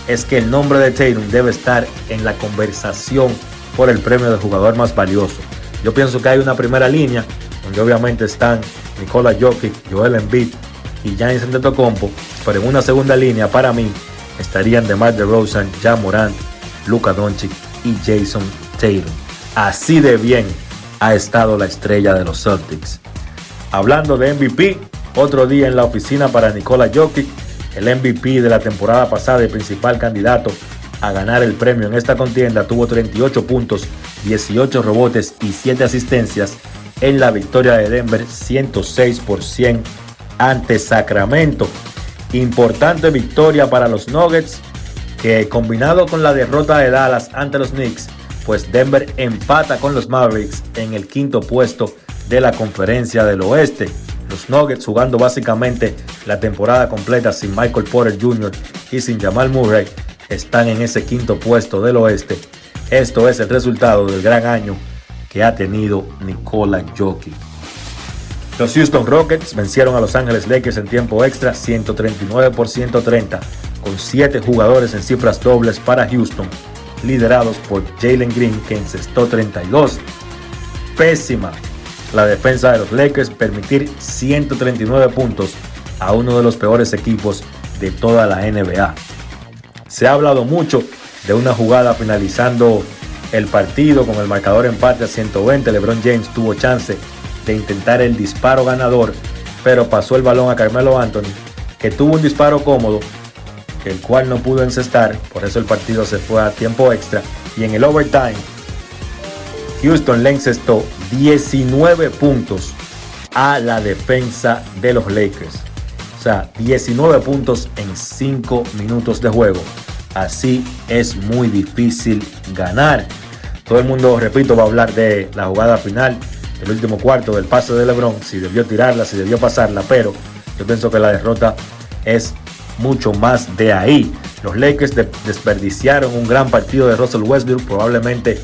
es que el nombre de Tatum debe estar en la conversación por el premio de jugador más valioso. Yo pienso que hay una primera línea donde obviamente están Nikola Jokic, Joel Embiid y Giannis Antetokounmpo, pero en una segunda línea para mí estarían DeMar DeRozan, Jan Morant, Luka Doncic y Jason Tatum. Así de bien ha estado la estrella de los Celtics. Hablando de MVP, otro día en la oficina para Nikola Jokic, el MVP de la temporada pasada y principal candidato a ganar el premio en esta contienda, tuvo 38 puntos, 18 rebotes y 7 asistencias en la victoria de Denver 106 por 100 ante Sacramento. Importante victoria para los Nuggets que combinado con la derrota de Dallas ante los Knicks, pues Denver empata con los Mavericks en el quinto puesto de la conferencia del oeste. Los Nuggets jugando básicamente la temporada completa sin Michael Porter Jr. y sin Jamal Murray están en ese quinto puesto del oeste. Esto es el resultado del gran año que ha tenido Nikola Jokic. Los Houston Rockets vencieron a Los Ángeles Lakers en tiempo extra 139 por 130, con 7 jugadores en cifras dobles para Houston, liderados por Jalen Green que encestó 32. Pésima la defensa de los Lakers permitir 139 puntos a uno de los peores equipos de toda la NBA. Se ha hablado mucho de una jugada finalizando el partido con el marcador empate a 120. LeBron James tuvo chance de intentar el disparo ganador, pero pasó el balón a Carmelo Anthony, que tuvo un disparo cómodo, el cual no pudo encestar, por eso el partido se fue a tiempo extra. Y en el overtime, Houston le encestó 19 puntos a la defensa de los Lakers. O sea, 19 puntos en 5 minutos de juego. Así es muy difícil ganar. Todo el mundo, repito, va a hablar de la jugada final, del último cuarto, del pase de LeBron, si debió tirarla, si debió pasarla, pero yo pienso que la derrota es mucho más de ahí. Los Lakers desperdiciaron un gran partido de Russell Westbrook, probablemente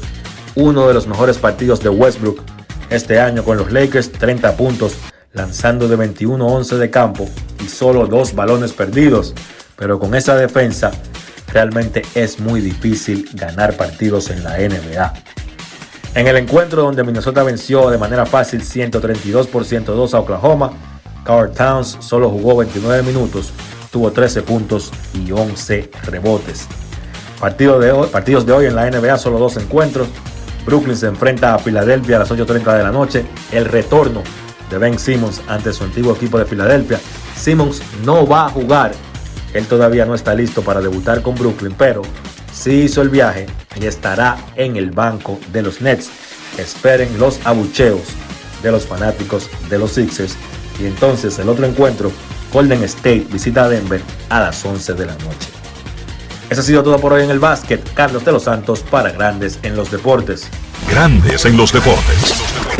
uno de los mejores partidos de Westbrook este año con los Lakers, 30 puntos, lanzando de 21-11 de campo y solo dos balones perdidos. Pero con esa defensa realmente es muy difícil ganar partidos en la NBA. En el encuentro donde Minnesota venció de manera fácil 132 por 102 a Oklahoma, Carl Towns solo jugó 29 minutos, tuvo 13 puntos y 11 rebotes. De hoy, partidos de hoy en la NBA, solo dos encuentros. Brooklyn se enfrenta a Filadelfia a las 8.30 de la noche. El retorno de Ben Simmons ante su antiguo equipo de Filadelfia. Simmons no va a jugar él todavía no está listo para debutar con Brooklyn, pero sí hizo el viaje y estará en el banco de los Nets. Esperen los abucheos de los fanáticos de los Sixers. Y entonces el otro encuentro, Golden State visita a Denver a las 11 de la noche. Eso ha sido todo por hoy en el básquet. Carlos de los Santos para Grandes en los Deportes. Grandes en los Deportes.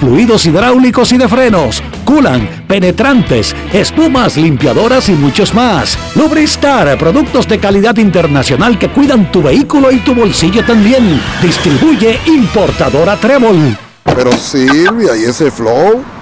fluidos hidráulicos y de frenos, culan, penetrantes, espumas, limpiadoras y muchos más. Lubristar, productos de calidad internacional que cuidan tu vehículo y tu bolsillo también. Distribuye importadora Trébol. Pero Silvia, ¿y ese flow?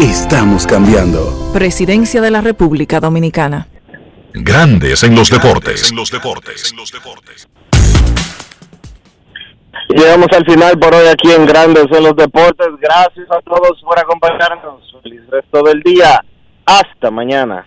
Estamos cambiando. Presidencia de la República Dominicana. Grandes en los deportes. Llegamos al final por hoy aquí en Grandes en los Deportes. Gracias a todos por acompañarnos. Feliz resto del día. Hasta mañana.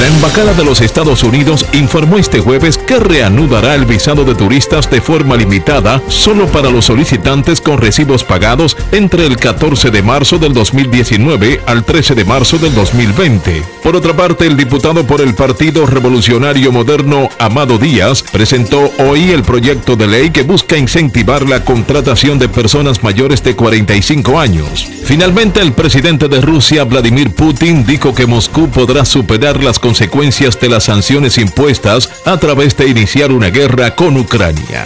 La Embajada de los Estados Unidos informó este jueves que reanudará el visado de turistas de forma limitada solo para los solicitantes con recibos pagados entre el 14 de marzo del 2019 al 13 de marzo del 2020. Por otra parte, el diputado por el Partido Revolucionario Moderno, Amado Díaz, presentó hoy el proyecto de ley que busca incentivar la contratación de personas mayores de 45 años. Finalmente, el presidente de Rusia, Vladimir Putin, dijo que Moscú podrá superar las consecuencias de las sanciones impuestas a través de iniciar una guerra con Ucrania.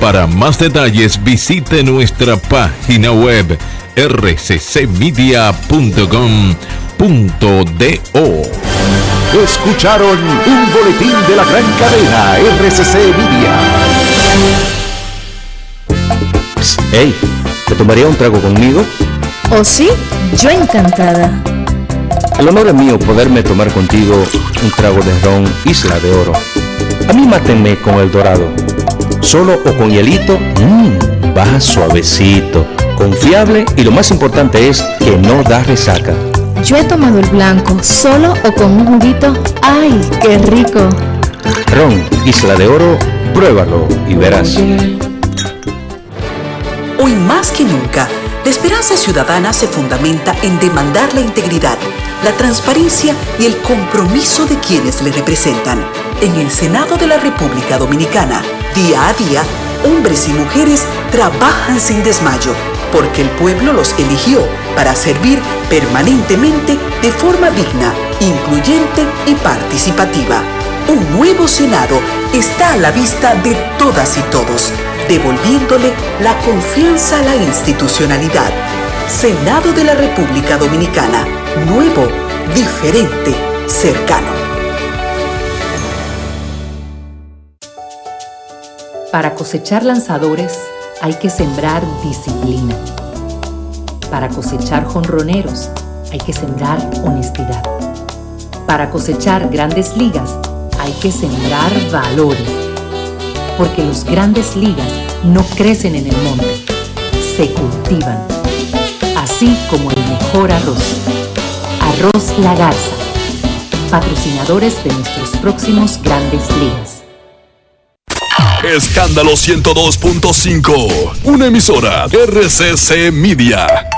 Para más detalles visite nuestra página web rccmedia.com.do. Escucharon un boletín de la gran cadena RCC Media. Hey, ¿te tomaría un trago conmigo? ¿Oh sí? Yo encantada. El honor es mío poderme tomar contigo un trago de ron Isla de Oro. A mí mátenme con el dorado. Solo o con hielito, mmm, baja suavecito, confiable y lo más importante es que no da resaca. Yo he tomado el blanco, solo o con un juguito. ¡Ay, qué rico! Ron Isla de Oro, pruébalo y verás. Hoy más que nunca, la esperanza ciudadana se fundamenta en demandar la integridad, la transparencia y el compromiso de quienes le representan. En el Senado de la República Dominicana, día a día, hombres y mujeres trabajan sin desmayo, porque el pueblo los eligió para servir permanentemente de forma digna, incluyente y participativa. Un nuevo Senado está a la vista de todas y todos, devolviéndole la confianza a la institucionalidad. Senado de la República Dominicana, nuevo, diferente, cercano. Para cosechar lanzadores hay que sembrar disciplina. Para cosechar jonroneros hay que sembrar honestidad. Para cosechar grandes ligas hay que sembrar valores. Porque los grandes ligas no crecen en el monte, se cultivan. Así como el mejor arroz. Arroz La Garza. Patrocinadores de nuestros próximos grandes ligas. Escándalo 102.5. Una emisora RCC Media.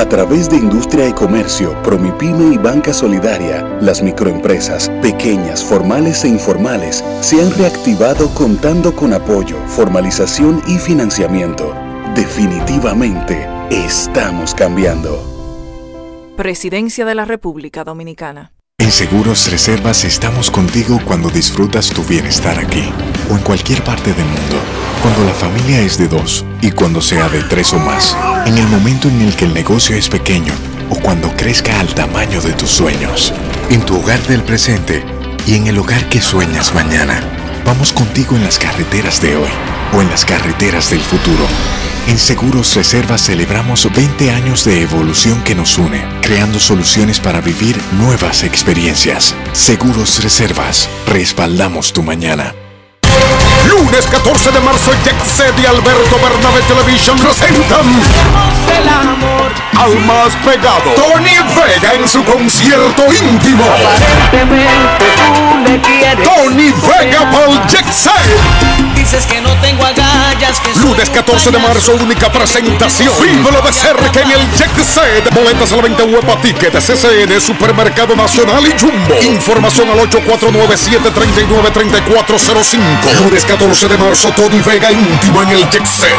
A través de Industria y Comercio, Promipyme y Banca Solidaria, las microempresas, pequeñas, formales e informales, se han reactivado contando con apoyo, formalización y financiamiento. Definitivamente, estamos cambiando. Presidencia de la República Dominicana. En Seguros Reservas estamos contigo cuando disfrutas tu bienestar aquí o en cualquier parte del mundo, cuando la familia es de dos y cuando sea de tres o más, en el momento en el que el negocio es pequeño o cuando crezca al tamaño de tus sueños, en tu hogar del presente y en el hogar que sueñas mañana. Vamos contigo en las carreteras de hoy o en las carreteras del futuro en Seguros Reservas celebramos 20 años de evolución que nos une, creando soluciones para vivir nuevas experiencias. Seguros Reservas, respaldamos tu mañana. Lunes 14 de marzo, Jet y Alberto Bernabé Television presentan el amor al más pegado. Tony Vega en su concierto íntimo. Tony Vega por Jet Dices que no tengo agallas. Que Lunes 14 de marzo, única presentación. Vívelo de cerca en el Jet Set. Boletas a la venta web a ticket, CCN, Supermercado Nacional y Jumbo. Información al 849-739-3405. Lunes 14 de marzo, Tony Vega íntimo en el Jet Set.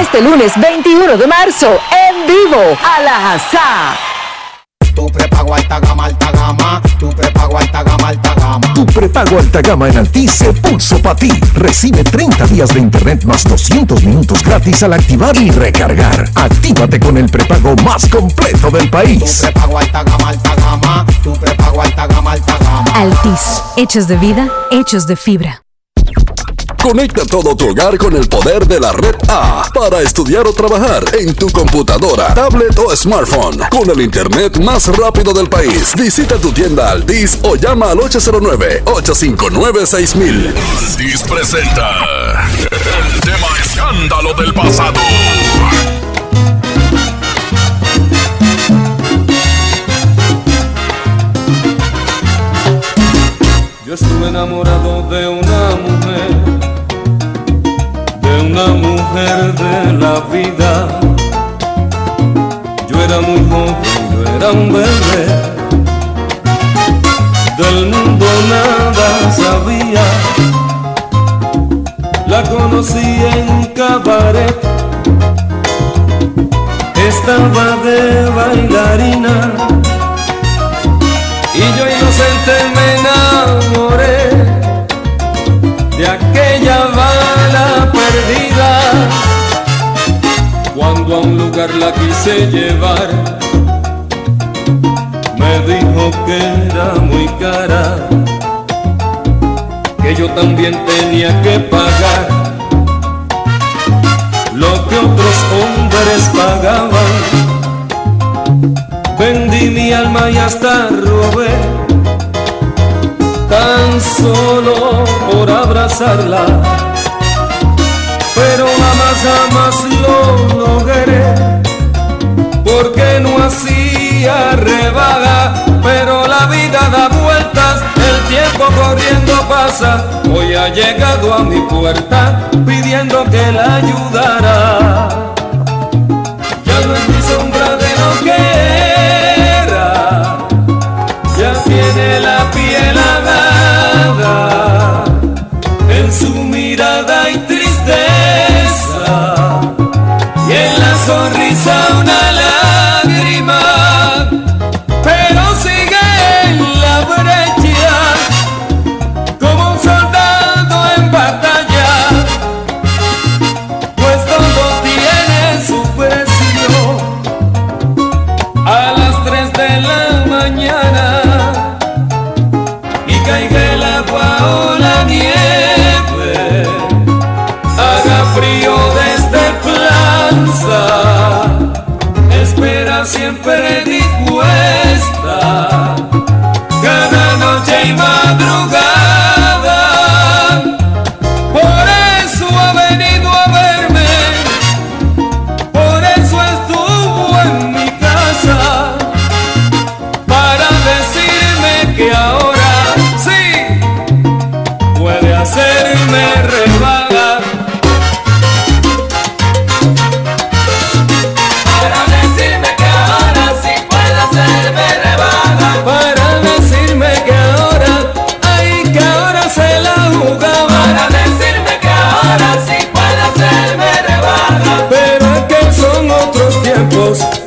Este lunes 21 de marzo, en vivo, a la Hazá. Tu prepago alta gama, alta gama. Tu prepago alta gama, alta gama. Tu prepago alta gama en Altis se puso para ti. Recibe 30 días de internet más 200 minutos gratis al activar y recargar. Actívate con el prepago más completo del país. Tu prepago alta gama, alta gama. Tu prepago alta gama, alta gama. Altis, hechos de vida, hechos de fibra. Conecta todo tu hogar con el poder de la red A para estudiar o trabajar en tu computadora, tablet o smartphone con el internet más rápido del país. Visita tu tienda Altis o llama al 809-859-6000. Altis presenta el tema escándalo del pasado. Yo estuve enamorado de una mujer, una mujer de la vida. Yo era muy joven, yo era un bebé, del mundo nada sabía. La conocí en cabaret, estaba de bailarina y yo inocente me enamoré Cuando a un lugar la quise llevar, me dijo que era muy cara, que yo también tenía que pagar lo que otros hombres pagaban. Vendí mi alma y hasta robé, tan solo por abrazarla, pero jamás, jamás lo logré, porque no hacía rebaja, pero la vida da vueltas, el tiempo corriendo pasa, hoy ha llegado a mi puerta pidiendo que la ayudara. close.